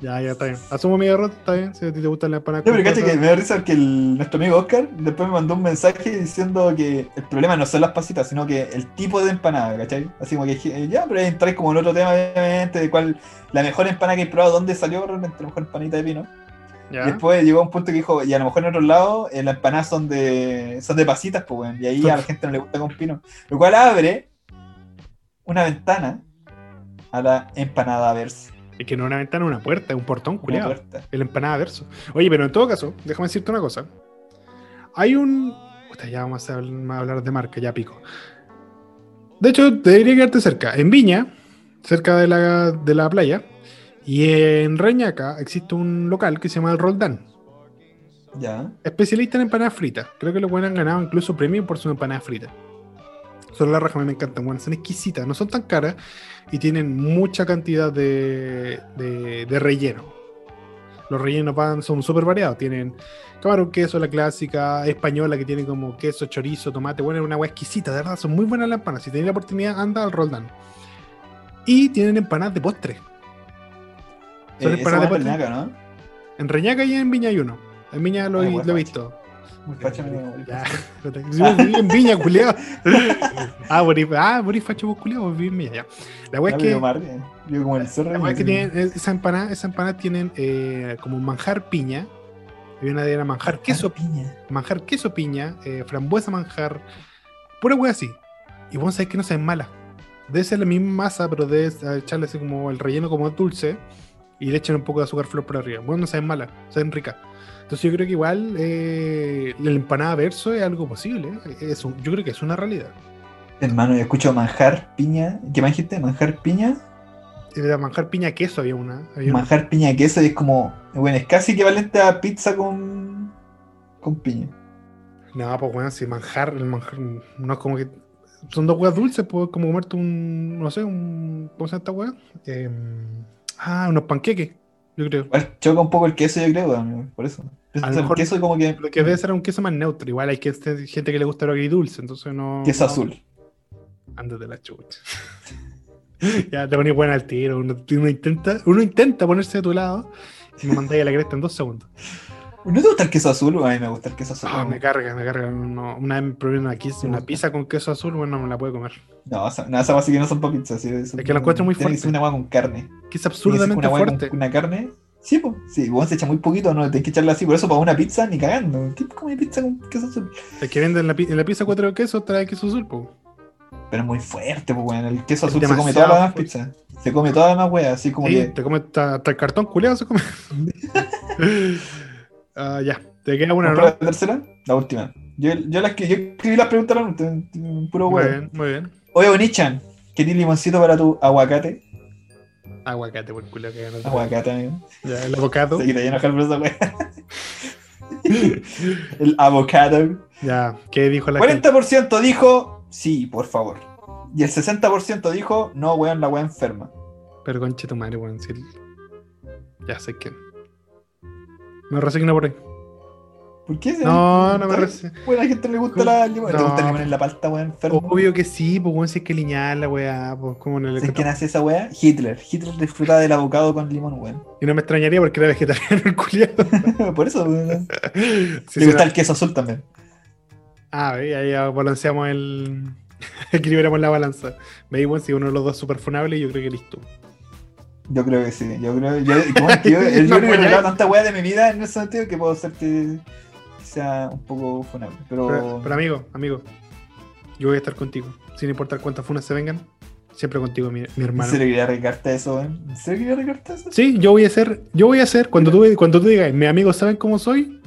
Ya, ya está bien. Asumo mi derrota, está bien. Si a ti te gusta la empanada. No, pero cacha que me da risa porque el, nuestro amigo Oscar después me mandó un mensaje diciendo que el problema no son las pasitas, sino que el tipo de empanada, ¿cachai? Así como que eh, ya, pero ahí entráis como en otro tema, obviamente, de cuál la mejor empanada que he probado, dónde salió realmente la mejor empanita de pino. Ya. Y después llegó a un punto que dijo, y a lo mejor en otros lados eh, las empanadas son de son de pasitas, pues, weón, y ahí a la gente no le gusta con pino. Lo cual abre una ventana a la empanada verso. Es que no es una ventana, es una puerta, es un portón, culiado. El empanada verso. Oye, pero en todo caso, déjame decirte una cosa. Hay un. Ya vamos a hablar de marca, ya pico. De hecho, debería quedarte cerca. En Viña, cerca de la, de la playa, y en Reñaca existe un local que se llama el Roldán. Ya. Especialista en empanadas fritas. Creo que los buenos han ganado incluso premio por su empanada frita. Son la raja, a mí me encantan, bueno, son exquisitas, no son tan caras y tienen mucha cantidad de, de, de relleno. Los rellenos van, son súper variados. Tienen camarón, queso, la clásica española que tiene como queso, chorizo, tomate. Bueno, es una agua exquisita, de verdad. Son muy buenas las empanadas. Si tenéis la oportunidad, anda al Roldán. Y tienen empanadas de postre. Son Eh, empanadas de. Reñaca, ¿no? En Reñaca y en Viña hay uno. En Viña lo, Ah, he- facho. visto. Muy facha, amigo. Ya, en Viña, culiao. Ah, Boris, ah, Facho, vos culiao, vos en Viña, ya. La wea es que, vivo como el cerro. la wea es que tienen, esa empanada, esa empanada tienen eh, como manjar piña, y una de era manjar queso, piña. manjar queso piña, eh, frambuesa manjar, pura wea así. Y vos sabés que no saben mala. Debe ser la misma masa, pero debe echarle así como el relleno como dulce, y le echan un poco de azúcar flor por arriba. Bueno, no saben mala, saben rica. Entonces yo creo que igual eh, la empanada verso es algo posible. ¿eh? Es un- yo creo que es una realidad. Hermano, yo escucho manjar piña. ¿Qué más dijiste? Manjar piña. Era manjar piña queso había una. había una. Manjar piña queso y es como. Bueno, es casi equivalente a pizza con. con piña. No, pues bueno, si manjar, el manjar no es como que son dos huevas dulces, pues como comerte un, no sé, un, ¿cómo se llama esta hueá? Eh, ah, unos panqueques, yo creo. Choca un poco el queso, yo creo, amigo, por eso. A lo el mejor- queso como que... Lo que debe ser un queso más neutro. Igual hay que, gente que le gusta lo agridulce, entonces no. Queso azul. Ándate la chucha. ya te pones buena al tiro. Uno, uno intenta, uno intenta ponerse de tu lado y me mandáis a la cresta en dos segundos. ¿No te gusta el queso azul? A mí me gusta el queso azul. Ah, me carga, me carga. No, una vez me probé una, pizza con queso azul, bueno, no me la puedo comer. No, esa- no, esas así que no son para pizza. sí, Es que la encuentro muy fuerte. ser una hueá con carne. Que es absurdamente una fuerte. con una carne. Sí, pues. Sí, vos se echa muy poquito, no tenés que echarla así. Por eso para una pizza ni cagando. ¿Quién come pizza con queso azul? El que vende en la, en la pizza cuatro quesos trae queso azul, po. Pero es muy fuerte, pues, weón. El queso Es azul se come todas las demás pizzas. Se come todas las demás weas, así como Sí, que. te come hasta, hasta el cartón culeado se come. Ah, ya, te queda una, ¿Vamos ¿no? la tercera? La última. Yo, yo, las que, yo escribí las preguntas, puro Muy weón. bien, muy bien. Oye, Onichan, ¿querés limoncito para tu aguacate? Aguacate por culo que ganó. Aguacate, amigo. Ya, el avocado. Se quita enojar por esa wea. El avocado. Ya, ¿qué dijo la gente? 40% dijo sí, por favor. Y el 60% dijo no, weón, la wea enferma. Pero conche tu madre, weón. si Ya sé quién. Me resigno por ahí. ¿Por qué? No, no me resigno. Bueno, a la gente le gusta la limón. ¿Te gusta el limón en la palta, weón, enfermo? Obvio que sí, pues weón, si es que lineal la weá, pues como en el. ¿Sabes quién hace esa wea? Hitler. Hitler disfrutaba del abocado con limón, weón. Y no me extrañaría porque era vegetariano el culiado. Por eso, weón. Sí, Le gusta no. el queso azul también. Ah, ahí balanceamos el. Equilibramos la balanza. Veis, weón, si uno de los dos es súper funable, yo creo que listo. Yo creo que sí. Yo creo, yo, que yo, yo No, creo que he hablado tanta wea de mi vida en ese sentido que puedo ser que sea un poco funable. Pero, Pero, pero amigo, amigo, yo voy a estar contigo. Sin importar cuántas funas se vengan, siempre contigo, mi, mi ¿en hermano. serio quería arriesgarte eso, weón? ¿En serio quería arriesgarte eso? Sí, yo voy a ser, yo voy a ser, cuando tú, cuando tú digas, mis amigos saben cómo soy,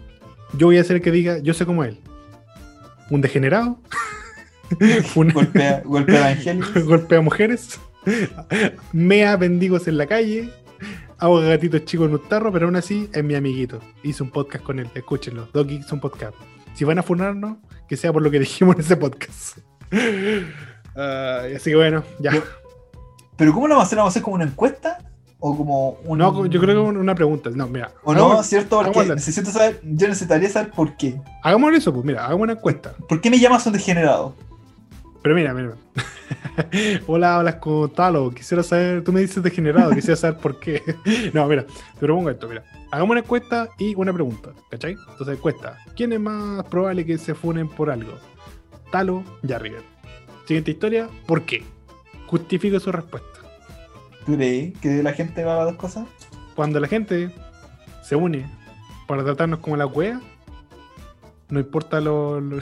yo voy a ser el que diga, yo sé cómo él. Un degenerado, un Golpea, golpea evangélicos. golpea mujeres, mea bendigos en la calle, hago gatitos chicos en un tarro, pero aún así es mi amiguito. Hice un podcast con él, escúchenlo. Dos Geeks, un podcast. Si van a funarnos, que sea por lo que dijimos en ese podcast. Ay, así que bueno, ya. Pero ¿cómo lo vamos a hacer? ¿Vamos a hacer como una encuesta? ¿O como un... No, yo creo que una pregunta. No, mira. ¿O no? ¿Cierto? Porque necesito saber, yo necesitaría saber por qué. hagamos eso, pues mira, hagamos una encuesta. ¿Por qué me llamas un degenerado? Pero mira, mira. Hola, hablas con Talo. Quisiera saber, tú me dices degenerado, quisiera saber por qué. no, mira, te propongo esto, mira. Hagamos una encuesta y una pregunta, ¿cachai? Entonces, encuesta. ¿Quién es más probable que se funen por algo? Talo, Jarriger. Siguiente historia, ¿por qué? Justifique su respuesta. ¿Tú crees que la gente va a las dos cosas? Cuando la gente se une para tratarnos como la wea, no importa ¿cómo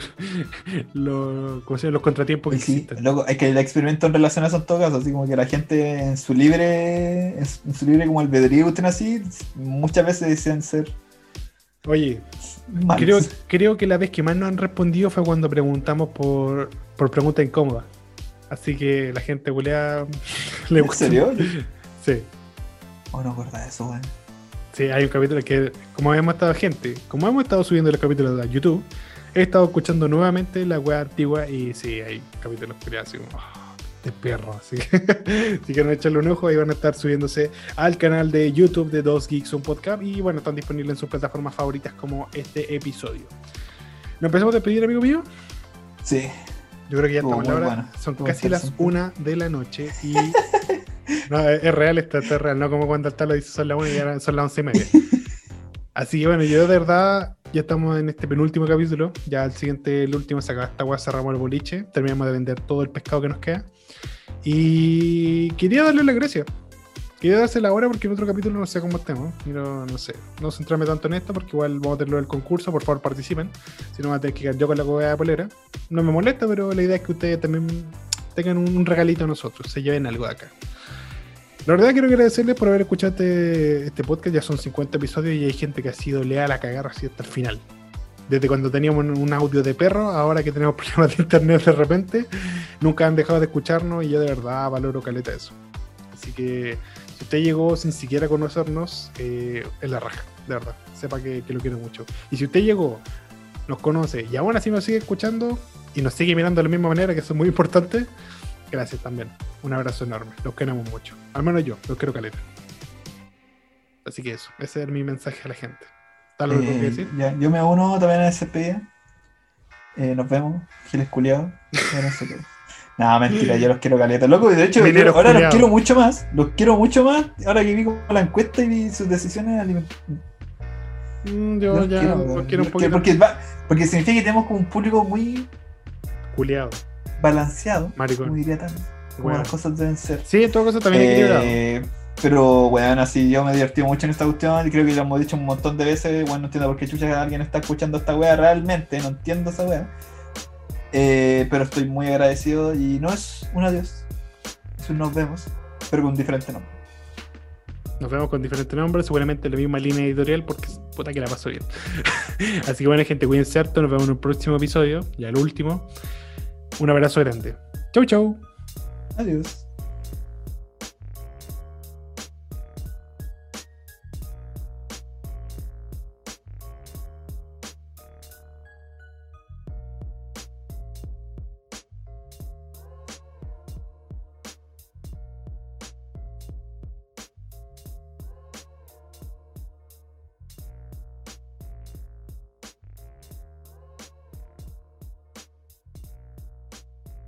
se llama? los contratiempos que sí, existen. loco, es que el experimento en relación a eso en todo caso, así como que la gente en su libre, en su en su libre como albedrío, usted así, muchas veces decían ser Oye, creo, creo que la vez que más nos han respondido fue cuando preguntamos por, por preguntas incómodas. Así que la gente culea le ¿En serio? Sí. Oh, no de eso, weón. Sí, hay un capítulo que, como hemos estado gente, como hemos estado subiendo los capítulos a YouTube, he estado escuchando nuevamente la web antigua y sí, hay capítulos que así como ah, de perro. Así que si quieren echarle un ojo, ahí van a estar subiéndose al canal de YouTube de Dos Geeks un Podcast y bueno, están disponibles en sus plataformas favoritas como este episodio. ¿Nos empezamos a despedir, amigo mío? Sí. Yo creo que ya estamos en la hora. bueno, Son casi las una de la noche y. no, es es real, esto, esto es real, no como cuando el talo dice son las una y ahora son las once y media. Así que bueno, yo de verdad, ya estamos en este penúltimo capítulo. Ya el siguiente, el último, se acaba esta weá, cerramos el boliche. Terminamos de vender todo el pescado que nos queda. Y quería darle las gracias. Quería dársela ahora porque en otro capítulo no sé cómo estemos. Quiero, no sé, no centrarme tanto en esto porque igual vamos a tenerlo del concurso. Por favor, participen. Si no, va a tener que quedar yo con la cobertura de polera. No me molesta, pero la idea es que ustedes también tengan un, un regalito a nosotros, se lleven algo de acá. La verdad quiero agradecerles por haber escuchado este, este podcast, ya son 50 episodios y hay gente que ha sido leal a cagar así hasta el final. Desde cuando teníamos un audio de perro, ahora que tenemos problemas de internet de repente, nunca han dejado de escucharnos y yo de verdad valoro caleta eso. Así que si usted llegó sin siquiera conocernos, eh, es la raja, de verdad. Sepa que, que lo quiero mucho. Y si usted llegó, nos conoce y aún así nos sigue escuchando, y nos sigue mirando de la misma manera, que eso es muy importante, gracias también. Un abrazo enorme. Los queremos mucho. Al menos yo, los quiero caleta. Así que eso, ese es mi mensaje a la gente. ¿Está lo que Eh, decir? ya, yo me uno también a esa despedida. Eh, nos vemos, giles culiados. Ya no mentira, yo los quiero caleta. Loco, y de hecho, yo ahora los quiero mucho más. Los quiero mucho más. Ahora que vi como la encuesta y vi sus decisiones alimentarias. Mm, yo ya los quiero un poquito porque, va- porque significa que tenemos como un público muy culiado, balanceado, maricón. como diría tan, como las cosas deben ser. Sí, en todo caso también equilibrado. Eh, pero bueno, así yo me he divertido mucho en esta cuestión y creo que lo hemos dicho un montón de veces. Bueno, no entiendo por qué chucha alguien está escuchando esta wea realmente, no entiendo esa wea. Eh, pero estoy muy agradecido y no es un adiós, es un nos vemos, pero con diferente nombre. Nos vemos con diferentes nombres, seguramente la misma línea editorial, porque puta que la paso bien. Así que bueno, gente, cuídense harto. Nos vemos en un próximo episodio, ya el último. Un abrazo grande. Chau, chau. Adiós.